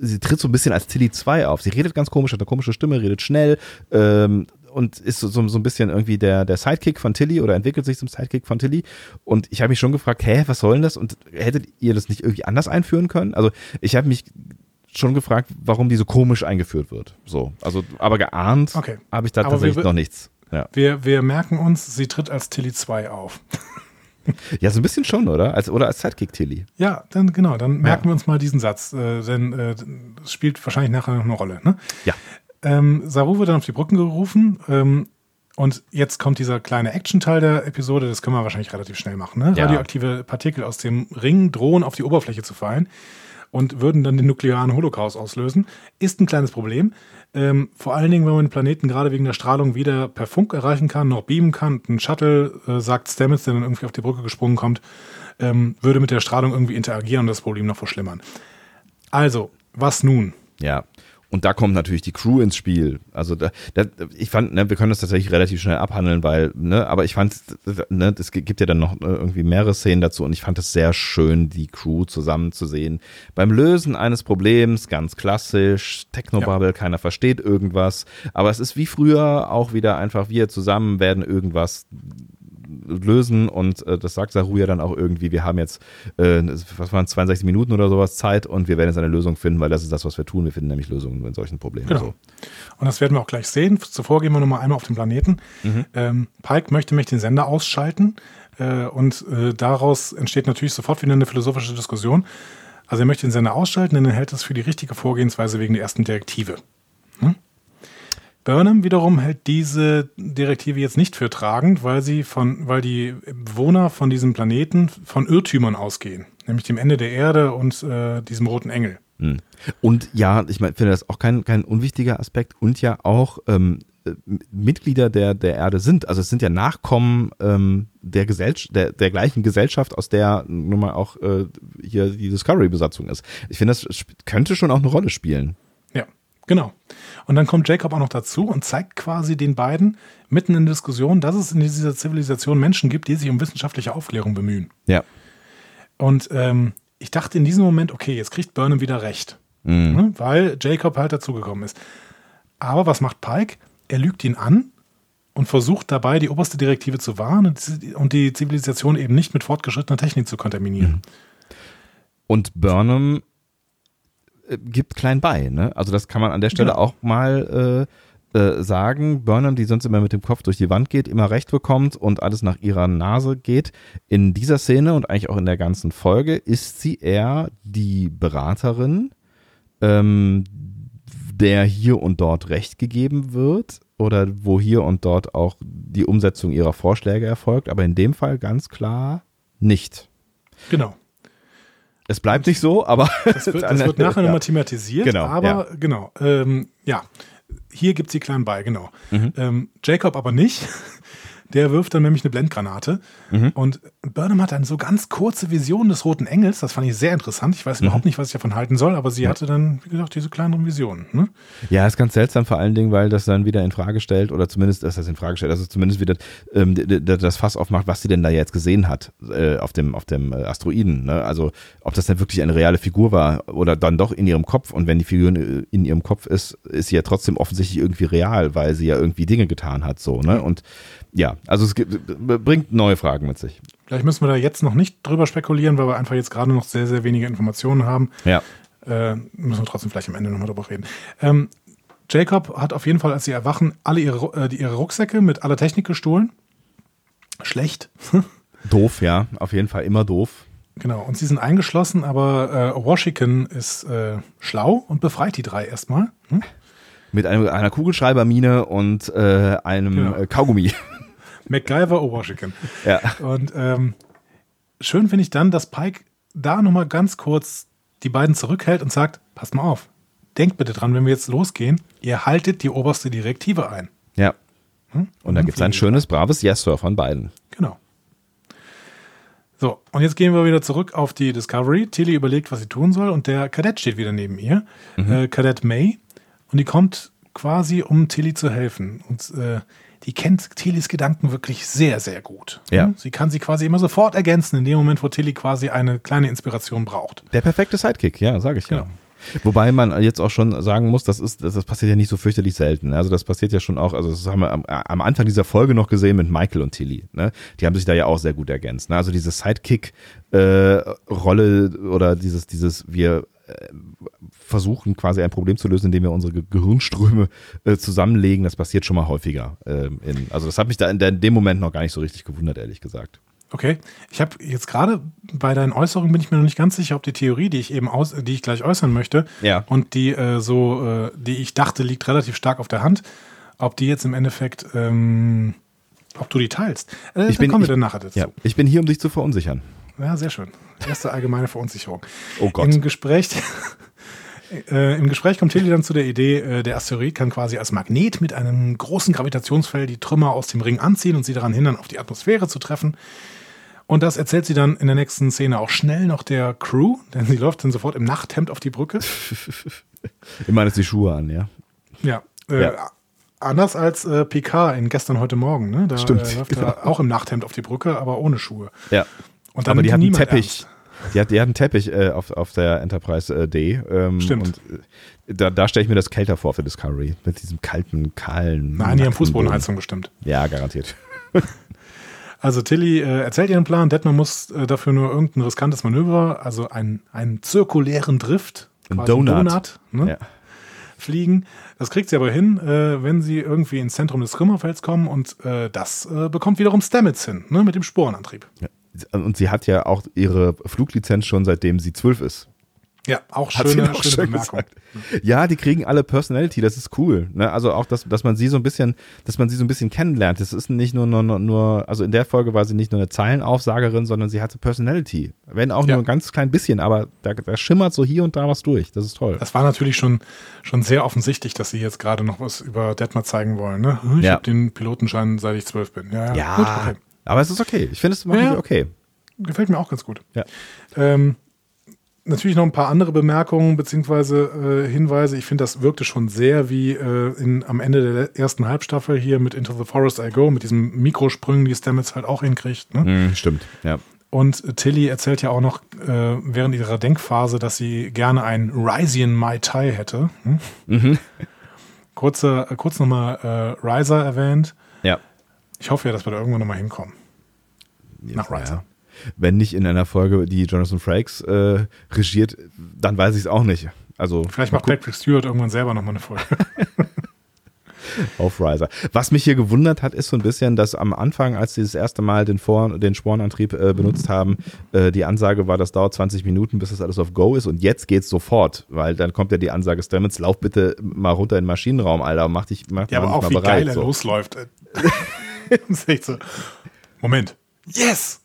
sie tritt so ein bisschen als Tilly 2 auf. Sie redet ganz komisch, hat eine komische Stimme, redet schnell ähm, und ist so, so, so ein bisschen irgendwie der, der Sidekick von Tilly oder entwickelt sich zum Sidekick von Tilly. Und ich habe mich schon gefragt, hä, was soll denn das? Und hättet ihr das nicht irgendwie anders einführen können? Also ich habe mich schon gefragt, warum die so komisch eingeführt wird. So, also aber geahnt Okay. habe ich da Aber tatsächlich wir- noch nichts. Ja. Wir, wir merken uns, sie tritt als Tilly 2 auf. ja, so ein bisschen schon, oder? Als, oder als Sidekick Tilly. Ja, dann genau, dann merken wir uns mal diesen Satz, äh, denn äh, das spielt wahrscheinlich nachher noch eine Rolle. Ne? Ja. Ähm, Saru wird dann auf die Brücken gerufen ähm, und jetzt kommt dieser kleine Action-Teil der Episode, das können wir wahrscheinlich relativ schnell machen. Ne? Ja. Radioaktive Partikel aus dem Ring drohen auf die Oberfläche zu fallen und würden dann den nuklearen Holocaust auslösen. Ist ein kleines Problem. Ähm, vor allen Dingen, wenn man den Planeten gerade wegen der Strahlung weder per Funk erreichen kann, noch beamen kann. Ein Shuttle, äh, sagt Stamets, der dann irgendwie auf die Brücke gesprungen kommt, ähm, würde mit der Strahlung irgendwie interagieren und das Problem noch verschlimmern. Also, was nun? Ja. Und da kommt natürlich die Crew ins Spiel. Also da, da, ich fand, ne, wir können das tatsächlich relativ schnell abhandeln, weil, ne, aber ich fand, ne, es gibt ja dann noch äh, irgendwie mehrere Szenen dazu und ich fand es sehr schön, die Crew zusammen zu sehen. Beim Lösen eines Problems, ganz klassisch, Technobubble, keiner versteht irgendwas, aber es ist wie früher auch wieder einfach, wir zusammen werden irgendwas lösen und äh, das sagt Saru ja dann auch irgendwie, wir haben jetzt, äh, was waren 62 Minuten oder sowas Zeit und wir werden jetzt eine Lösung finden, weil das ist das, was wir tun. Wir finden nämlich Lösungen in solchen Problemen. Genau. So. Und das werden wir auch gleich sehen. Zuvor gehen wir nochmal einmal auf den Planeten. Ähm, Pike möchte mich den Sender ausschalten äh, und äh, daraus entsteht natürlich sofort wieder eine philosophische Diskussion. Also er möchte den Sender ausschalten, denn er hält es für die richtige Vorgehensweise wegen der ersten Direktive. Burnham wiederum hält diese Direktive jetzt nicht für tragend, weil sie von, weil die Bewohner von diesem Planeten von Irrtümern ausgehen, nämlich dem Ende der Erde und äh, diesem roten Engel. Hm. Und ja, ich mein, finde das auch kein, kein unwichtiger Aspekt und ja auch ähm, äh, Mitglieder der, der Erde sind. Also es sind ja Nachkommen ähm, der, Gesellschaft, der, der gleichen Gesellschaft, aus der nun mal auch äh, hier die Discovery-Besatzung ist. Ich finde, das könnte schon auch eine Rolle spielen. Ja, genau. Und dann kommt Jacob auch noch dazu und zeigt quasi den beiden mitten in der Diskussion, dass es in dieser Zivilisation Menschen gibt, die sich um wissenschaftliche Aufklärung bemühen. Ja. Und ähm, ich dachte in diesem Moment, okay, jetzt kriegt Burnham wieder recht, ne? weil Jacob halt dazugekommen ist. Aber was macht Pike? Er lügt ihn an und versucht dabei, die oberste Direktive zu wahren und die- und die Zivilisation eben nicht mit fortgeschrittener Technik zu kontaminieren. Und Burnham äh, gibt klein bei, ne? Also das kann man an der Stelle Ja. auch mal äh, sagen, Burnham, die sonst immer mit dem Kopf durch die Wand geht, immer recht bekommt und alles nach ihrer Nase geht. In dieser Szene und eigentlich auch in der ganzen Folge ist sie eher die Beraterin, ähm, der hier und dort recht gegeben wird oder wo hier und dort auch die Umsetzung ihrer Vorschläge erfolgt, aber in dem Fall ganz klar nicht. Genau. Es bleibt nicht so, aber. Das wird, das wird nachher ja. nochmal thematisiert. Genau, aber ja. genau. Ähm, ja, hier gibt sie klein bei, genau. Mhm. Ähm, Jacob aber nicht. Der wirft dann nämlich eine Blendgranate. Mhm. Und Burnham hat dann so ganz kurze Visionen des Roten Engels. Das fand ich sehr interessant. Ich weiß überhaupt nicht, was ich davon halten soll, aber sie hatte dann, wie gesagt, diese kleineren Visionen. Ne? Ja, ist ganz seltsam, vor allen Dingen, weil das dann wieder in Frage stellt, oder zumindest, dass das in Frage stellt, also zumindest wieder ähm, das Fass aufmacht, was sie denn da jetzt gesehen hat äh, auf dem, auf dem äh, Asteroiden. Ne? Also ob das dann wirklich eine reale Figur war oder dann doch in ihrem Kopf. Und wenn die Figur in in ihrem Kopf ist, ist sie ja trotzdem offensichtlich irgendwie real, weil sie ja irgendwie Dinge getan hat. so ne Und ja, also es gibt, bringt neue Fragen mit sich. Vielleicht müssen wir da jetzt noch nicht drüber spekulieren, weil wir einfach jetzt gerade noch sehr, sehr wenige Informationen haben. Ja. Äh, müssen wir trotzdem vielleicht am Ende nochmal drüber reden. Ähm, Jacob hat auf jeden Fall, als sie erwachen, alle ihre, äh, ihre Rucksäcke mit aller Technik gestohlen. Schlecht. Doof, ja, auf jeden Fall immer doof. genau. Und sie sind eingeschlossen, aber äh, Washington ist äh, schlau und befreit die drei erstmal. Hm? Mit einem, einer Kugelschreibermine und äh, einem Genau. äh, Kaugummi. MacGyver, Washington. ja. Und ähm, schön finde ich dann, dass Pike da nochmal ganz kurz die beiden zurückhält und sagt, passt mal auf, denkt bitte dran, wenn wir jetzt losgehen, ihr haltet die oberste Direktive ein. Ja. Hm? Und dann gibt es ein schönes, braves Yes, Sir von beiden. Genau. So, und jetzt gehen wir wieder zurück auf die Discovery. Tilly überlegt, was sie tun soll, und der Kadett steht wieder neben ihr, äh, Kadett May, und die kommt quasi, um Tilly zu helfen. Und äh, die kennt Tillys Gedanken wirklich sehr, sehr gut. Ja. Hm? Sie kann sie quasi immer sofort ergänzen, in dem Moment, wo Tilly quasi eine kleine Inspiration braucht. Der perfekte Sidekick, ja, sage ich ja. Genau. Wobei man jetzt auch schon sagen muss, das ist, das, das passiert ja nicht so fürchterlich selten. Also das passiert ja schon auch, also das haben wir am, am Anfang dieser Folge noch gesehen mit Michael und Tilly. Ne? Die haben sich da ja auch sehr gut ergänzt. Ne? Also diese Sidekick-Rolle oder dieses, dieses, wir äh, versuchen quasi ein Problem zu lösen, indem wir unsere Ge Gehirnströme äh, zusammenlegen, das passiert schon mal häufiger. Ähm, in, also das hat mich da in, in dem Moment noch gar nicht so richtig gewundert, ehrlich gesagt. Okay, ich habe jetzt gerade bei deinen Äußerungen bin ich mir noch nicht ganz sicher, ob die Theorie, die ich eben aus, die ich gleich äußern möchte, Ja. und die äh, so, äh, die ich dachte, liegt relativ stark auf der Hand, ob die jetzt im Endeffekt, ähm, ob du die teilst. Äh, Ich bin- kommen wir dann nachher dazu. Ja, ich bin hier, um dich zu verunsichern. Ja, sehr schön. Erste allgemeine Verunsicherung. Oh Gott. Im Gespräch, äh, Im Gespräch kommt Tilly dann zu der Idee, äh, der Asteroid kann quasi als Magnet mit einem großen Gravitationsfeld die Trümmer aus dem Ring anziehen und sie daran hindern, auf die Atmosphäre zu treffen. Und das erzählt sie dann in der nächsten Szene auch schnell noch der Crew, denn sie läuft dann sofort im Nachthemd auf die Brücke. Immer ist die Schuhe an, ja. Ja. Äh, Ja. Anders als äh, Picard in gestern heute Morgen, ne? Da Stimmt, äh, läuft genau. er auch im Nachthemd auf die Brücke, aber ohne Schuhe. Ja. Und Aber die hat einen Teppich. ernst. Die hat, die hat einen Teppich äh, auf, auf der Enterprise äh, D. Ähm, Stimmt. Und äh, da, da stelle ich mir das kälter vor für Discovery. Mit diesem kalten, kahlen. Nein, die haben Fußbodenheizung bestimmt. Ja, garantiert. Also Tilly äh, erzählt ihren Plan, Detmer muss äh, dafür nur irgendein riskantes Manöver, also einen, einen zirkulären Drift, Ein quasi einen Donut. ne, Ja. fliegen. Das kriegt sie aber hin, äh, wenn sie irgendwie ins Zentrum des Trümmerfelds kommen und äh, das äh, bekommt wiederum Stamets hin, ne, mit dem Sporenantrieb. Ja. Und sie hat ja auch ihre Fluglizenz schon seitdem sie zwölf ist. Ja, auch schöne, noch schöne schön Bemerkung. gesagt. Ja, die kriegen alle Personality, das ist cool. Ne? Also auch, dass, dass man sie so ein bisschen, dass man sie so ein bisschen kennenlernt. Das ist nicht nur, nur, nur, also in der Folge war sie nicht nur eine Zeilenaufsagerin, sondern sie hatte Personality. Wenn auch Ja. nur ein ganz klein bisschen, aber da, da schimmert so hier und da was durch. Das ist toll. Das war natürlich schon, schon sehr offensichtlich, dass sie jetzt gerade noch was über Detmer zeigen wollen. Ne? Ich Ja. habe den Pilotenschein, seit ich zwölf bin. Ja, ja. Ja, Gut, okay. Aber es ist okay. Ich finde es Ja, okay. Gefällt mir auch ganz gut. Ja. Ähm, natürlich noch ein paar andere Bemerkungen beziehungsweise äh, Hinweise. Ich finde, das wirkte schon sehr wie äh, in, am Ende der ersten Halbstaffel hier mit Into the Forest I Go, mit diesen Mikrosprüngen, die Stamets halt auch hinkriegt. Ne? Hm, stimmt, ja. Und Tilly erzählt ja auch noch äh, während ihrer Denkphase, dass sie gerne ein Rysian Mai Tai hätte. Hm? Kurze, äh, kurz nochmal äh, Riser erwähnt. Ja. Ich hoffe ja, dass wir da irgendwann nochmal hinkommen. Nach Riser. Ja. Wenn nicht in einer Folge, die Jonathan Frakes äh, regiert, dann weiß ich es auch nicht. Also Vielleicht macht Patrick Stewart irgendwann selber nochmal eine Folge. auf Riser. Was mich hier gewundert hat, ist so ein bisschen, dass am Anfang, als sie das erste Mal den, Vor den Sporenantrieb äh, benutzt haben, äh, die Ansage war, das dauert 20 Minuten, bis das alles auf Go ist und jetzt geht's sofort, weil dann kommt ja die Ansage, Stamets, lauf bitte mal runter in den Maschinenraum, Alter, mach dich, mach Ja, aber auch wie bereit. geil er so. losläuft. So. Moment. Yes!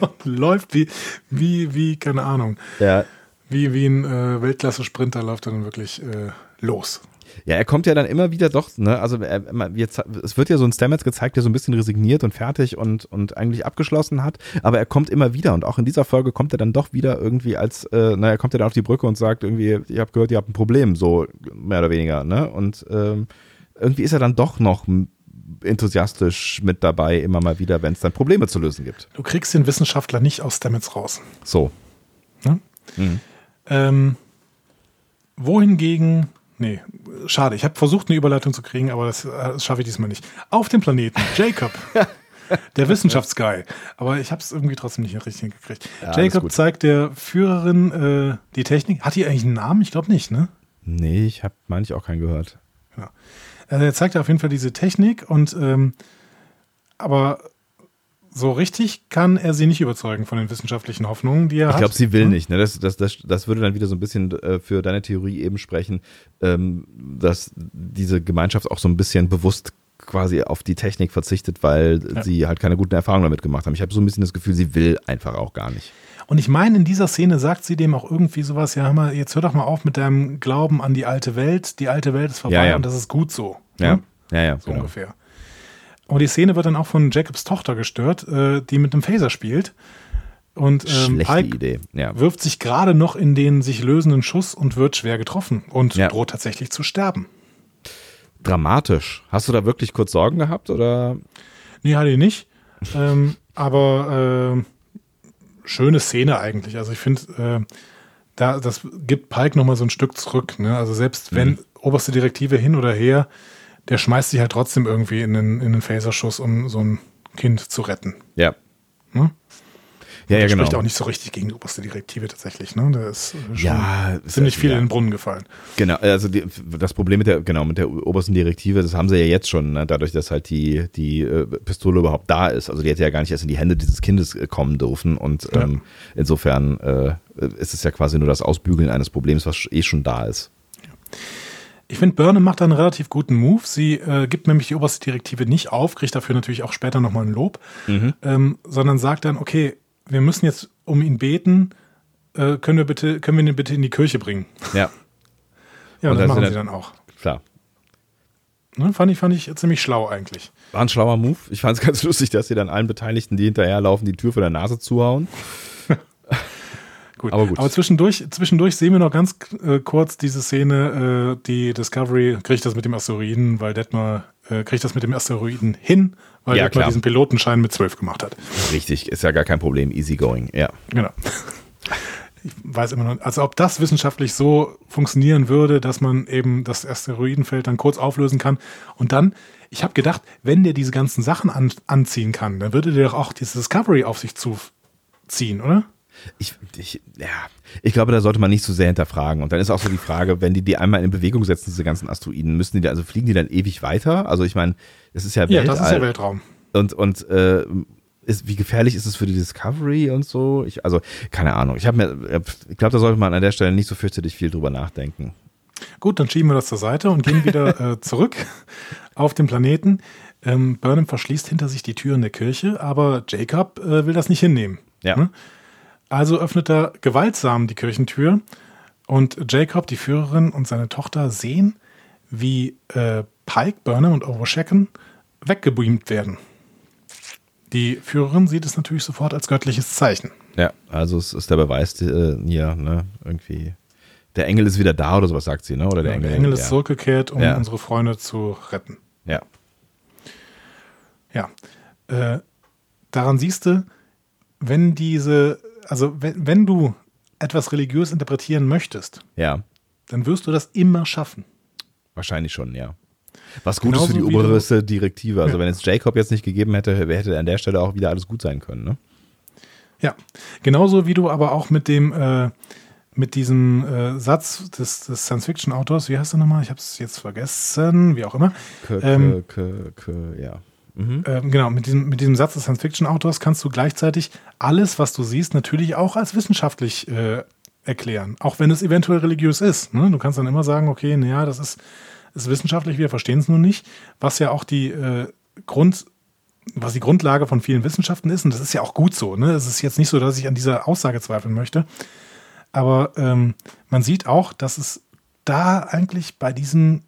Und läuft wie, wie, wie, keine Ahnung, Ja, wie, wie ein äh, Weltklasse-Sprinter läuft er dann wirklich äh, los. Ja, er kommt ja dann immer wieder doch, ne, also er, er- ze- es wird ja so ein Stamets gezeigt, der so ein bisschen resigniert und fertig und, und eigentlich abgeschlossen hat, aber er kommt immer wieder und auch in dieser Folge kommt er dann doch wieder irgendwie als, äh, na, er kommt ja dann auf die Brücke und sagt irgendwie, ich habe gehört, ihr habt ein Problem, so mehr oder weniger, ne, und ähm, irgendwie ist er dann doch noch enthusiastisch mit dabei, immer mal wieder, wenn es dann Probleme zu lösen gibt. Du kriegst den Wissenschaftler nicht aus Stamets raus. So. Ne? Ähm, wohingegen, nee, schade, ich habe versucht, eine Überleitung zu kriegen, aber das, äh, das schaffe ich diesmal nicht. Auf dem Planeten, Jacob, der Wissenschaftsguy, aber ich habe es irgendwie trotzdem nicht richtig hingekriegt. alles Jacob zeigt der Führerin äh, die Technik. Hat die eigentlich einen Namen? Ich glaube nicht, ne? Nee, ich habe manchmal auch keinen gehört. Ja. Also er zeigt auf jeden Fall diese Technik und ähm, aber so richtig kann er sie nicht überzeugen von den wissenschaftlichen Hoffnungen, die er Ich hat. glaube, sie will nicht. Ne? Das, das, das, das würde dann wieder so ein bisschen äh, für deine Theorie eben sprechen, ähm, dass diese Gemeinschaft auch so ein bisschen bewusst quasi auf die Technik verzichtet, weil Ja. sie halt keine guten Erfahrungen damit gemacht haben. Ich habe so ein bisschen das Gefühl, sie will einfach auch gar nicht. Und ich meine, in dieser Szene sagt sie dem auch irgendwie sowas, ja, hör mal, jetzt hör doch mal auf mit deinem Glauben an die alte Welt. Die alte Welt ist vorbei Ja, ja. und das ist gut so. Ja, Ne? ja, ja. So genau. ungefähr. Und die Szene wird dann auch von Jacobs Tochter gestört, äh, die mit einem Phaser spielt. Und ähm, Schlechte Pike Idee. Ja. wirft sich gerade noch in den sich lösenden Schuss und wird schwer getroffen und Ja. droht tatsächlich zu sterben. Dramatisch. Hast du da wirklich kurz Sorgen gehabt oder? Nee, hatte ich nicht. ähm, aber äh, schöne Szene eigentlich. Also ich finde, äh, da, das gibt Pike nochmal so ein Stück zurück. Ne? Also selbst wenn Mhm. oberste Direktive hin oder her, der schmeißt sich halt trotzdem irgendwie in den, in den Phaserschuss, um so ein Kind zu retten. Ja. Ne? Ja, ja, der genau. spricht auch nicht so richtig gegen die oberste Direktive tatsächlich. Ne? Der ist äh, schon Ja, ist- ziemlich viel ja. in den Brunnen gefallen. Genau, also die, das Problem mit der, genau, mit der obersten Direktive, das haben sie ja jetzt schon, ne, dadurch, dass halt die, die äh, Pistole überhaupt da ist. Also die hätte ja gar nicht erst in die Hände dieses Kindes äh, kommen dürfen. Und Ja. ähm, insofern äh, ist es ja quasi nur das Ausbügeln eines Problems, was eh schon da ist. Ich finde, Burnham macht da einen relativ guten Move. Sie äh, gibt nämlich die oberste Direktive nicht auf, kriegt dafür natürlich auch später nochmal ein Lob, ähm, sondern sagt dann, okay, wir müssen jetzt um ihn beten, äh, können wir bitte, können wir ihn bitte in die Kirche bringen? Ja, Ja, Und das das machen sie dann- auch. klar. Ne? Fand, ich, fand ich ziemlich schlau eigentlich. War ein schlauer Move. Ich fand es ganz lustig, dass sie dann allen Beteiligten, die hinterherlaufen, die Tür vor der Nase zuhauen. Gut. Aber gut. zwischendurch, zwischendurch sehen wir noch ganz äh, kurz diese Szene, äh, die Discovery kriegt das mit dem Asteroiden, weil Detmar äh, kriegt das mit dem Asteroiden hin, weil Ja, klar. diesen Pilotenschein mit 12 gemacht hat. Richtig, ist ja gar kein Problem. Easy going, ja. Genau. Ich weiß immer noch, also ob das wissenschaftlich so funktionieren würde, dass man eben das Asteroidenfeld dann kurz auflösen kann. Und dann, ich habe gedacht, wenn der diese ganzen Sachen an, anziehen kann, dann würde der doch auch diese Discovery auf sich zuziehen, oder? Ich, ich, ja, ich glaube, da sollte man nicht so sehr hinterfragen. Und dann ist auch so die Frage, wenn die die einmal in Bewegung setzen, diese ganzen Asteroiden, müssen die da, also fliegen die dann ewig weiter? Also ich meine, es ist ja Ja, Weltall. das ist ja Weltraum. Und, und äh, ist, wie gefährlich ist es für die Discovery und so? Ich, also, keine Ahnung. Ich habe mir, ich glaube, da sollte man an der Stelle nicht so fürchterlich viel drüber nachdenken. Gut, dann schieben wir das zur Seite und gehen wieder äh, zurück auf den Planeten. Ähm, Burnham verschließt hinter sich die Türen der Kirche, aber Jacob äh, will das nicht hinnehmen. Ja. Ne? Also öffnet er gewaltsam die Kirchentür und Jacob, die Führerin und seine Tochter sehen, wie äh, Pike, Burnham und Overshacken weggebeamt werden. Die Führerin sieht es natürlich sofort als göttliches Zeichen. Ja, also es ist der Beweis äh, hier, ne, irgendwie. Der Engel ist wieder da oder sowas sagt sie, ne? Oder der Engel. Der Engel ist ja. zurückgekehrt, um Ja. unsere Freunde zu retten. Ja. Ja. Äh, daran siehst du, wenn diese, also wenn, wenn du etwas religiös interpretieren möchtest, Ja. dann wirst du das immer schaffen. Wahrscheinlich schon, ja. Was gut ist für die Genauso oberste Direktive. Also Ja. wenn es Jacob jetzt nicht gegeben hätte, hätte an der Stelle auch wieder alles gut sein können, ne? Ja. Genauso wie du aber auch mit dem, äh, mit diesem äh, Satz des, des Science-Fiction-Autors, wie heißt er nochmal? Ich habe es jetzt vergessen, wie auch immer. K, Ähm, K, K, ja. Mhm. Ähm, genau, mit diesem, mit diesem Satz des Science-Fiction-Autors kannst du gleichzeitig alles, was du siehst, natürlich auch als wissenschaftlich äh, erklären. Auch wenn es eventuell religiös ist. Ne? Du kannst dann immer sagen, okay, naja, das ist, ist wissenschaftlich, wir verstehen es nur nicht. Was ja auch die äh, Grund, was die Grundlage von vielen Wissenschaften ist, und das ist ja auch gut so. Ne? Es ist jetzt nicht so, dass ich an dieser Aussage zweifeln möchte. Aber ähm, man sieht auch, dass es da eigentlich bei diesem,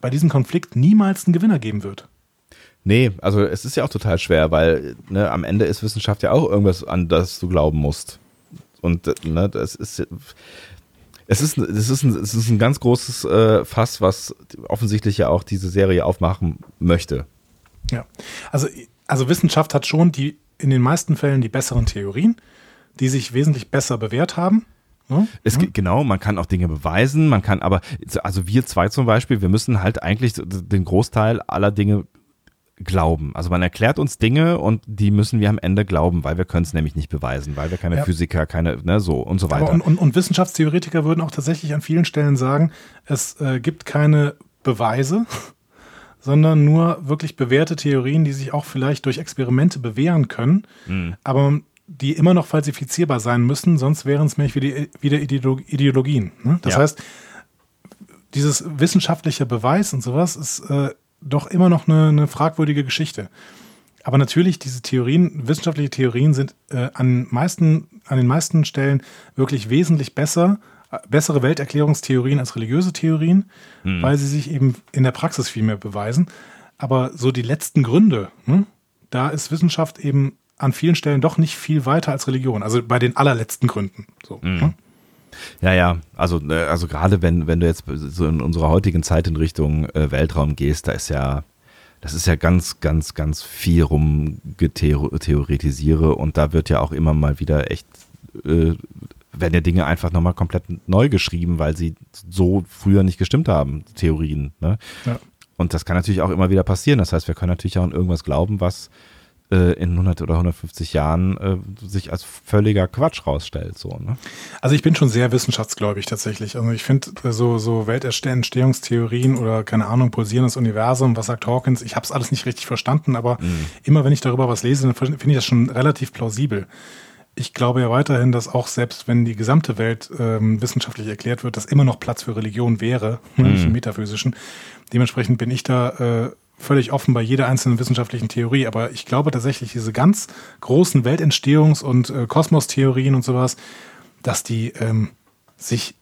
bei diesem Konflikt niemals einen Gewinner geben wird. Nee, also es ist ja auch total schwer, weil ne, am Ende ist Wissenschaft ja auch irgendwas, an das du glauben musst. Und ne, das ist es ist, es ist, ein, es ist ein ganz großes äh, Fass, was offensichtlich ja auch diese Serie aufmachen möchte. Ja, also, also Wissenschaft hat schon die in den meisten Fällen die besseren Theorien, die sich wesentlich besser bewährt haben. Ne? Es geht, genau, man kann auch Dinge beweisen, man kann aber, also wir zwei zum Beispiel, wir müssen halt eigentlich den Großteil aller Dinge glauben. Also man erklärt uns Dinge und die müssen wir am Ende glauben, weil wir können es nämlich nicht beweisen, weil wir keine Ja. Physiker, keine, ne, so und so weiter. Und, und, und Wissenschaftstheoretiker würden auch tatsächlich an vielen Stellen sagen, es äh, gibt keine Beweise, sondern nur wirklich bewährte Theorien, die sich auch vielleicht durch Experimente bewähren können, Mhm. aber die immer noch falsifizierbar sein müssen, sonst wären es nämlich wieder, wieder Ideolo- Ideologien. Ne? Das Ja. heißt, dieses wissenschaftliche Beweis und sowas ist äh, doch immer noch eine, eine fragwürdige Geschichte. Aber natürlich, diese Theorien, wissenschaftliche Theorien sind äh, an, meisten, an den meisten Stellen wirklich wesentlich besser, äh, bessere Welterklärungstheorien als religiöse Theorien, weil sie sich eben in der Praxis viel mehr beweisen. Aber so die letzten Gründe, ne, da ist Wissenschaft eben an vielen Stellen doch nicht viel weiter als Religion. Also bei den allerletzten Gründen. So, ne? Ja, ja, also, äh, also gerade wenn, wenn du jetzt so in unserer heutigen Zeit in Richtung äh, Weltraum gehst, da ist ja, das ist ja ganz, ganz, ganz viel rumgetheoretisiere und da wird ja auch immer mal wieder echt, äh, werden ja Dinge einfach nochmal komplett neu geschrieben, weil sie so früher nicht gestimmt haben, Theorien. Ne? Ja. Und das kann natürlich auch immer wieder passieren. Das heißt, wir können natürlich auch an irgendwas glauben, was äh, in 100 oder 150 Jahren äh, sich als völliger Quatsch rausstellt. So, ne? Also ich bin schon sehr wissenschaftsgläubig tatsächlich. Also ich finde äh, so, so Weltentstehungstheorien oder keine Ahnung, pulsierendes Universum, was sagt Hawkins, ich habe es alles nicht richtig verstanden, aber immer wenn ich darüber was lese, dann finde ich das schon relativ plausibel. Ich glaube ja weiterhin, dass auch selbst wenn die gesamte Welt ähm, wissenschaftlich erklärt wird, dass immer noch Platz für Religion wäre, nicht im metaphysischen. Dementsprechend bin ich da äh, völlig offen bei jeder einzelnen wissenschaftlichen Theorie. Aber ich glaube tatsächlich, diese ganz großen Weltentstehungs- und äh, Kosmostheorien und sowas, dass die ähm, sich,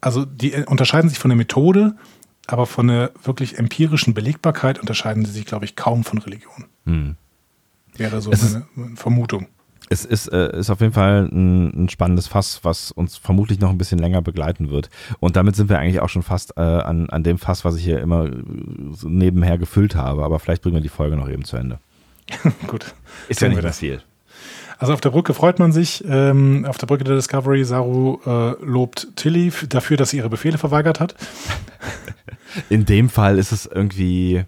also die äh, unterscheiden sich von der Methode, aber von der wirklich empirischen Belegbarkeit unterscheiden sie sich, glaube ich, kaum von Religion. Wäre so Es meine, meine Vermutung. Es ist, äh, ist auf jeden Fall ein, ein spannendes Fass, was uns vermutlich noch ein bisschen länger begleiten wird. Und damit sind wir eigentlich auch schon fast äh, an, an dem Fass, was ich hier immer äh, so nebenher gefüllt habe. Aber vielleicht bringen wir die Folge noch eben zu Ende. Gut. Ist ja nicht mehr das. viel. Also auf der Brücke freut man sich. Ähm, auf der Brücke der Discovery, Saru äh, lobt Tilly dafür, dass sie ihre Befehle verweigert hat. In dem Fall ist es irgendwie,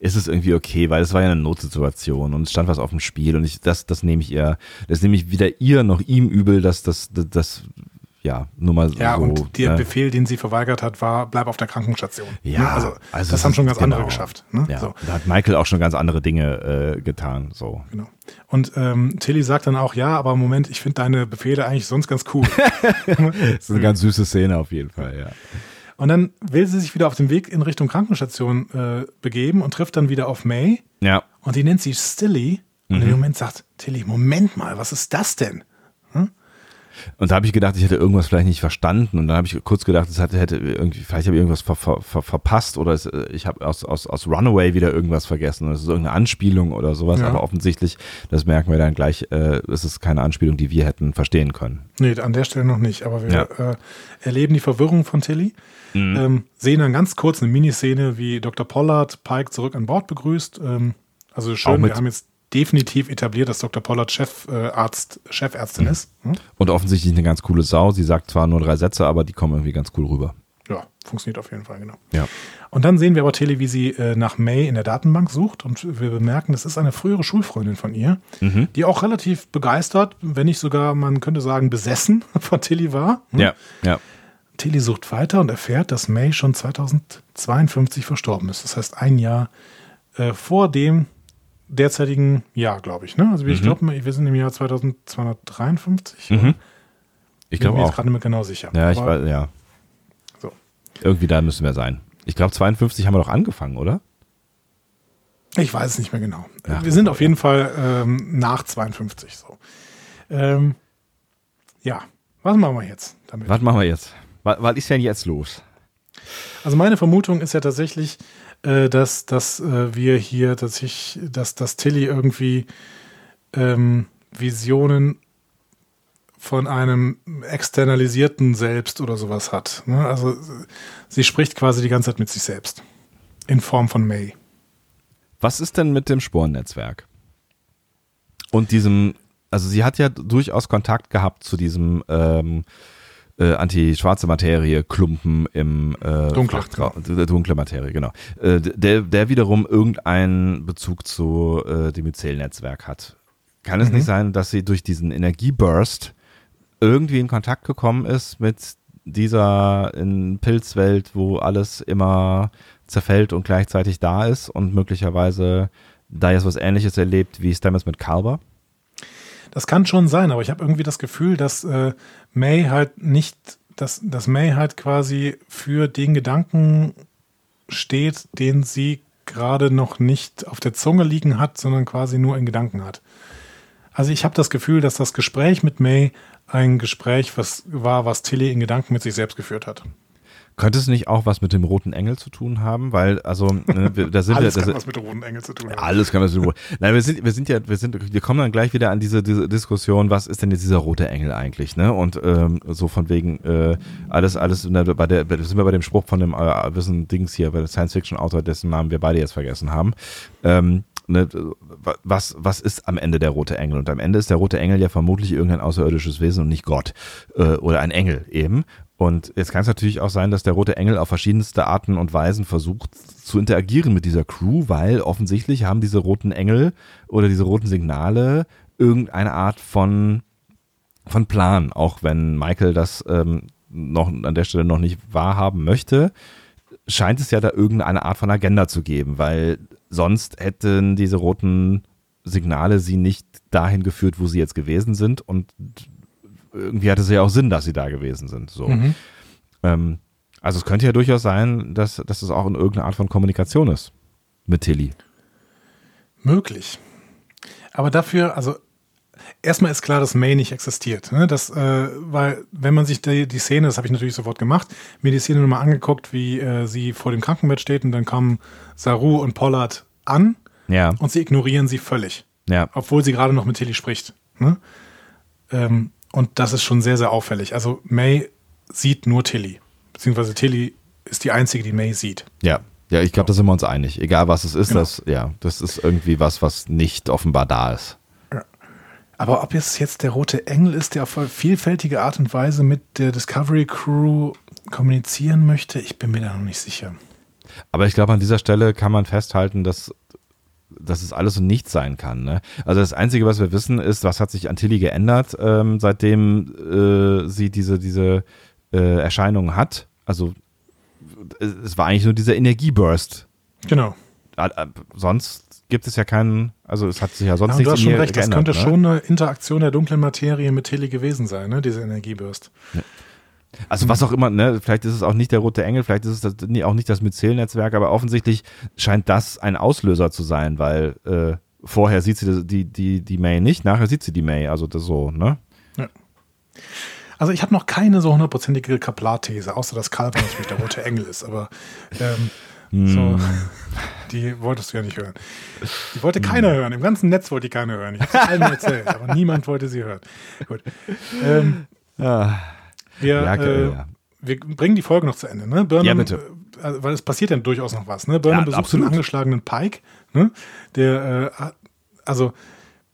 ist es irgendwie okay, weil es war ja eine Notsituation und es stand was auf dem Spiel und ich, das, das nehme ich ihr, das nehme ich weder ihr noch ihm übel, dass das, das, das ja, nur mal Ja, so. und der ne? Befehl, den sie verweigert hat, war, bleib auf der Krankenstation. Ja, Ne? also, also das haben schon ganz andere genau. geschafft. Ne? Ja, So. da hat Michael auch schon ganz andere Dinge äh, getan. So. Genau. Und ähm, Tilly sagt dann auch, ja, aber Moment, ich finde deine Befehle eigentlich sonst ganz cool. Das ist eine ganz süße Szene auf jeden Fall, ja. Und dann will sie sich wieder auf den Weg in Richtung Krankenstation äh, begeben und trifft dann wieder auf May. Ja, Und die nennt sie Stilly. Und Mhm. in dem Moment sagt Tilly, Moment mal, was ist das denn? Und da habe ich gedacht, ich hätte irgendwas vielleicht nicht verstanden und dann habe ich kurz gedacht, es hätte, hätte irgendwie, vielleicht habe ich irgendwas ver, ver, ver, verpasst oder es, äh, ich habe aus, aus, aus Runaway wieder irgendwas vergessen oder es ist irgendeine Anspielung oder sowas, Ja. aber offensichtlich, das merken wir dann gleich, äh, es ist keine Anspielung, die wir hätten verstehen können. Nee, an der Stelle noch nicht, aber wir Ja. äh, erleben die Verwirrung von Tilly. Mhm. Ähm, sehen dann ganz kurz eine Miniszene, wie Dr. Pollard Pike zurück an Bord begrüßt. Ähm, also schön, wir haben jetzt definitiv etabliert, dass Dr. Pollard Chefarzt, Chefärztin ist. Hm? Und offensichtlich eine ganz coole Sau. Sie sagt zwar nur drei Sätze, aber die kommen irgendwie ganz cool rüber. Ja, funktioniert auf jeden Fall, genau. Ja. Und dann sehen wir aber Tilly, wie sie äh, nach May in der Datenbank sucht und wir bemerken, das ist eine frühere Schulfreundin von ihr, Mhm. die auch relativ begeistert, wenn nicht sogar, man könnte sagen, besessen von Tilly war. Hm? Ja, ja. Tilly sucht weiter und erfährt, dass May schon 2052 verstorben ist. Das heißt, ein Jahr äh, vor dem derzeitigen Jahr, glaube ich. Ne? Also ich glaube, wir sind im Jahr 2253. Mhm. Ich Bin glaube mir jetzt auch. gerade nicht mehr genau sicher. Ja, ich weiß, ja. So. Irgendwie da müssen wir sein. Ich glaube, 52 haben wir doch angefangen, oder? Ich weiß es nicht mehr genau. Ja, wir sind auf jeden Fall ähm, nach 52 so. Ähm, ja, was machen wir jetzt damit? Was machen wir jetzt? Was, was ist denn jetzt los? Also meine Vermutung ist ja tatsächlich, äh, dass, dass äh, wir hier, dass ich, dass, dass Tilly irgendwie ähm, Visionen von einem externalisierten Selbst oder sowas hat. Ne? Also sie spricht quasi die ganze Zeit mit sich selbst. In Form von May. Was ist denn mit dem Sporennetzwerk? Und diesem, also sie hat ja durchaus Kontakt gehabt zu diesem ähm, äh, anti-schwarze Materie-Klumpen im äh, Dunkle, Dunkle Materie, genau. Äh, der, der wiederum irgendeinen Bezug zu äh, dem Myzel-Netzwerk hat. Kann es nicht sein, dass sie durch diesen Energieburst irgendwie in Kontakt gekommen ist mit dieser in Pilzwelt, wo alles immer zerfällt und gleichzeitig da ist und möglicherweise da jetzt was ähnliches erlebt, wie es damals mit Kalber? Das kann schon sein, aber ich habe irgendwie das Gefühl, dass äh, May halt nicht, dass, dass May halt quasi für den Gedanken steht, den sie gerade noch nicht auf der Zunge liegen hat, sondern quasi nur in Gedanken hat. Also ich habe das Gefühl, dass das Gespräch mit May ein Gespräch was war, was Tilly in Gedanken mit sich selbst geführt hat. Könnte es nicht auch was mit dem roten Engel zu tun haben? Weil, also, ne, wir, da sind Alles wir. kann Da was mit dem roten Engel zu tun haben. alles kann was mit dem roten Nein, wir sind, wir sind ja, wir sind, wir kommen dann gleich wieder an diese, diese Diskussion, was ist denn jetzt dieser rote Engel eigentlich, ne? Und ähm, so von wegen, äh, alles, alles, der, bei der, bei- sind wir bei dem Spruch von dem äh, wissen Dings hier, bei der Science-Fiction-Autor, dessen Namen wir beide jetzt vergessen haben. Ähm, ne, was, was ist am Ende der rote Engel? Und am Ende ist der rote Engel ja vermutlich irgendein außerirdisches Wesen und nicht Gott. Äh, oder ein Engel eben. Und jetzt kann es natürlich auch sein, dass der rote Engel auf verschiedenste Arten und Weisen versucht zu interagieren mit dieser Crew, weil offensichtlich haben diese roten Engel oder diese roten Signale irgendeine Art von, von Plan, auch wenn Michael das ähm, noch an der Stelle noch nicht wahrhaben möchte, scheint es ja da irgendeine Art von Agenda zu geben, weil sonst hätten diese roten Signale sie nicht dahin geführt, wo sie jetzt gewesen sind. Und irgendwie hat es ja auch Sinn, dass sie da gewesen sind. So. Mhm. Ähm, also es könnte ja durchaus sein, dass, dass es auch in irgendeiner Art von Kommunikation ist mit Tilly. Möglich. Aber dafür, also erstmal ist klar, dass May nicht existiert. Ne? Das, äh, weil, wenn man sich die, die Szene, das habe ich natürlich sofort gemacht, mir die Szene nochmal angeguckt, wie äh, sie vor dem Krankenbett steht und dann kommen Saru und Pollard an Ja, und sie ignorieren sie völlig, ja, obwohl sie gerade noch mit Tilly spricht. Ne? Ähm, und das ist schon sehr, sehr auffällig. Also May sieht nur Tilly, beziehungsweise Tilly ist die einzige, die May sieht. ja. Ja, ich glaube, da sind wir uns einig. Egal was es ist, Genau. das, ja, das ist irgendwie was, was nicht offenbar da ist. Aber ob es jetzt der rote Engel ist, der auf vielfältige Art und Weise mit der Discovery Crew kommunizieren möchte, ich bin mir da noch nicht sicher. Aber ich glaube, an dieser Stelle kann man festhalten, dass, dass es alles und nichts sein kann. Ne? Also das Einzige, was wir wissen, ist, was hat sich an Tilly geändert, ähm, seitdem äh, sie diese, diese äh, Erscheinungen hat. Also es es war eigentlich nur dieser Energieburst. Genau. Ah, ah, Sonst gibt es ja keinen, also es hat sich ja sonst Ja, und du nichts hast schon recht, das geändert, könnte ne? schon eine Interaktion der dunklen Materie mit Tilly gewesen sein, ne? diese Energieburst. Also was auch immer, ne, vielleicht ist es auch nicht der rote Engel, vielleicht ist es das, nee, auch nicht das Myzel-Netzwerk, aber offensichtlich scheint das ein Auslöser zu sein, weil äh, vorher sieht sie die, die, die May nicht, nachher sieht sie die May, also das so, ne? Also ich habe noch keine so hundertprozentige Kaplar-These, außer dass Kalber natürlich der rote Engel ist, aber ähm, so, die wolltest du ja nicht hören. Die wollte keiner hören, im ganzen Netz wollte die keiner hören. Ich habe es allen erzählt, aber niemand wollte sie hören. Gut. Ähm, Ja, wir, Ja, äh, ja. wir bringen die Folge noch zu Ende. Ne? Burnham, Ja, bitte. äh, also, weil es passiert ja durchaus noch was. Ne? Burnham Ja, besucht absolut. den angeschlagenen Pike. Ne? Der, äh, also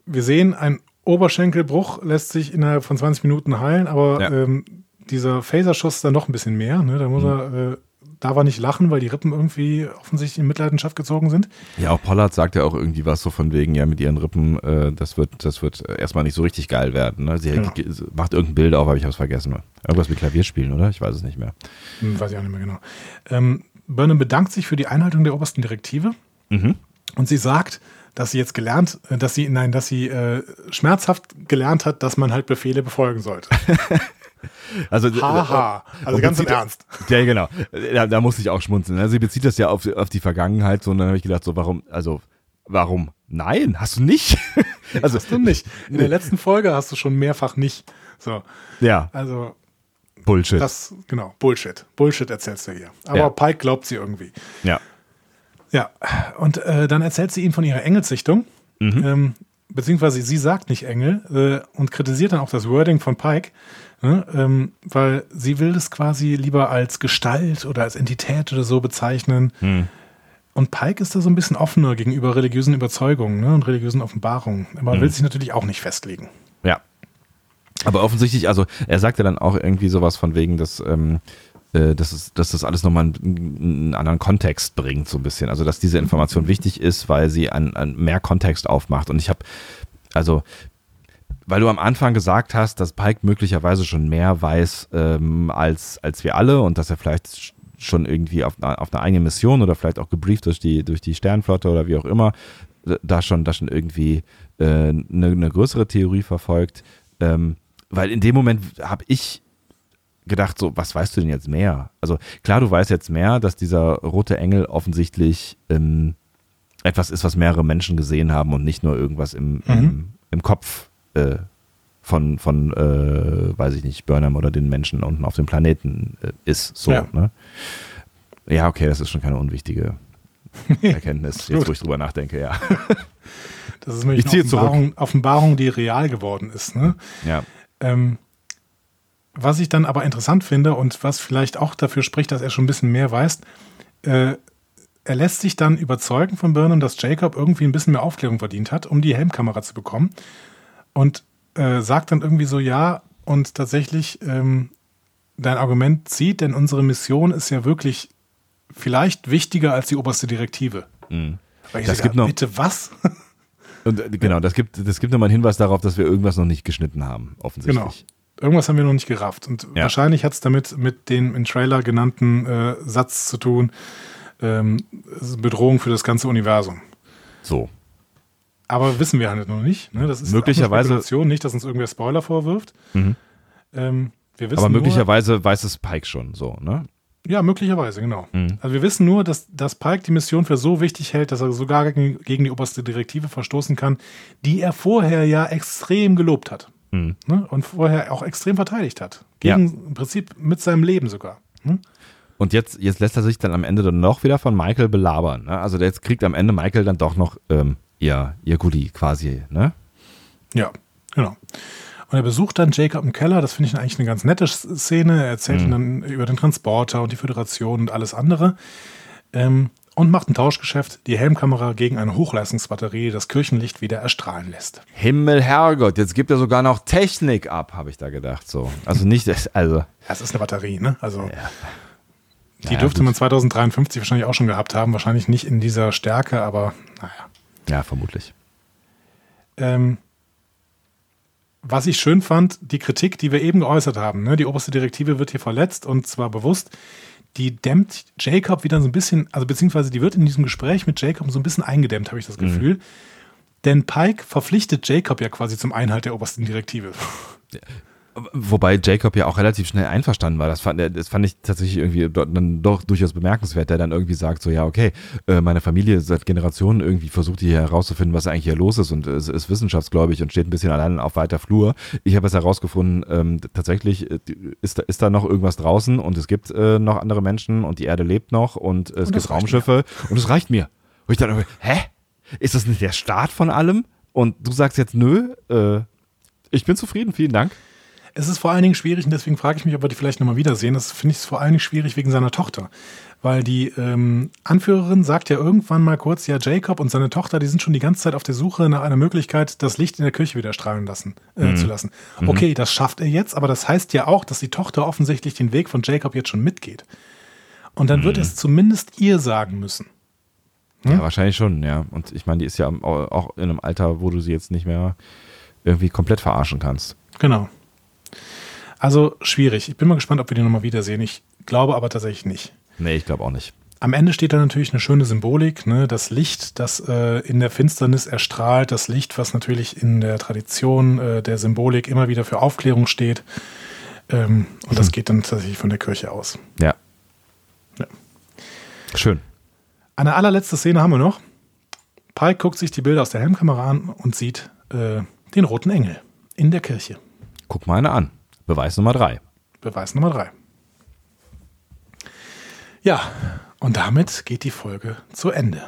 wir sehen, ein Oberschenkelbruch lässt sich innerhalb von 20 Minuten heilen, aber Ja. ähm, dieser Phaserschuss ist dann noch ein bisschen mehr. Ne? Da muss Mhm. er äh, darf er nicht lachen, weil die Rippen irgendwie offensichtlich in Mitleidenschaft gezogen sind. Ja, auch Pollard sagt ja auch irgendwie was so von wegen, ja, mit ihren Rippen, äh, das wird, das wird erstmal nicht so richtig geil werden. Ne? Sie Ja. ge- macht irgendein Bild auf, aber ich habe es vergessen. Irgendwas mit Klavierspielen, oder? Ich weiß es nicht mehr. Hm, weiß ich auch nicht mehr genau. Ähm, Burnham bedankt sich für die Einhaltung der obersten Direktive Mhm. und sie sagt, dass sie jetzt gelernt, äh, dass sie, nein, dass sie äh, schmerzhaft gelernt hat, dass man halt Befehle befolgen sollte. Also, Haha. Also Und ganz im Ernst. Ja, genau. Da, da musste ich auch schmunzeln. ne? Sie bezieht das ja auf, auf die Vergangenheit, so, und dann habe ich gedacht, so, warum, also, warum? Nein, hast du nicht? also, Hast du nicht. In der letzten Folge hast du schon mehrfach nicht. So, ja, also Bullshit. das, genau, Bullshit. Bullshit erzählst du hier. Aber Ja. Pike glaubt sie irgendwie. ja. Ja, und äh, dann erzählt sie ihm von ihrer Engelssichtung. Ähm, beziehungsweise sie sagt nicht Engel äh, und kritisiert dann auch das Wording von Pike, ne, ähm, weil sie will es quasi lieber als Gestalt oder als Entität oder so bezeichnen. Und Pike ist da so ein bisschen offener gegenüber religiösen Überzeugungen ne, und religiösen Offenbarungen. Aber will sich natürlich auch nicht festlegen. Ja. Aber offensichtlich, also er sagte dann auch irgendwie sowas von wegen, dass, ähm, äh, dass, es, dass das alles nochmal einen, einen anderen Kontext bringt, so ein bisschen. Also dass diese Information wichtig ist, weil sie an, an mehr Kontext aufmacht. Und ich habe, also, weil du am Anfang gesagt hast, dass Pike möglicherweise schon mehr weiß ähm, als, als wir alle und dass er vielleicht sch- schon irgendwie auf, einer- auf einer eigenen Mission oder vielleicht auch gebrieft durch die, durch die Sternflotte oder wie auch immer, da schon, da schon irgendwie äh, eine, eine größere Theorie verfolgt. Ähm, weil in dem Moment habe ich gedacht, so, was weißt du denn jetzt mehr? Also klar, du weißt jetzt mehr, dass dieser rote Engel offensichtlich ähm, etwas ist, was mehrere Menschen gesehen haben und nicht nur irgendwas im, im, im Kopf äh, von, von äh, weiß ich nicht, Burnham oder den Menschen unten auf dem Planeten äh, ist. So, Ja. ne? Ja, okay, das ist schon keine unwichtige Erkenntnis, jetzt wo ich drüber nachdenke, ja. Das ist nämlich eine Offenbarung, Offenbarung, die real geworden ist. Ne? ja. Ähm, was ich dann aber interessant finde und was vielleicht auch dafür spricht, dass er schon ein bisschen mehr weiß, äh, er lässt sich dann überzeugen von Burnham, dass Jacob irgendwie ein bisschen mehr Aufklärung verdient hat, um die Helmkamera zu bekommen. Und äh, sagt dann irgendwie so, ja, und tatsächlich ähm, dein Argument zieht, denn unsere Mission ist ja wirklich vielleicht wichtiger als die oberste Direktive. Weil ich Mhm. Das sage, gibt noch- bitte was? Und äh, genau, das gibt, das gibt nochmal einen Hinweis darauf, dass wir irgendwas noch nicht geschnitten haben, offensichtlich. Genau. Irgendwas haben wir noch nicht gerafft. Und Ja. wahrscheinlich hat es damit mit dem im Trailer genannten äh, Satz zu tun, ähm, Bedrohung für das ganze Universum. So. Aber wissen wir halt noch nicht. Ne? Das ist Möglicherweise- nicht, dass uns irgendwer Spoiler vorwirft. Ähm, wir wissen Aber nur, möglicherweise weiß es Pike schon so, ne? Ja, möglicherweise, genau. Mhm. Also wir wissen nur, dass, dass Pike die Mission für so wichtig hält, dass er sogar gegen, gegen die oberste Direktive verstoßen kann, die er vorher ja extrem gelobt hat. Mhm. Ne? Und vorher auch extrem verteidigt hat. Gegen im Prinzip mit seinem Leben sogar. Ne? Und jetzt, jetzt lässt er sich dann am Ende dann noch wieder von Michael belabern. Ne? Also jetzt kriegt am Ende Michael dann doch noch ähm, ihr, ihr Goodie quasi, ne? Ja, genau. Und er besucht dann Jacob im Keller. Das finde ich eigentlich eine ganz nette Szene. Er erzählt ihm dann über den Transporter und die Föderation und alles andere. Ähm, und macht ein Tauschgeschäft, die Helmkamera gegen eine Hochleistungsbatterie, das Kirchenlicht wieder erstrahlen lässt. Himmel, Herrgott, jetzt gibt er sogar noch Technik ab, habe ich da gedacht. So. Also nicht, das, also. Das ist eine Batterie, ne? Also die Naja, dürfte gut. man 2053 wahrscheinlich auch schon gehabt haben. Wahrscheinlich nicht in dieser Stärke, aber. Ja, vermutlich. Ähm, was ich schön fand, die Kritik, die wir eben geäußert haben, ne? die oberste Direktive wird hier verletzt und zwar bewusst, die dämmt Jacob wieder so ein bisschen, also beziehungsweise die wird in diesem Gespräch mit Jacob so ein bisschen eingedämmt, habe ich das Gefühl. Denn Pike verpflichtet Jacob ja quasi zum Einhalt der obersten Direktive. Wobei Jacob ja auch relativ schnell einverstanden war. Das fand, das fand ich tatsächlich irgendwie dann doch durchaus bemerkenswert, der dann irgendwie sagt, so ja, okay, äh, meine Familie seit Generationen irgendwie versucht hier herauszufinden, was eigentlich hier los ist und es ist wissenschaftsgläubig und steht ein bisschen allein auf weiter Flur. Ich habe es herausgefunden, ähm, tatsächlich äh, ist da, ist da noch irgendwas draußen und es gibt äh, noch andere Menschen und die Erde lebt noch und es Und gibt Raumschiffe und es reicht mir. Und ich dachte, hä? Ist das nicht der Start von allem? Und du sagst jetzt, nö, äh, ich bin zufrieden, vielen Dank. Es ist vor allen Dingen schwierig, und deswegen frage ich mich, ob wir die vielleicht nochmal wiedersehen. Das finde ich vor allen Dingen schwierig wegen seiner Tochter. Weil die ähm, Anführerin sagt ja irgendwann mal kurz, ja, Jacob und seine Tochter, die sind schon die ganze Zeit auf der Suche nach einer Möglichkeit, das Licht in der Kirche wieder strahlen lassen, äh, zu lassen. Okay, das schafft er jetzt, aber das heißt ja auch, dass die Tochter offensichtlich den Weg von Jacob jetzt schon mitgeht. Und dann wird es zumindest ihr sagen müssen. Ja, wahrscheinlich schon, ja. Und ich meine, die ist ja au- auch in einem Alter, wo du sie jetzt nicht mehr irgendwie komplett verarschen kannst. Genau. Also schwierig. Ich bin mal gespannt, ob wir die nochmal wiedersehen. Ich glaube aber tatsächlich nicht. Nee, ich glaube auch nicht. Am Ende steht da natürlich eine schöne Symbolik, ne? das Licht, das äh, in der Finsternis erstrahlt, das Licht, was natürlich in der Tradition äh, der Symbolik immer wieder für Aufklärung steht. Ähm, und das geht dann tatsächlich von der Kirche aus. Ja. Ja. Schön. Eine allerletzte Szene haben wir noch. Pike guckt sich die Bilder aus der Helmkamera an und sieht äh, den roten Engel in der Kirche. Guck mal eine an. Beweis Nummer drei. Beweis Nummer drei. Ja, und damit geht die Folge zu Ende.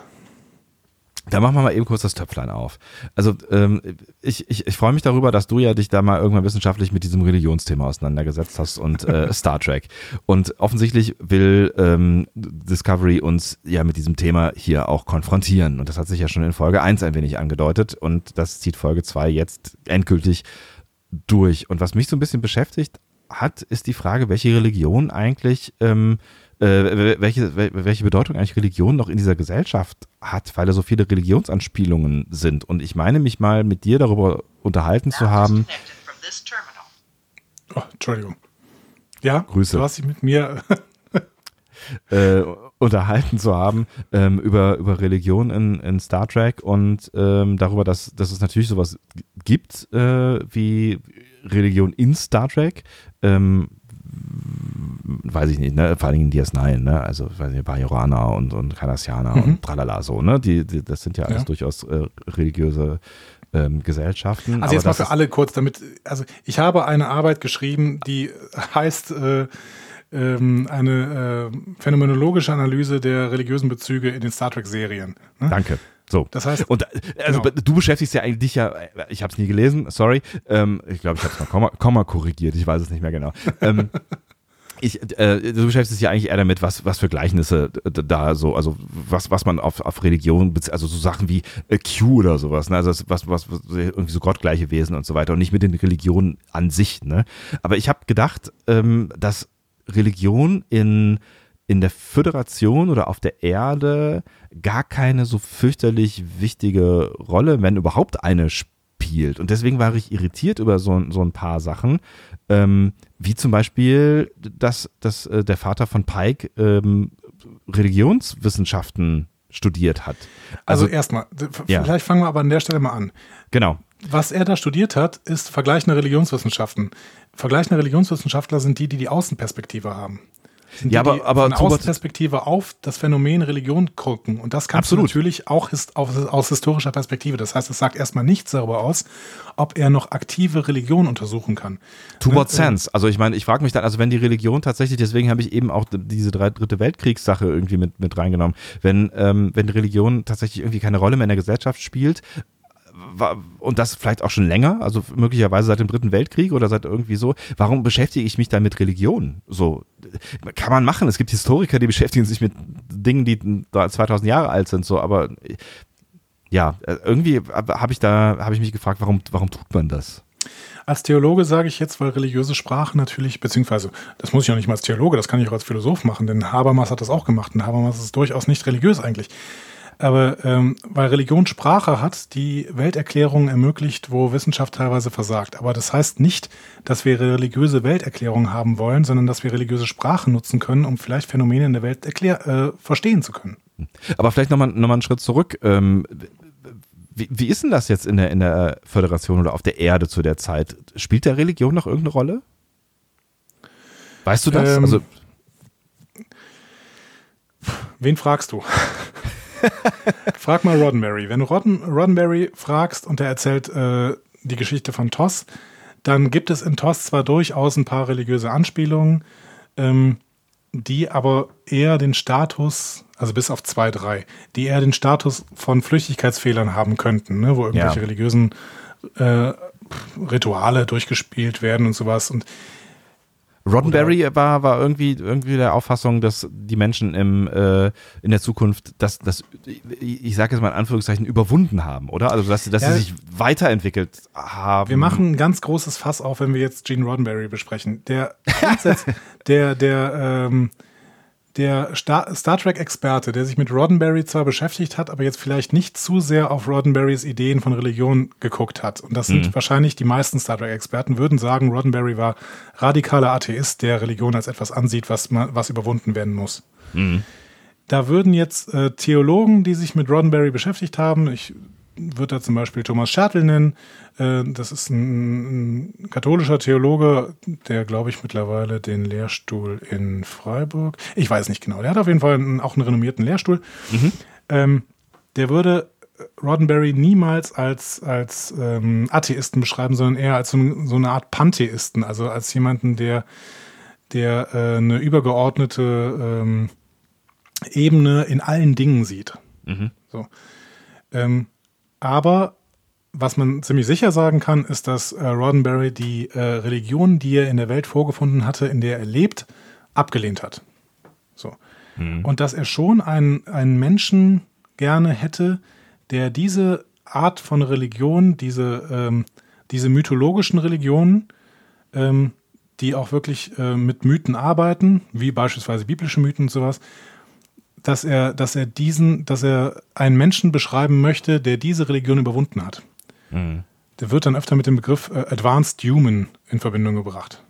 Da machen wir mal eben kurz das Töpflein auf. Also ähm, ich, ich, ich freue mich darüber, dass du ja dich da mal irgendwann wissenschaftlich mit diesem Religionsthema auseinandergesetzt hast und äh, Star Trek. Und offensichtlich will ähm, Discovery uns ja mit diesem Thema hier auch konfrontieren. Und das hat sich ja schon in Folge 1 ein wenig angedeutet. Und das zieht Folge 2 jetzt endgültig durch. Und was mich so ein bisschen beschäftigt hat, ist die Frage, welche Religion eigentlich, ähm, äh, welche, wel- welche Bedeutung eigentlich Religion noch in dieser Gesellschaft hat, weil da so viele Religionsanspielungen sind. Und ich meine mich mal mit dir darüber unterhalten zu haben. Oh, Entschuldigung. Ja, Grüße. du hast dich mit mir. Äh, unterhalten zu haben ähm, über, über Religion in, in Star Trek und ähm, darüber, dass, dass es natürlich sowas gibt äh, wie Religion in Star Trek. Ähm, weiß ich nicht, ne? vor allem in DS9, ne? also weiß nicht, Bajoraner und, und Cardassianer und tralala so, ne? Die, die, das sind ja alles Ja. durchaus äh, religiöse ähm, Gesellschaften. Also jetzt mal für alle kurz, damit, also ich habe eine Arbeit geschrieben, die heißt äh, ähm, eine äh, phänomenologische Analyse der religiösen Bezüge in den Star Trek-Serien. Ne? Danke. So. Das heißt- und äh, also Genau. du beschäftigst ja eigentlich ja, ich habe es nie gelesen, sorry. Ähm, ich glaube, ich habe es mal Komma, Komma korrigiert, ich weiß es nicht mehr genau. Ähm, ich, äh, du beschäftigst dich ja eigentlich eher damit, was, was für Gleichnisse d- da so, also was, was man auf, auf Religion, also so Sachen wie äh, Q oder sowas, ne? also was, was, was irgendwie so gottgleiche Wesen und so weiter und nicht mit den Religionen an sich. Ne? Aber ich habe gedacht, ähm, dass Religion in in der Föderation oder auf der Erde gar keine so fürchterlich wichtige Rolle, wenn überhaupt eine spielt. Und deswegen war ich irritiert über so, so ein paar Sachen, ähm, wie zum Beispiel, dass, dass äh, der Vater von Pike ähm, Religionswissenschaften studiert hat. Also, Also, erstmal, Ja. vielleicht fangen wir aber an der Stelle mal an. genau. Was er da studiert hat, ist vergleichende Religionswissenschaften. Vergleichende Religionswissenschaftler sind die, die die Außenperspektive haben. Sind Ja, die, aber- die aber von Außenperspektive auf das Phänomen Religion gucken. Und das kannst Absolut. du natürlich auch his aus, aus historischer Perspektive. Das heißt, es sagt erstmal nichts darüber aus, ob er noch aktive Religion untersuchen kann. To Ne, what äh, sense? Also ich meine, ich frage mich dann, also wenn die Religion tatsächlich, deswegen habe ich eben auch diese drei, dritte Weltkriegssache irgendwie mit, mit reingenommen, wenn, ähm, wenn Religion tatsächlich irgendwie keine Rolle mehr in der Gesellschaft spielt, und das vielleicht auch schon länger, also möglicherweise seit dem Dritten Weltkrieg oder seit irgendwie so, warum beschäftige ich mich dann mit Religion? So, kann man machen. Es gibt Historiker, die beschäftigen sich mit Dingen, die da 2000 Jahre alt sind, so, aber ja, irgendwie habe ich da, habe ich mich gefragt, warum, warum tut man das? Als Theologe sage ich jetzt, weil religiöse Sprache natürlich, beziehungsweise, das muss ich auch nicht mal als Theologe, das kann ich auch als Philosoph machen, denn Habermas hat das auch gemacht und Habermas ist durchaus nicht religiös eigentlich. Aber ähm, weil Religion Sprache hat, die Welterklärungen ermöglicht, wo Wissenschaft teilweise versagt. Aber das heißt nicht, dass wir religiöse Welterklärungen haben wollen, sondern dass wir religiöse Sprache nutzen können, um vielleicht Phänomene in der Welt erklär, äh, verstehen zu können. Aber vielleicht nochmal noch mal einen Schritt zurück. Ähm, wie, wie ist denn das jetzt in der, in der Föderation oder auf der Erde zu der Zeit? Spielt der Religion noch irgendeine Rolle? Weißt du das? Ähm, also, Wen fragst du? Frag mal Roddenberry. Wenn du Rodden, Roddenberry fragst und er erzählt äh, die Geschichte von Toss, dann gibt es in Toss zwar durchaus ein paar religiöse Anspielungen, ähm, die aber eher den Status, also bis auf zwei, drei, die eher den Status von Flüchtigkeitsfehlern haben könnten, ne? wo irgendwelche Ja. religiösen äh, Rituale durchgespielt werden und sowas. Und Roddenberry war, war irgendwie, irgendwie der Auffassung, dass die Menschen im, äh, in der Zukunft das, das ich sage jetzt mal in Anführungszeichen, überwunden haben, oder? Also, dass, dass Ja. sie sich weiterentwickelt haben. Wir machen ein ganz großes Fass auf, wenn wir jetzt Gene Roddenberry besprechen. Der der, der, ähm, der Star, Star Trek-Experte, der sich mit Roddenberry zwar beschäftigt hat, aber jetzt vielleicht nicht zu sehr auf Roddenberrys Ideen von Religion geguckt hat. Und das sind wahrscheinlich die meisten Star Trek-Experten, würden sagen, Roddenberry war radikaler Atheist, der Religion als etwas ansieht, was, man, was überwunden werden muss. Da würden jetzt äh, Theologen, die sich mit Roddenberry beschäftigt haben, ich würde da zum Beispiel Thomas Schertl nennen, äh, das ist ein, ein katholischer Theologe, der, glaube ich, mittlerweile den Lehrstuhl in Freiburg, ich weiß nicht genau, der hat auf jeden Fall einen, auch einen renommierten Lehrstuhl. Ähm, der würde Roddenberry niemals als, als ähm, Atheisten beschreiben, sondern eher als so, so eine Art Pantheisten, also als jemanden, der, der äh, eine übergeordnete ähm, Ebene in allen Dingen sieht. So. Ähm, aber was man ziemlich sicher sagen kann, ist, dass äh, Roddenberry die äh, Religion, die er in der Welt vorgefunden hatte, in der er lebt, abgelehnt hat. So. Und dass er schon einen, einen Menschen gerne hätte, der diese Art von Religion, diese, ähm, diese mythologischen Religionen, ähm, die auch wirklich äh, mit Mythen arbeiten, wie beispielsweise biblische Mythen und sowas, dass er, dass er diesen, dass er einen Menschen beschreiben möchte, der diese Religion überwunden hat. Der wird dann öfter mit dem Begriff äh, Advanced Human in Verbindung gebracht.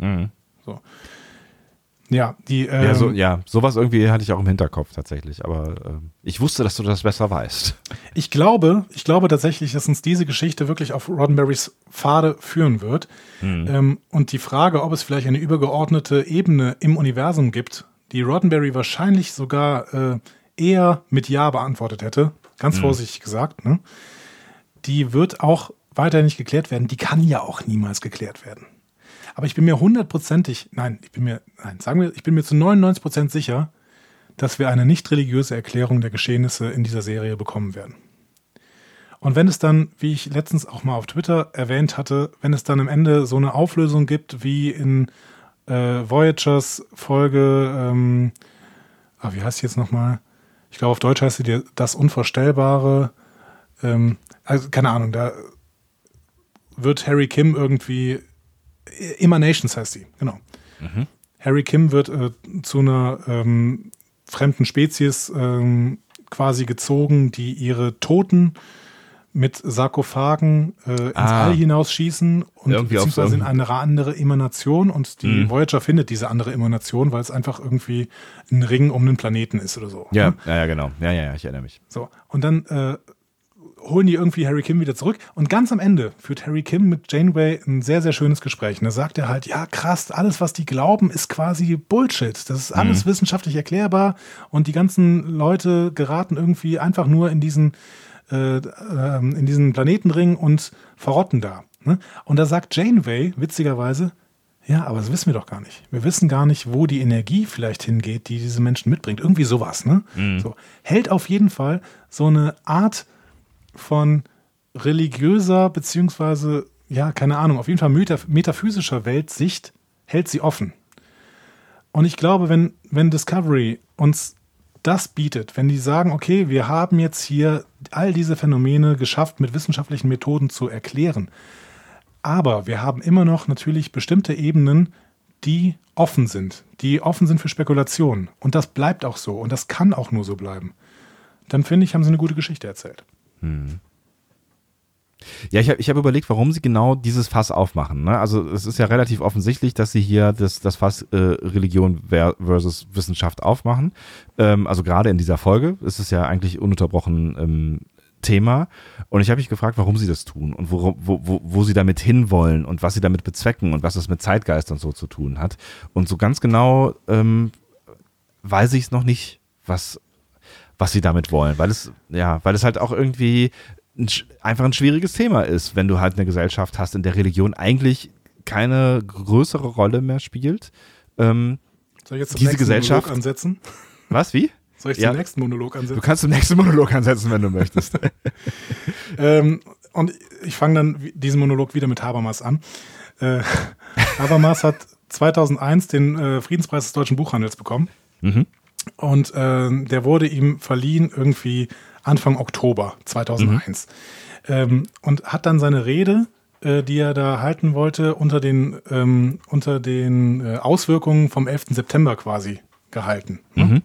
So. Ja, die. Ähm, Ja, so, ja, sowas irgendwie hatte ich auch im Hinterkopf tatsächlich. Aber ähm, ich wusste, dass du das besser weißt. Ich glaube, ich glaube tatsächlich, dass uns diese Geschichte wirklich auf Roddenberrys Pfade führen wird. Ähm, und die Frage, ob es vielleicht eine übergeordnete Ebene im Universum gibt, die Roddenberry wahrscheinlich sogar äh, eher mit Ja beantwortet hätte, ganz vorsichtig gesagt, ne? die wird auch weiter nicht geklärt werden. Die kann ja auch niemals geklärt werden. Aber ich bin mir hundertprozentig, nein, ich bin mir, nein, sagen wir, ich bin mir zu 99 Prozent sicher, dass wir eine nicht religiöse Erklärung der Geschehnisse in dieser Serie bekommen werden. Und wenn es dann, wie ich letztens auch mal auf Twitter erwähnt hatte, wenn es dann am Ende so eine Auflösung gibt wie in äh, Voyagers Folge, ähm, ah, wie heißt die jetzt nochmal? Ich glaube, auf Deutsch heißt sie das Unvorstellbare. Ähm, also, keine Ahnung, da wird Harry Kim irgendwie, Emanations heißt sie, genau. Harry Kim wird äh, zu einer ähm, fremden Spezies ähm, quasi gezogen, die ihre Toten mit Sarkophagen äh, ins Ah. All hinausschießen und Irgendwie beziehungsweise in eine andere Emanation und die Mhm. Voyager findet diese andere Emanation, weil es einfach irgendwie ein Ring um einen Planeten ist oder so. Ja, ne? ja, ja, genau. Ja, ja, ja, ich erinnere mich. So. Und dann äh, holen die irgendwie Harry Kim wieder zurück. Und ganz am Ende führt Harry Kim mit Janeway ein sehr, sehr schönes Gespräch. Und da sagt er halt, ja, krass, alles, was die glauben, ist quasi Bullshit. Das ist alles wissenschaftlich erklärbar. Und die ganzen Leute geraten irgendwie einfach nur in diesen, äh, ähm, in diesen Planetenring und verrotten da. Ne? Und da sagt Janeway, witzigerweise, ja, aber das wissen wir doch gar nicht. Wir wissen gar nicht, wo die Energie vielleicht hingeht, die diese Menschen mitbringt. Irgendwie sowas, ne? So. Hält auf jeden Fall so eine Art von religiöser, beziehungsweise, ja, keine Ahnung, auf jeden Fall metaph metaphysischer Weltsicht, hält sie offen. Und ich glaube, wenn, wenn Discovery uns das bietet, wenn die sagen, okay, wir haben jetzt hier all diese Phänomene geschafft, mit wissenschaftlichen Methoden zu erklären, aber wir haben immer noch natürlich bestimmte Ebenen, die offen sind, die offen sind für Spekulationen. Und das bleibt auch so und das kann auch nur so bleiben. Dann finde ich, haben sie eine gute Geschichte erzählt. Ja, ich habe ich hab überlegt, warum sie genau dieses Fass aufmachen. Ne? Also es ist ja relativ offensichtlich, dass sie hier das, das Fass äh, Religion ver versus Wissenschaft aufmachen. Ähm, also gerade in dieser Folge ist es ja eigentlich ununterbrochen ähm, Thema. Und ich habe mich gefragt, warum sie das tun und wo, wo, wo, wo sie damit hinwollen und was sie damit bezwecken und was das mit Zeitgeist und so zu tun hat. Und so ganz genau ähm, weiß ich es noch nicht, was, was sie damit wollen, weil es, ja, weil es halt auch irgendwie ein, einfach ein schwieriges Thema ist, wenn du halt eine Gesellschaft hast, in der Religion eigentlich keine größere Rolle mehr spielt. Ähm, Soll ich jetzt zum Diese nächsten Gesellschaft- Monolog ansetzen? was, wie? Soll ich Ja. zum nächsten Monolog Du ansetzen? kannst im nächsten Monolog ansetzen, wenn du möchtest. Ähm, und ich fange dann diesen Monolog wieder mit Habermas an. Äh, Habermas hat 2001 den äh, Friedenspreis des deutschen Buchhandels bekommen. Und äh, der wurde ihm verliehen irgendwie Anfang Oktober 2001. Ähm, und hat dann seine Rede, äh, die er da halten wollte, unter den, ähm, unter den äh, Auswirkungen vom 11. September quasi gehalten. Ne?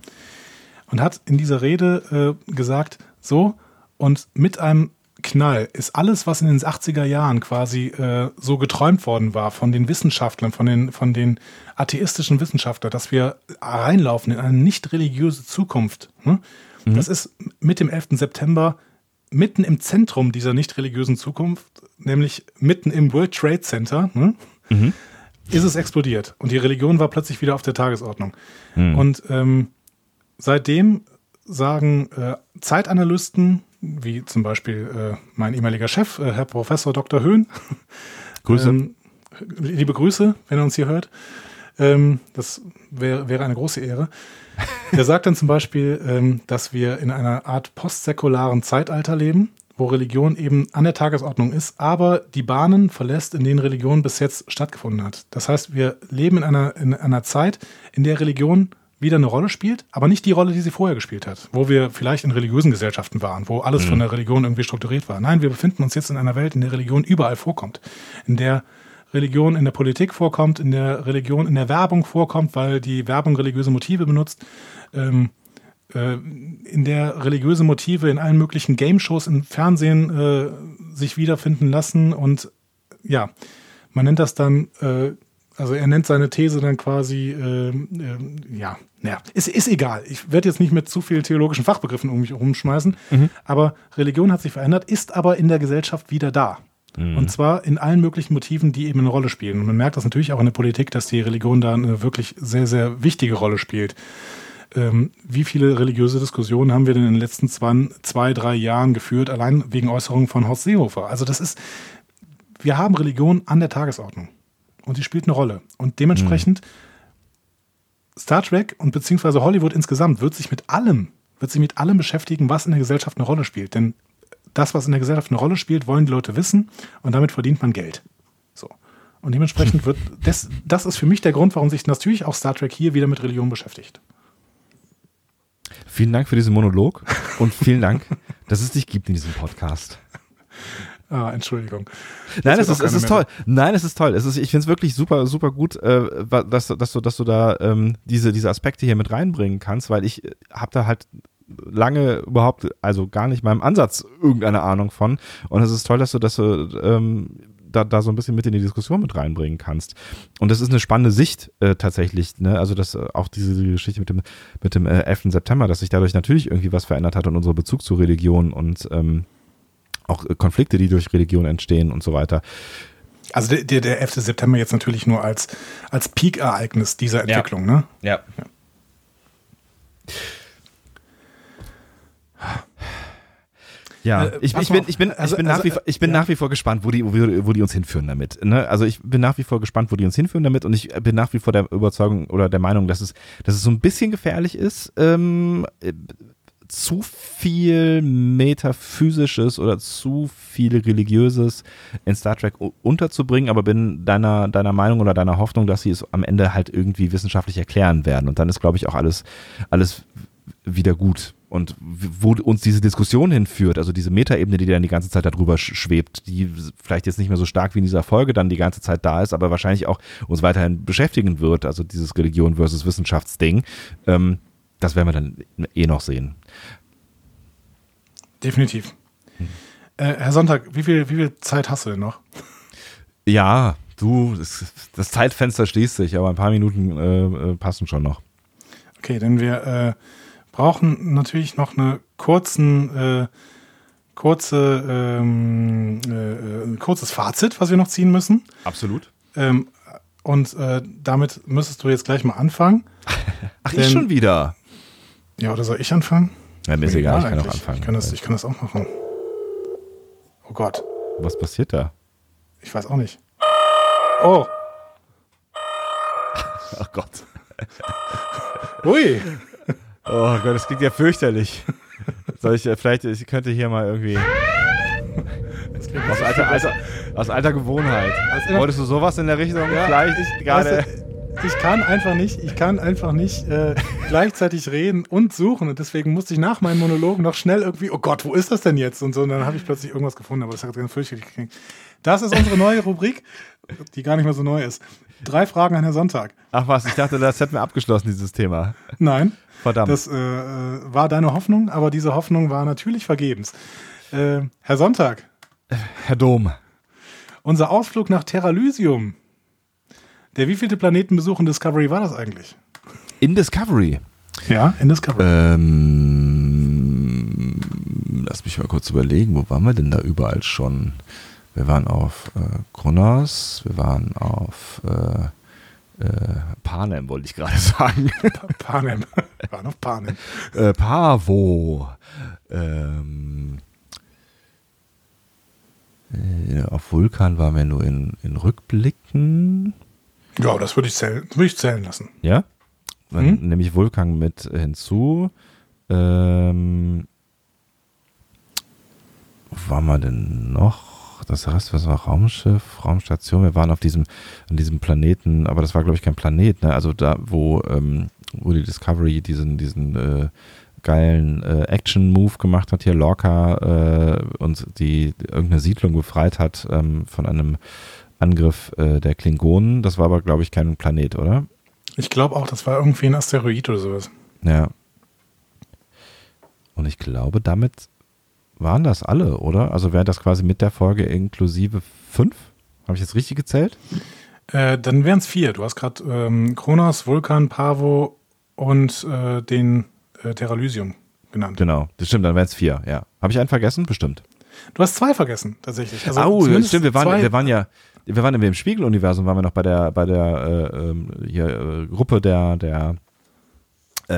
Und hat in dieser Rede äh, gesagt, so, und mit einem Knall ist alles, was in den 80er Jahren quasi äh, so geträumt worden war von den Wissenschaftlern, von den, von den atheistischen Wissenschaftlern, dass wir reinlaufen in eine nicht religiöse Zukunft. Ne? Das ist mit dem 11. September mitten im Zentrum dieser nicht religiösen Zukunft, nämlich mitten im World Trade Center, ne? ist es explodiert. Und die Religion war plötzlich wieder auf der Tagesordnung. Und ähm, seitdem sagen äh, Zeitanalysten, wie zum Beispiel äh, mein ehemaliger Chef, äh, Herr Professor Dr. Höhn, Grüße. ähm, liebe Grüße, wenn er uns hier hört. Ähm, das wäre wäre eine große Ehre. Der sagt dann zum Beispiel, ähm, dass wir in einer Art postsäkularen Zeitalter leben, wo Religion eben an der Tagesordnung ist, aber die Bahnen verlässt, in denen Religion bis jetzt stattgefunden hat. Das heißt, wir leben in einer, in einer Zeit, in der Religion wieder eine Rolle spielt, aber nicht die Rolle, die sie vorher gespielt hat, wo wir vielleicht in religiösen Gesellschaften waren, wo alles von der Religion irgendwie strukturiert war. Nein, wir befinden uns jetzt in einer Welt, in der Religion überall vorkommt, in der Religion in der Politik vorkommt, in der Religion in der Werbung vorkommt, weil die Werbung religiöse Motive benutzt, ähm, äh, in der religiöse Motive in allen möglichen Game-Shows im Fernsehen äh, sich wiederfinden lassen und ja, man nennt das dann, äh, also er nennt seine These dann quasi, äh, äh, ja, naja, ist, ist egal. Ich werde jetzt nicht mit zu vielen theologischen Fachbegriffen um mich herumschmeißen, aber Religion hat sich verändert, ist aber in der Gesellschaft wieder da. Und zwar in allen möglichen Motiven, die eben eine Rolle spielen. Und man merkt das natürlich auch in der Politik, dass die Religion da eine wirklich sehr, sehr wichtige Rolle spielt. Ähm, wie viele religiöse Diskussionen haben wir denn in den letzten zwei, zwei, drei Jahren geführt, allein wegen Äußerungen von Horst Seehofer? Also das ist, wir haben Religion an der Tagesordnung. Und sie spielt eine Rolle. Und dementsprechend Star Trek und beziehungsweise Hollywood insgesamt wird sich mit allem, wird sich mit allem beschäftigen, was in der Gesellschaft eine Rolle spielt. Denn das, was in der Gesellschaft eine Rolle spielt, wollen die Leute wissen und damit verdient man Geld. So. Und dementsprechend wird, das, das ist für mich der Grund, warum sich natürlich auch Star Trek hier wieder mit Religion beschäftigt. Vielen Dank für diesen Monolog und vielen Dank, dass es dich gibt in diesem Podcast. Ah, Entschuldigung. Nein, es ist, es ist toll. Nein, es ist toll. Es ist, ich finde es wirklich super, super gut, äh, dass, dass, du, dass du da ähm, diese, diese Aspekte hier mit reinbringen kannst, weil ich habe da halt lange überhaupt, also gar nicht mal im Ansatz irgendeine Ahnung von. Und es ist toll, dass du, dass du ähm, da, da so ein bisschen mit in die Diskussion mit reinbringen kannst. Und das ist eine spannende Sicht äh, tatsächlich, ne? Also dass auch diese, Geschichte mit dem, mit dem äh, 11. September, dass sich dadurch natürlich irgendwie was verändert hat und unser Bezug zu Religion und ähm, auch Konflikte, die durch Religion entstehen und so weiter. Also der, der, der 11. September jetzt natürlich nur als, als Peak-Ereignis dieser Entwicklung, ne? Ja. Ja, Äh, ich, ich bin, ich bin, Also- ich bin, also, nach, wie, vor- ich bin ja. nach wie vor gespannt, wo die, wo, wo die uns hinführen damit. Ne? Also ich bin nach wie vor gespannt, wo die uns hinführen damit und ich bin nach wie vor der Überzeugung oder der Meinung, dass es, dass es so ein bisschen gefährlich ist, ähm, äh, zu viel metaphysisches oder zu viel religiöses in Star Trek unterzubringen, aber bin deiner, deiner Meinung oder deiner Hoffnung, dass sie es am Ende halt irgendwie wissenschaftlich erklären werden. Und dann ist, glaube ich, auch alles, alles wieder gut. Und wo uns diese Diskussion hinführt, also diese Metaebene, die dann die ganze Zeit darüber sch- schwebt, die vielleicht jetzt nicht mehr so stark wie in dieser Folge dann die ganze Zeit da ist, aber wahrscheinlich auch uns weiterhin beschäftigen wird, also dieses Religion versus Wissenschaftsding, ähm, das werden wir dann eh noch sehen. Definitiv. Äh, Herr Sonntag, wie viel, wie viel Zeit hast du denn noch? Ja, du, das, das Zeitfenster schließt sich, aber ein paar Minuten äh, äh, passen schon noch. Okay, denn wir äh, brauchen natürlich noch eine kurzen, äh, kurze, ähm, äh, äh, ein kurzes Fazit, was wir noch ziehen müssen. Absolut. Ähm, und äh, damit müsstest du jetzt gleich mal anfangen. Ach, Denn- ich schon wieder. Ja, oder soll ich anfangen? Ja, mir ist egal, ich kann auch anfangen. Ich kann, das, ich kann das auch machen. Oh Gott, Was passiert da? ich weiß auch nicht. Oh, Ach Gott. ui. Oh Gott, das klingt ja fürchterlich. Soll ich äh, vielleicht, ich könnte hier mal irgendwie. Aus alter, alter, aus alter Gewohnheit. immer- Wolltest du sowas in der Richtung vielleicht gerade? Weißt du, ich kann einfach nicht, ich kann einfach nicht äh, gleichzeitig reden und suchen und deswegen musste ich nach meinem Monolog noch schnell irgendwie, oh Gott, wo ist das denn jetzt? Und so, und dann habe ich plötzlich irgendwas gefunden, aber das hat ganz fürchterlich geklingt. Das ist unsere neue Rubrik, die gar nicht mehr so neu ist. Drei Fragen an Herrn Sonntag. Ach was, ich dachte, das hätten wir abgeschlossen, dieses Thema. Nein. Verdammt. Das äh, war deine Hoffnung, aber diese Hoffnung war natürlich vergebens. Äh, Herr Sonntag. Herr Dom. Unser Ausflug nach Terralysium. Der wievielte Planetenbesuch in Discovery war das eigentlich? In Discovery. Ja, in Discovery. Ähm, lass mich mal kurz überlegen, wo waren wir denn da überall schon? Wir waren auf äh, Kronos, wir waren auf äh, äh, Panem, wollte ich gerade sagen. Panem. Wir waren auf Panem. äh, Pavo. Ähm, äh, auf Vulkan waren wir nur in, in Rückblicken. Ja, das würde ich, zählen, würde ich zählen lassen. Ja? Dann Mhm. nehme ich Vulkan mit hinzu. Ähm, wo waren wir denn noch? Das Rest, was war Raumschiff, Raumstation? Wir waren auf diesem, an diesem Planeten, aber das war, glaube ich, kein Planet, ne? Also da, wo, ähm, wo die Discovery diesen, diesen äh, geilen äh, Action-Move gemacht hat, hier Lorca äh, und die irgendeine Siedlung befreit hat ähm, von einem Angriff äh, der Klingonen. Das war aber, glaube ich, kein Planet, oder? Ich glaube auch, das war irgendwie ein Asteroid oder sowas. Ja. Und ich glaube, damit waren das alle, oder? Also wäre das quasi mit der Folge inklusive fünf? Habe ich jetzt richtig gezählt? Äh, dann wären es vier. Du hast gerade ähm, Kronos, Vulkan, Pavo und äh, den äh, Terralysium genannt. Genau, das stimmt, dann wären es vier, ja. Habe ich einen vergessen? Bestimmt. Du hast zwei vergessen, tatsächlich. Also oh, stimmt, wir waren, zwei- wir waren ja, wir waren im Spiegeluniversum, waren wir noch bei der, bei der äh, ähm, hier, äh, Gruppe der, der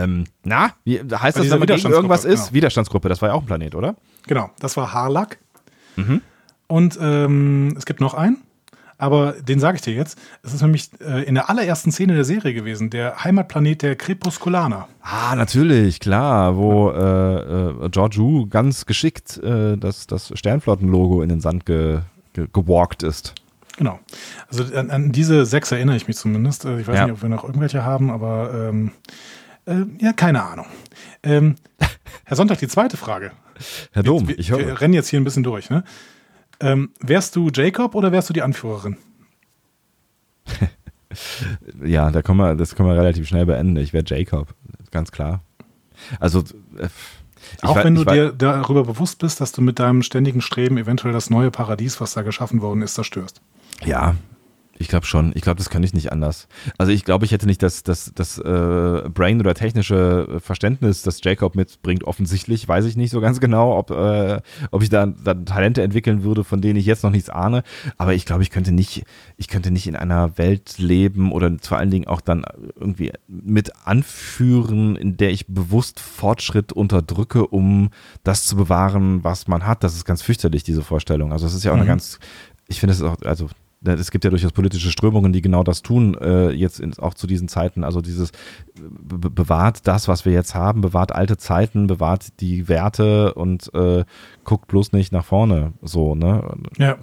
ähm, na, wie heißt das, wenn man gegen irgendwas ist? genau. Widerstandsgruppe, das war ja auch ein Planet, oder? Genau, das war Harlak. Mhm. Und ähm, es gibt noch einen, aber den sage ich dir jetzt. Es ist nämlich äh, in der allerersten Szene der Serie gewesen, der Heimatplanet der Crepusculaner. Ah, natürlich, klar, wo äh, äh, George Wu ganz geschickt äh, das, das Sternflottenlogo in den Sand ge, ge, gewalkt ist. Genau. Also an, an diese sechs erinnere ich mich zumindest. Äh, Ich weiß Ja. nicht, ob wir noch irgendwelche haben, aber ähm, äh, ja, keine Ahnung. Ähm, Herr Sonntag, die zweite Frage. Herr Dom, wir, ich wir höre. rennen jetzt hier ein bisschen durch. Ne? Ähm, wärst du Jacob oder wärst du die Anführerin? Ja, da können wir, das können wir relativ schnell beenden. Ich wäre Jacob, ganz klar. Also, äh, Auch wei- wenn du dir darüber bewusst bist, dass du mit deinem ständigen Streben eventuell das neue Paradies, was da geschaffen worden ist, zerstörst. Ja, ich glaube schon. Ich glaube, das kann ich nicht anders. Also ich glaube, ich hätte nicht das, das, das äh, Brain oder technische Verständnis, das Jacob mitbringt. Offensichtlich weiß ich nicht so ganz genau, ob, äh, ob ich da, da Talente entwickeln würde, von denen ich jetzt noch nichts ahne. Aber ich glaube, ich könnte nicht, ich könnte nicht in einer Welt leben oder vor allen Dingen auch dann irgendwie mit anführen, in der ich bewusst Fortschritt unterdrücke, um das zu bewahren, was man hat. Das ist ganz fürchterlich, diese Vorstellung. Also es ist ja auch eine Mhm. ganz, ich finde es auch, also es gibt ja durchaus politische Strömungen, die genau das tun, äh, jetzt in, auch zu diesen Zeiten. Also dieses be be- bewahrt das, was wir jetzt haben, bewahrt alte Zeiten, bewahrt die Werte und äh, guckt bloß nicht nach vorne. So, ne? Ja,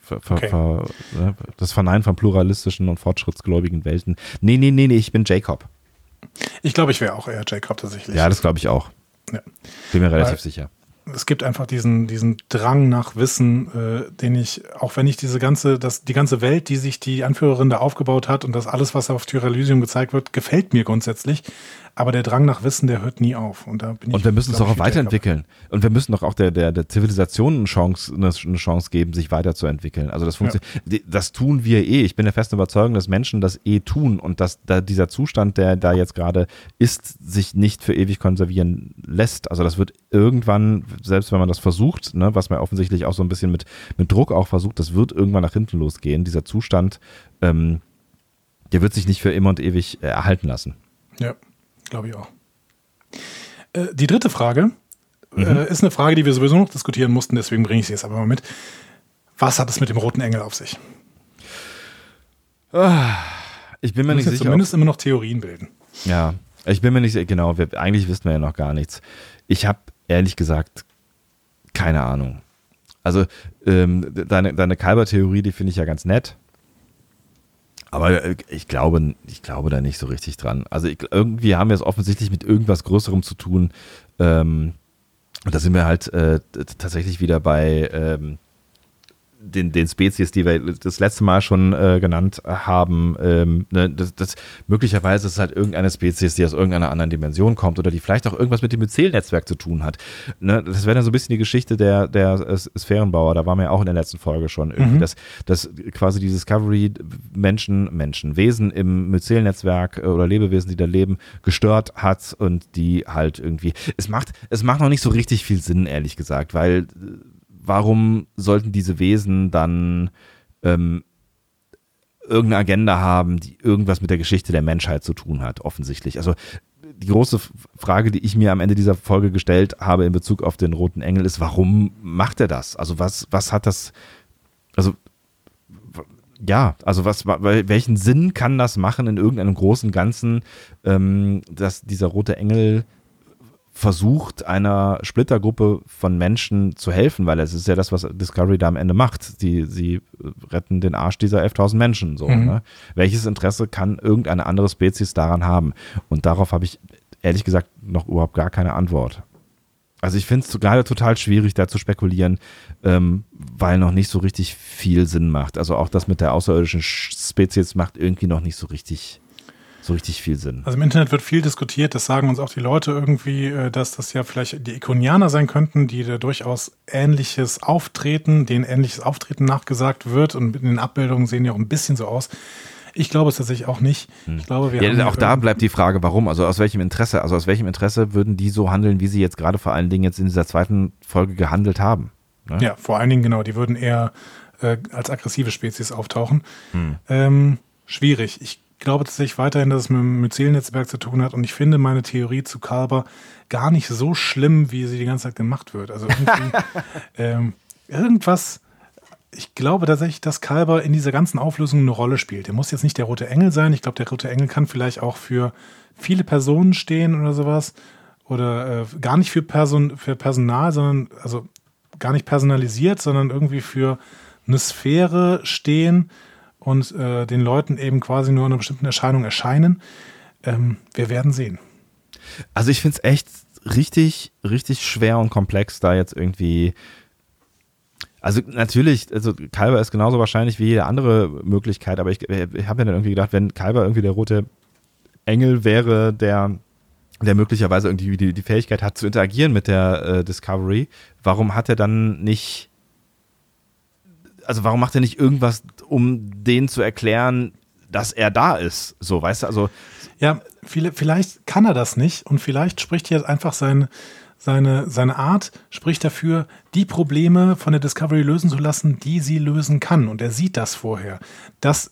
Ver, ver, Okay. ver, ne? Das Verneinen von pluralistischen und fortschrittsgläubigen Welten. Nee, nee, nee, nee, ich bin Jacob. ich glaube, ich wäre auch eher Jacob tatsächlich. Ja, das glaube ich auch. Ja. Bin mir relativ Weil- sicher. Es gibt einfach diesen, diesen Drang nach Wissen, äh, den ich, auch wenn ich diese ganze, das, die ganze Welt, die sich die Anführerin da aufgebaut hat und das alles, was auf Tyralysium gezeigt wird, gefällt mir grundsätzlich. Aber der Drang nach Wissen, der hört nie auf. Und da bin ich. Und wir müssen es doch ich, auch weiterentwickeln. Und wir müssen doch auch der, der, der Zivilisation eine Chance, eine, Chance geben, sich weiterzuentwickeln. Also das funktioniert. Die- Das tun wir eh. Ich bin der festen Überzeugung, dass Menschen das eh tun und dass da dieser Zustand, der da jetzt gerade ist, sich nicht für ewig konservieren lässt. Also das wird irgendwann, selbst wenn man das versucht, ne, was man offensichtlich auch so ein bisschen mit, mit Druck auch versucht, das wird irgendwann nach hinten losgehen. Dieser Zustand, ähm, der wird sich nicht für immer und ewig äh, erhalten lassen. Ja, glaube ich auch. Äh, die dritte Frage Mhm. äh, ist eine Frage, die wir sowieso noch diskutieren mussten, deswegen bringe ich sie jetzt aber mal mit. Was hat es mit dem roten Engel auf sich? Ich bin mir nicht sicher. zumindest immer noch Theorien bilden. Ja, ich bin mir nicht sicher, genau, wir, eigentlich wissen wir ja noch gar nichts. Ich habe ehrlich gesagt keine Ahnung. Also ähm, deine, deine Kalber-Theorie, die finde ich ja ganz nett. Aber äh, ich glaube, ich glaube da nicht so richtig dran. Also ich, irgendwie haben wir es offensichtlich mit irgendwas Größerem zu tun. Ähm, und da sind wir halt äh, tatsächlich wieder bei, ähm, den, den Spezies, die wir das letzte Mal schon äh, genannt haben, ähm, ne, das, das, möglicherweise ist es halt irgendeine Spezies, die aus irgendeiner anderen Dimension kommt oder die vielleicht auch irgendwas mit dem Myzel-Netzwerk zu tun hat. Ne, das wäre dann so ein bisschen die Geschichte der, der Sphärenbauer, da waren wir ja auch in der letzten Folge schon, irgendwie, mhm. dass, dass quasi die Discovery Menschen, Wesen im Myzel-Netzwerk äh, oder Lebewesen, die da leben, gestört hat und die halt irgendwie, es macht, es macht noch nicht so richtig viel Sinn, ehrlich gesagt, weil warum sollten diese Wesen dann ähm, irgendeine Agenda haben, die irgendwas mit der Geschichte der Menschheit zu tun hat, offensichtlich. Also die große Frage, die ich mir am Ende dieser Folge gestellt habe in Bezug auf den roten Engel, ist, warum macht er das? Also was, was hat das, also ja, also was, welchen Sinn kann das machen in irgendeinem großen Ganzen, ähm, dass dieser rote Engel versucht, einer Splittergruppe von Menschen zu helfen, weil es ist ja das, was Discovery da am Ende macht. Die, sie retten den Arsch dieser 11.000 Menschen. So, mhm. ne? Welches Interesse kann irgendeine andere Spezies daran haben? Und darauf habe ich ehrlich gesagt noch überhaupt gar keine Antwort. Also ich finde es gerade total schwierig, da zu spekulieren, ähm, weil noch nicht so richtig viel Sinn macht. Also auch das mit der außerirdischen Spezies macht irgendwie noch nicht so richtig so richtig viel Sinn. Also im Internet wird viel diskutiert, das sagen uns auch die Leute irgendwie, äh, dass das ja vielleicht die Ikonianer sein könnten, die da durchaus ähnliches Auftreten, denen ähnliches Auftreten nachgesagt wird und in den Abbildungen sehen die auch ein bisschen so aus. Ich glaube es tatsächlich auch nicht. Ich glaube, wir ja, auch da bleibt die Frage, warum? Also aus welchem Interesse? Also aus welchem Interesse würden die so handeln, wie sie jetzt gerade vor allen Dingen jetzt in dieser zweiten Folge gehandelt haben? Ne? Ja, vor allen Dingen genau. Die würden eher äh, als aggressive Spezies auftauchen. Hm. Ähm, schwierig. Ich glaube tatsächlich weiterhin, dass es mit dem Myzel-Netzwerk zu tun hat und ich finde meine Theorie zu Kalber gar nicht so schlimm, wie sie die ganze Zeit gemacht wird. Also irgendwie ähm, irgendwas. Ich glaube tatsächlich, dass Kalber in dieser ganzen Auflösung eine Rolle spielt. Der muss jetzt nicht der rote Engel sein. Ich glaube, der rote Engel kann vielleicht auch für viele Personen stehen oder sowas. Oder äh, gar nicht für, Person, für Personal, sondern also gar nicht personalisiert, sondern irgendwie für eine Sphäre stehen, und äh, den Leuten eben quasi nur in einer bestimmten Erscheinung erscheinen. Ähm, wir werden sehen. Also ich finde es echt richtig, richtig schwer und komplex, da jetzt irgendwie. Also natürlich, also Kalber ist genauso wahrscheinlich wie jede andere Möglichkeit, aber ich, ich habe mir dann irgendwie gedacht, wenn Kalber irgendwie der rote Engel wäre, der der möglicherweise irgendwie die, die Fähigkeit hat zu interagieren mit der äh, Discovery, warum hat er dann nicht also warum macht er nicht irgendwas, um denen zu erklären, dass er da ist? So, weißt du, also. Ja, viele, vielleicht kann er das nicht und vielleicht spricht hier einfach sein, seine, seine Art, spricht dafür, die Probleme von der Discovery lösen zu lassen, die sie lösen kann. Und er sieht das vorher. Das,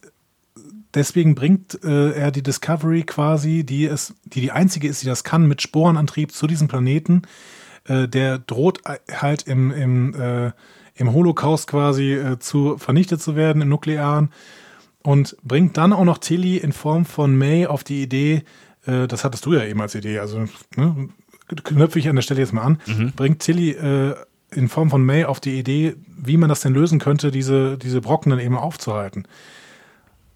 deswegen bringt äh, er die Discovery quasi, die, es, die die einzige ist, die das kann, mit Sporenantrieb zu diesem Planeten. Äh, der droht halt im, im äh, im Holocaust quasi äh, zu vernichtet zu werden im Nuklearen und bringt dann auch noch Tilly in Form von May auf die Idee, äh, das hattest du ja eben als Idee, also ne, knöpfe ich an der Stelle jetzt mal an, mhm. bringt Tilly äh, in Form von May auf die Idee, wie man das denn lösen könnte, diese, diese Brocken dann eben aufzuhalten.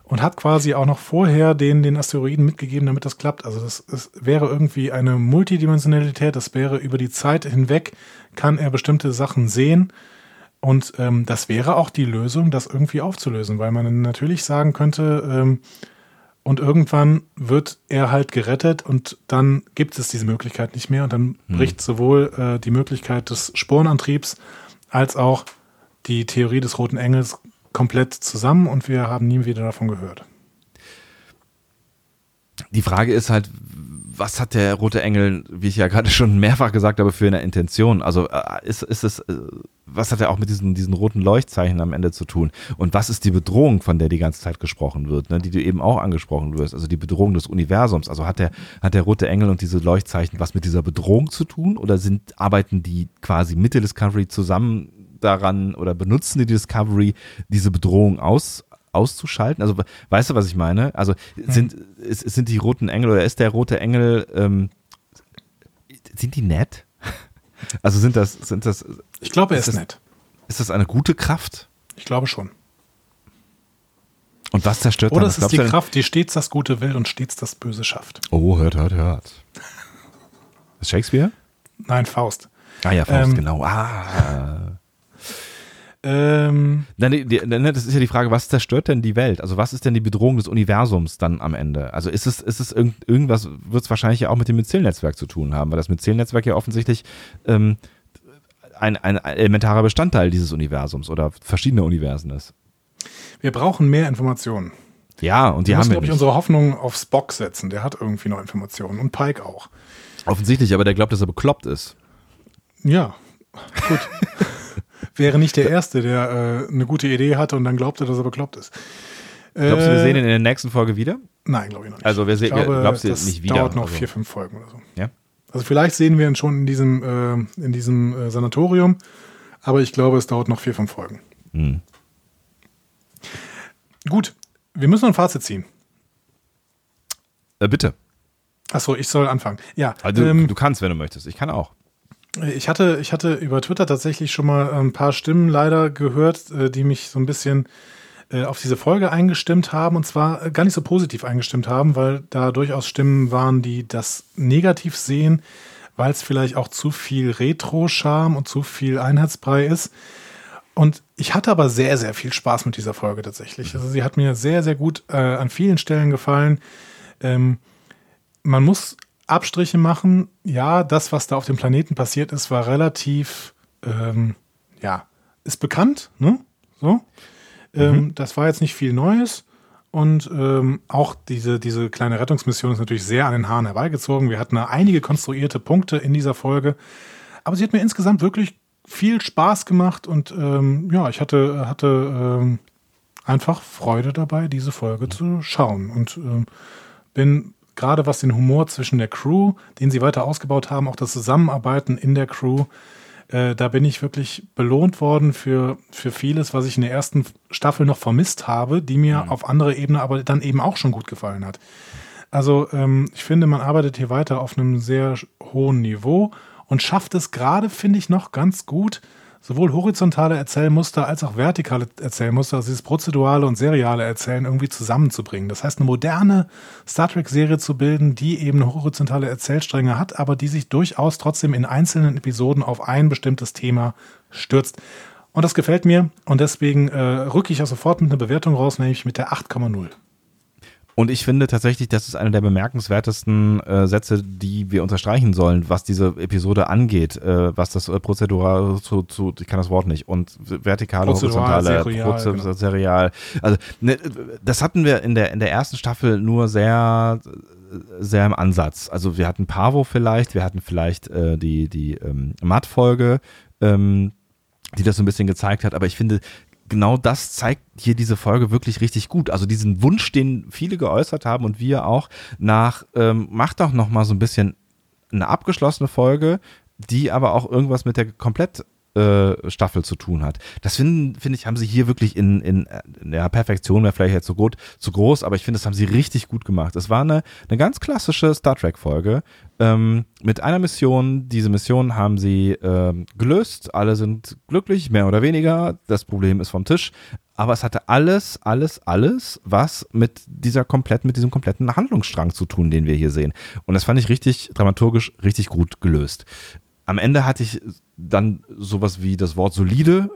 Und hat quasi auch noch vorher den, den Asteroiden mitgegeben, damit das klappt. Also das, das wäre irgendwie eine Multidimensionalität, das wäre über die Zeit hinweg, kann er bestimmte Sachen sehen und ähm, das wäre auch die Lösung, das irgendwie aufzulösen, weil man natürlich sagen könnte, ähm, und irgendwann wird er halt gerettet und dann gibt es diese Möglichkeit nicht mehr und dann hm. bricht sowohl äh, die Möglichkeit des Sporenantriebs als auch die Theorie des Roten Engels komplett zusammen und wir haben nie wieder davon gehört. Die Frage ist halt, was hat der rote Engel, wie ich ja gerade schon mehrfach gesagt habe, für eine Intention? Also äh, ist, ist es, äh, was hat er auch mit diesen, diesen roten Leuchtzeichen am Ende zu tun? Und was ist die Bedrohung, von der die ganze Zeit gesprochen wird, ne? die du eben auch angesprochen wirst? Also die Bedrohung des Universums. Also hat der, hat der rote Engel und diese Leuchtzeichen was mit dieser Bedrohung zu tun? Oder sind, arbeiten die quasi mit der Discovery zusammen daran oder benutzen die Discovery diese Bedrohung aus, auszuschalten? Also weißt du, was ich meine? Also sind, mhm. sind die roten Engel oder ist der rote Engel, ähm, sind die nett? Also sind das, sind das. Ich glaube, er ist, ist das, nett. Ist das eine gute Kraft? Ich glaube schon. Und was zerstört Oder dann? Oder es ist die Kraft, die stets das Gute will und stets das Böse schafft. Oh, hört, hört, hört. Ist Shakespeare? Nein, Faust. Ah ja, Faust, ähm, genau. Ah. Ähm, ne, das ist ja die Frage, was zerstört denn die Welt? Also was ist denn die Bedrohung des Universums dann am Ende? Also ist es, ist es irgend, irgendwas, wird es wahrscheinlich ja auch mit dem Myzel-Netzwerk zu tun haben, weil das Myzel-Netzwerk ja offensichtlich ähm, ein, ein elementarer Bestandteil dieses Universums oder verschiedener Universen ist. wir brauchen mehr Informationen. Ja, und die Wir haben müssen, wir glaube ich, unsere Hoffnung auf Spock setzen. Der hat irgendwie noch Informationen. Und Pike auch. Offensichtlich, aber der glaubt, dass er bekloppt ist. Ja, gut. Wäre nicht der Erste, der äh, eine gute Idee hatte und dann glaubte, dass er bekloppt ist. Glaubst du, wir Äh, sehen ihn in der nächsten Folge wieder? Nein, glaube ich noch nicht. Also, wir sehen- glaube, glaubst du das nicht wieder? dauert noch Also- vier, fünf Folgen oder so. Ja. Also vielleicht sehen wir ihn schon in diesem, äh, in diesem äh, Sanatorium, aber ich glaube, es dauert noch vier, fünf Folgen. Hm. Gut, wir müssen ein Fazit ziehen. Äh, bitte. Achso, ich soll anfangen. Ja, Also, ähm, du kannst, wenn du möchtest. Ich kann auch. Ich hatte, ich hatte über Twitter tatsächlich schon mal ein paar Stimmen leider gehört, äh, die mich so ein bisschen äh, auf diese Folge eingestimmt haben und zwar äh, gar nicht so positiv eingestimmt haben, weil da durchaus Stimmen waren, die das negativ sehen, weil es vielleicht auch zu viel Retro-Charme und zu viel Einheitsbrei ist. Und ich hatte aber sehr, sehr viel Spaß mit dieser Folge tatsächlich. Also sie hat mir sehr, sehr gut äh, an vielen Stellen gefallen. Ähm, man muss Abstriche machen. Ja, das, was da auf dem Planeten passiert ist, war relativ, ähm, ja, ist bekannt, ne? So. Ähm, das war jetzt nicht viel Neues. Und ähm, auch diese, diese kleine Rettungsmission ist natürlich sehr an den Haaren herbeigezogen. Wir hatten da einige konstruierte Punkte in dieser Folge. Aber sie hat mir insgesamt wirklich viel Spaß gemacht und ähm, ja, ich hatte, hatte ähm, einfach Freude dabei, diese Folge zu schauen. Und ähm, bin gerade was den Humor zwischen der Crew, den sie weiter ausgebaut haben, auch das Zusammenarbeiten in der Crew, äh, da bin ich wirklich belohnt worden für, für vieles, was ich in der ersten Staffel noch vermisst habe, die mir auf andere Ebene aber dann eben auch schon gut gefallen hat. Also ähm, ich finde, man arbeitet hier weiter auf einem sehr hohen Niveau und schafft es gerade, finde ich, noch ganz gut, sowohl horizontale Erzählmuster als auch vertikale Erzählmuster, also dieses prozedurale und seriale Erzählen irgendwie zusammenzubringen. Das heißt, eine moderne Star Trek-Serie zu bilden, die eben horizontale Erzählstränge hat, aber die sich durchaus trotzdem in einzelnen Episoden auf ein bestimmtes Thema stürzt. Und das gefällt mir und deswegen äh, rücke ich auch sofort mit einer Bewertung raus, nämlich mit der 8,0. Und ich finde tatsächlich, das ist einer der bemerkenswertesten äh, Sätze, die wir unterstreichen sollen, was diese Episode angeht, äh, was das äh, prozedural zu, zu, ich kann das Wort nicht, und vertikale, Prozedural, horizontale, serial, Proze genau. serial. Also ne, das hatten wir in der in der ersten Staffel nur sehr sehr im Ansatz. Also wir hatten Pavo vielleicht, wir hatten vielleicht äh, die die ähm, Matt-Folge, ähm, die das so ein bisschen gezeigt hat, aber ich finde genau das zeigt hier diese Folge wirklich richtig gut. Also diesen Wunsch, den viele geäußert haben und wir auch nach, ähm, macht doch noch mal so ein bisschen eine abgeschlossene Folge, die aber auch irgendwas mit der komplett äh, Staffel zu tun hat. Das finde finde ich, haben sie hier wirklich in, in, in der Perfektion, wäre vielleicht jetzt zu, gut, zu groß, aber ich finde, das haben sie richtig gut gemacht. Es war eine, eine ganz klassische Star Trek-Folge ähm, mit einer Mission. Diese Mission haben sie ähm, gelöst. Alle sind glücklich, mehr oder weniger. Das Problem ist vom Tisch. Aber es hatte alles, alles, alles, was mit dieser komplett, mit diesem kompletten Handlungsstrang zu tun, den wir hier sehen. Und das fand ich richtig dramaturgisch richtig gut gelöst. Am Ende hatte ich dann sowas wie das Wort solide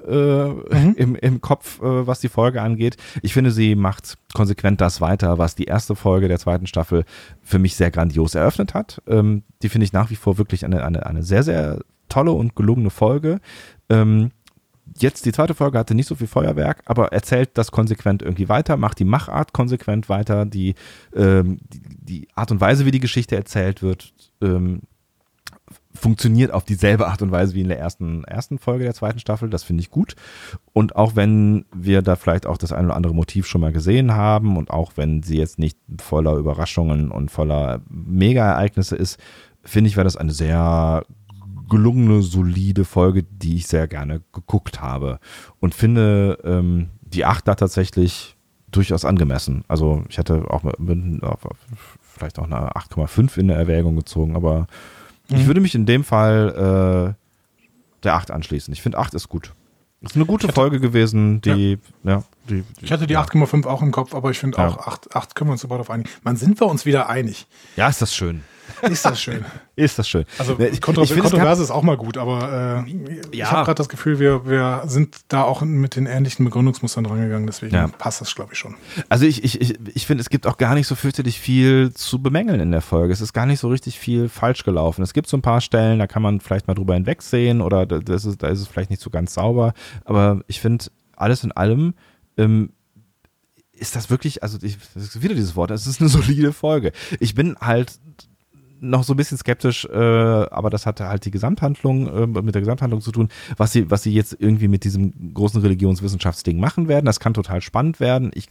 äh, im, im Kopf, äh, was die Folge angeht. Ich finde, sie macht konsequent das weiter, was die erste Folge der zweiten Staffel für mich sehr grandios eröffnet hat. Ähm, die finde ich nach wie vor wirklich eine, eine, eine sehr, sehr tolle und gelungene Folge. Ähm, jetzt die zweite Folge hatte nicht so viel Feuerwerk, aber erzählt das konsequent irgendwie weiter, macht die Machart konsequent weiter, die, ähm, die, die Art und Weise, wie die Geschichte erzählt wird, ähm, funktioniert auf dieselbe Art und Weise wie in der ersten, ersten Folge der zweiten Staffel. Das finde ich gut. Und auch wenn wir da vielleicht auch das ein oder andere Motiv schon mal gesehen haben und auch wenn sie jetzt nicht voller Überraschungen und voller Mega-Ereignisse ist, finde ich, war das eine sehr gelungene, solide Folge, die ich sehr gerne geguckt habe. Und finde ähm, die 8 da tatsächlich durchaus angemessen. Also ich hätte auch mit, mit, vielleicht auch eine 8,5 in der Erwägung gezogen, aber ich würde mich in dem Fall äh, der 8 anschließen. Ich finde 8 ist gut. Ist eine gute Folge gewesen, die, ja, die, die Ich hatte die ja. 8,5 auch im Kopf, aber ich finde Ja. auch 8, 8 können wir uns überhaupt auf einigen. Man sind wir uns wieder einig. Ja, ist das schön. Ist das schön. Ist das schön. Also Ne, ich- Kontro ich gab- Kontroverse ist auch mal gut, aber äh, ich Ja. habe gerade das Gefühl, wir, wir sind da auch mit den ähnlichen Begründungsmustern drangegangen, deswegen Ja. passt das, glaube ich, schon. Also ich, ich, ich, ich finde, es gibt auch gar nicht so fürchterlich viel zu bemängeln in der Folge. Es ist gar nicht so richtig viel falsch gelaufen. Es gibt so ein paar Stellen, da kann man vielleicht mal drüber hinwegsehen oder da- das ist, da ist es vielleicht nicht so ganz sauber. Aber ich finde, alles in allem ähm, ist das wirklich, also ich, das ist wieder dieses Wort, es ist eine solide Folge. Ich bin halt noch so ein bisschen skeptisch, äh, aber das hatte halt die Gesamthandlung, äh, mit der Gesamthandlung zu tun, was sie, was sie jetzt irgendwie mit diesem großen Religionswissenschaftsding machen werden. Das kann total spannend werden. Ich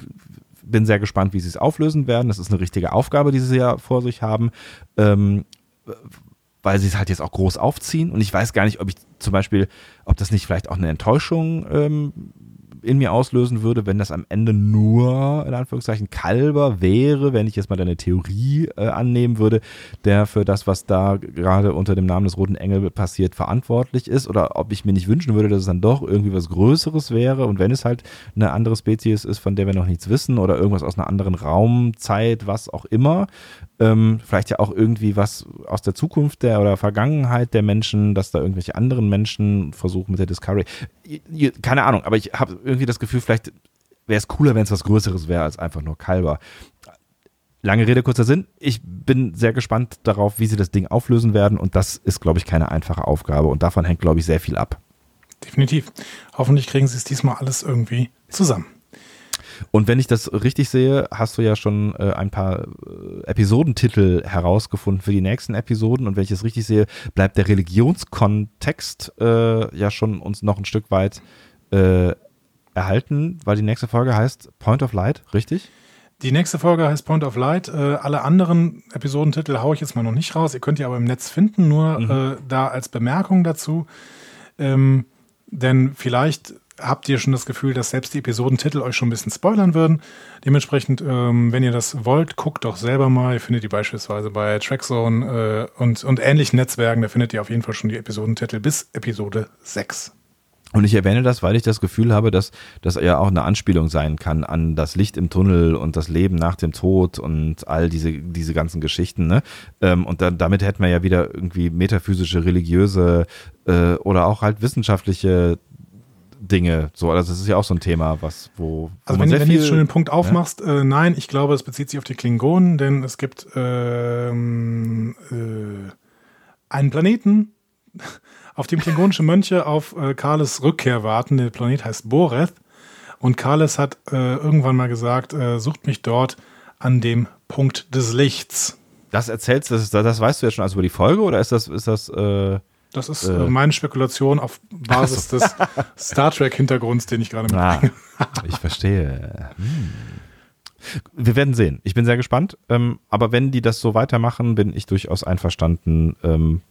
bin sehr gespannt, wie sie es auflösen werden. Das ist eine richtige Aufgabe, die sie ja vor sich haben. Ähm, weil sie es halt jetzt auch groß aufziehen. Und ich weiß gar nicht, ob ich zum Beispiel, ob das nicht vielleicht auch eine Enttäuschung ähm, in mir auslösen würde, wenn das am Ende nur, in Anführungszeichen, Kalber wäre, wenn ich jetzt mal deine Theorie äh, annehmen würde, der für das, was da gerade unter dem Namen des Roten Engel passiert, verantwortlich ist. Oder ob ich mir nicht wünschen würde, dass es dann doch irgendwie was Größeres wäre. Und wenn es halt eine andere Spezies ist, von der wir noch nichts wissen oder irgendwas aus einer anderen Raumzeit, was auch immer, ähm, vielleicht ja auch irgendwie was aus der Zukunft der oder Vergangenheit der Menschen, dass da irgendwelche anderen Menschen versuchen mit der Discovery. Keine Ahnung, aber ich habe irgendwie das Gefühl, vielleicht wäre es cooler, wenn es was Größeres wäre als einfach nur Kalber. Lange Rede, kurzer Sinn. Ich bin sehr gespannt darauf, wie sie das Ding auflösen werden und das ist, glaube ich, keine einfache Aufgabe und davon hängt, glaube ich, sehr viel ab. Definitiv. Hoffentlich kriegen sie es diesmal alles irgendwie zusammen. Und wenn ich das richtig sehe, hast du ja schon äh, ein paar äh, Episodentitel herausgefunden für die nächsten Episoden. Und wenn ich das richtig sehe, bleibt der Religionskontext äh, ja schon uns noch ein Stück weit äh, erhalten, weil die nächste Folge heißt Point of Light, richtig? Die nächste Folge heißt Point of Light. Äh, alle anderen Episodentitel haue ich jetzt mal noch nicht raus. Ihr könnt die aber im Netz finden, nur äh, da als Bemerkung dazu. Ähm, denn vielleicht habt ihr schon das Gefühl, dass selbst die Episodentitel euch schon ein bisschen spoilern würden. Dementsprechend, ähm, wenn ihr das wollt, guckt doch selber mal. Ihr findet die beispielsweise bei Trackzone äh, und, und ähnlichen Netzwerken. Da findet ihr auf jeden Fall schon die Episodentitel bis Episode 6. Und ich erwähne das, weil ich das Gefühl habe, dass das ja auch eine Anspielung sein kann an das Licht im Tunnel und das Leben nach dem Tod und all diese, diese ganzen Geschichten. Ne? Ähm, und dann, damit hätten wir ja wieder irgendwie metaphysische, religiöse äh, oder auch halt wissenschaftliche Dinge. So, also das ist ja auch so ein Thema, was, wo, wo Also wenn, wenn du jetzt schon den Punkt aufmachst, äh, nein, ich glaube, es bezieht sich auf die Klingonen, denn es gibt ähm, äh, einen Planeten, auf dem klingonische Mönche auf äh, Karles Rückkehr warten. Der Planet heißt Boreth. Und Karles hat äh, irgendwann mal gesagt, äh, sucht mich dort an dem Punkt des Lichts. das erzählst, das, ist, das weißt du jetzt schon also über die Folge oder ist das, ist das, äh, Das ist äh, meine Spekulation auf Basis des Star Trek-Hintergrunds, den ich gerade Ah, mitbringe. ich verstehe. Hm. Wir werden sehen. Ich bin sehr gespannt. Ähm, aber wenn die das so weitermachen, bin ich durchaus einverstanden ähm,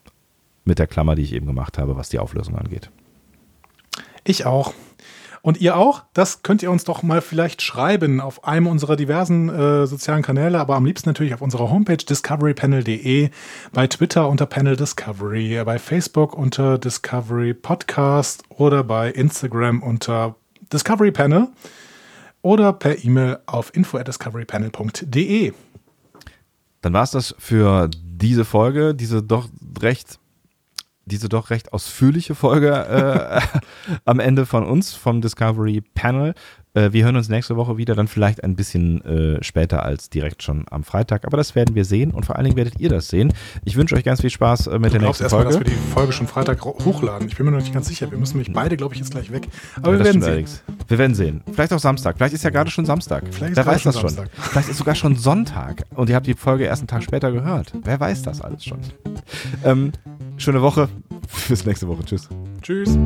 mit der Klammer, die ich eben gemacht habe, was die Auflösung angeht. Ich auch. Und ihr auch? Das könnt ihr uns doch mal vielleicht schreiben auf einem unserer diversen äh, sozialen Kanäle, aber am liebsten natürlich auf unserer Homepage discoverypanel.de, bei Twitter unter Panel Discovery, bei Facebook unter Discovery Podcast oder bei Instagram unter Discovery Panel oder per E-Mail auf info@discoverypanel.de. Dann war es das für diese Folge, diese doch recht, diese doch recht ausführliche Folge äh, am Ende von uns vom Discovery Panel. Äh, wir hören uns nächste Woche wieder, dann vielleicht ein bisschen äh, später als direkt schon am Freitag. Aber das werden wir sehen und vor allen Dingen werdet ihr das sehen. Ich wünsche euch ganz viel Spaß äh, mit Du der nächsten erstmal, Folge. dass wir die Folge schon Freitag hochladen. Ich bin mir noch nicht ganz sicher. Wir müssen nämlich beide, glaube ich, jetzt gleich weg. Aber Ja, wir werden sehen. allerdings. Wir werden sehen. Vielleicht auch Samstag. Vielleicht ist ja gerade schon Samstag. Vielleicht Wer weiß das schon. Samstag. Vielleicht ist sogar schon Sonntag und ihr habt die Folge erst einen Tag später gehört. Wer weiß das alles schon. Ähm, schöne Woche. Bis nächste Woche. Tschüss. Tschüss.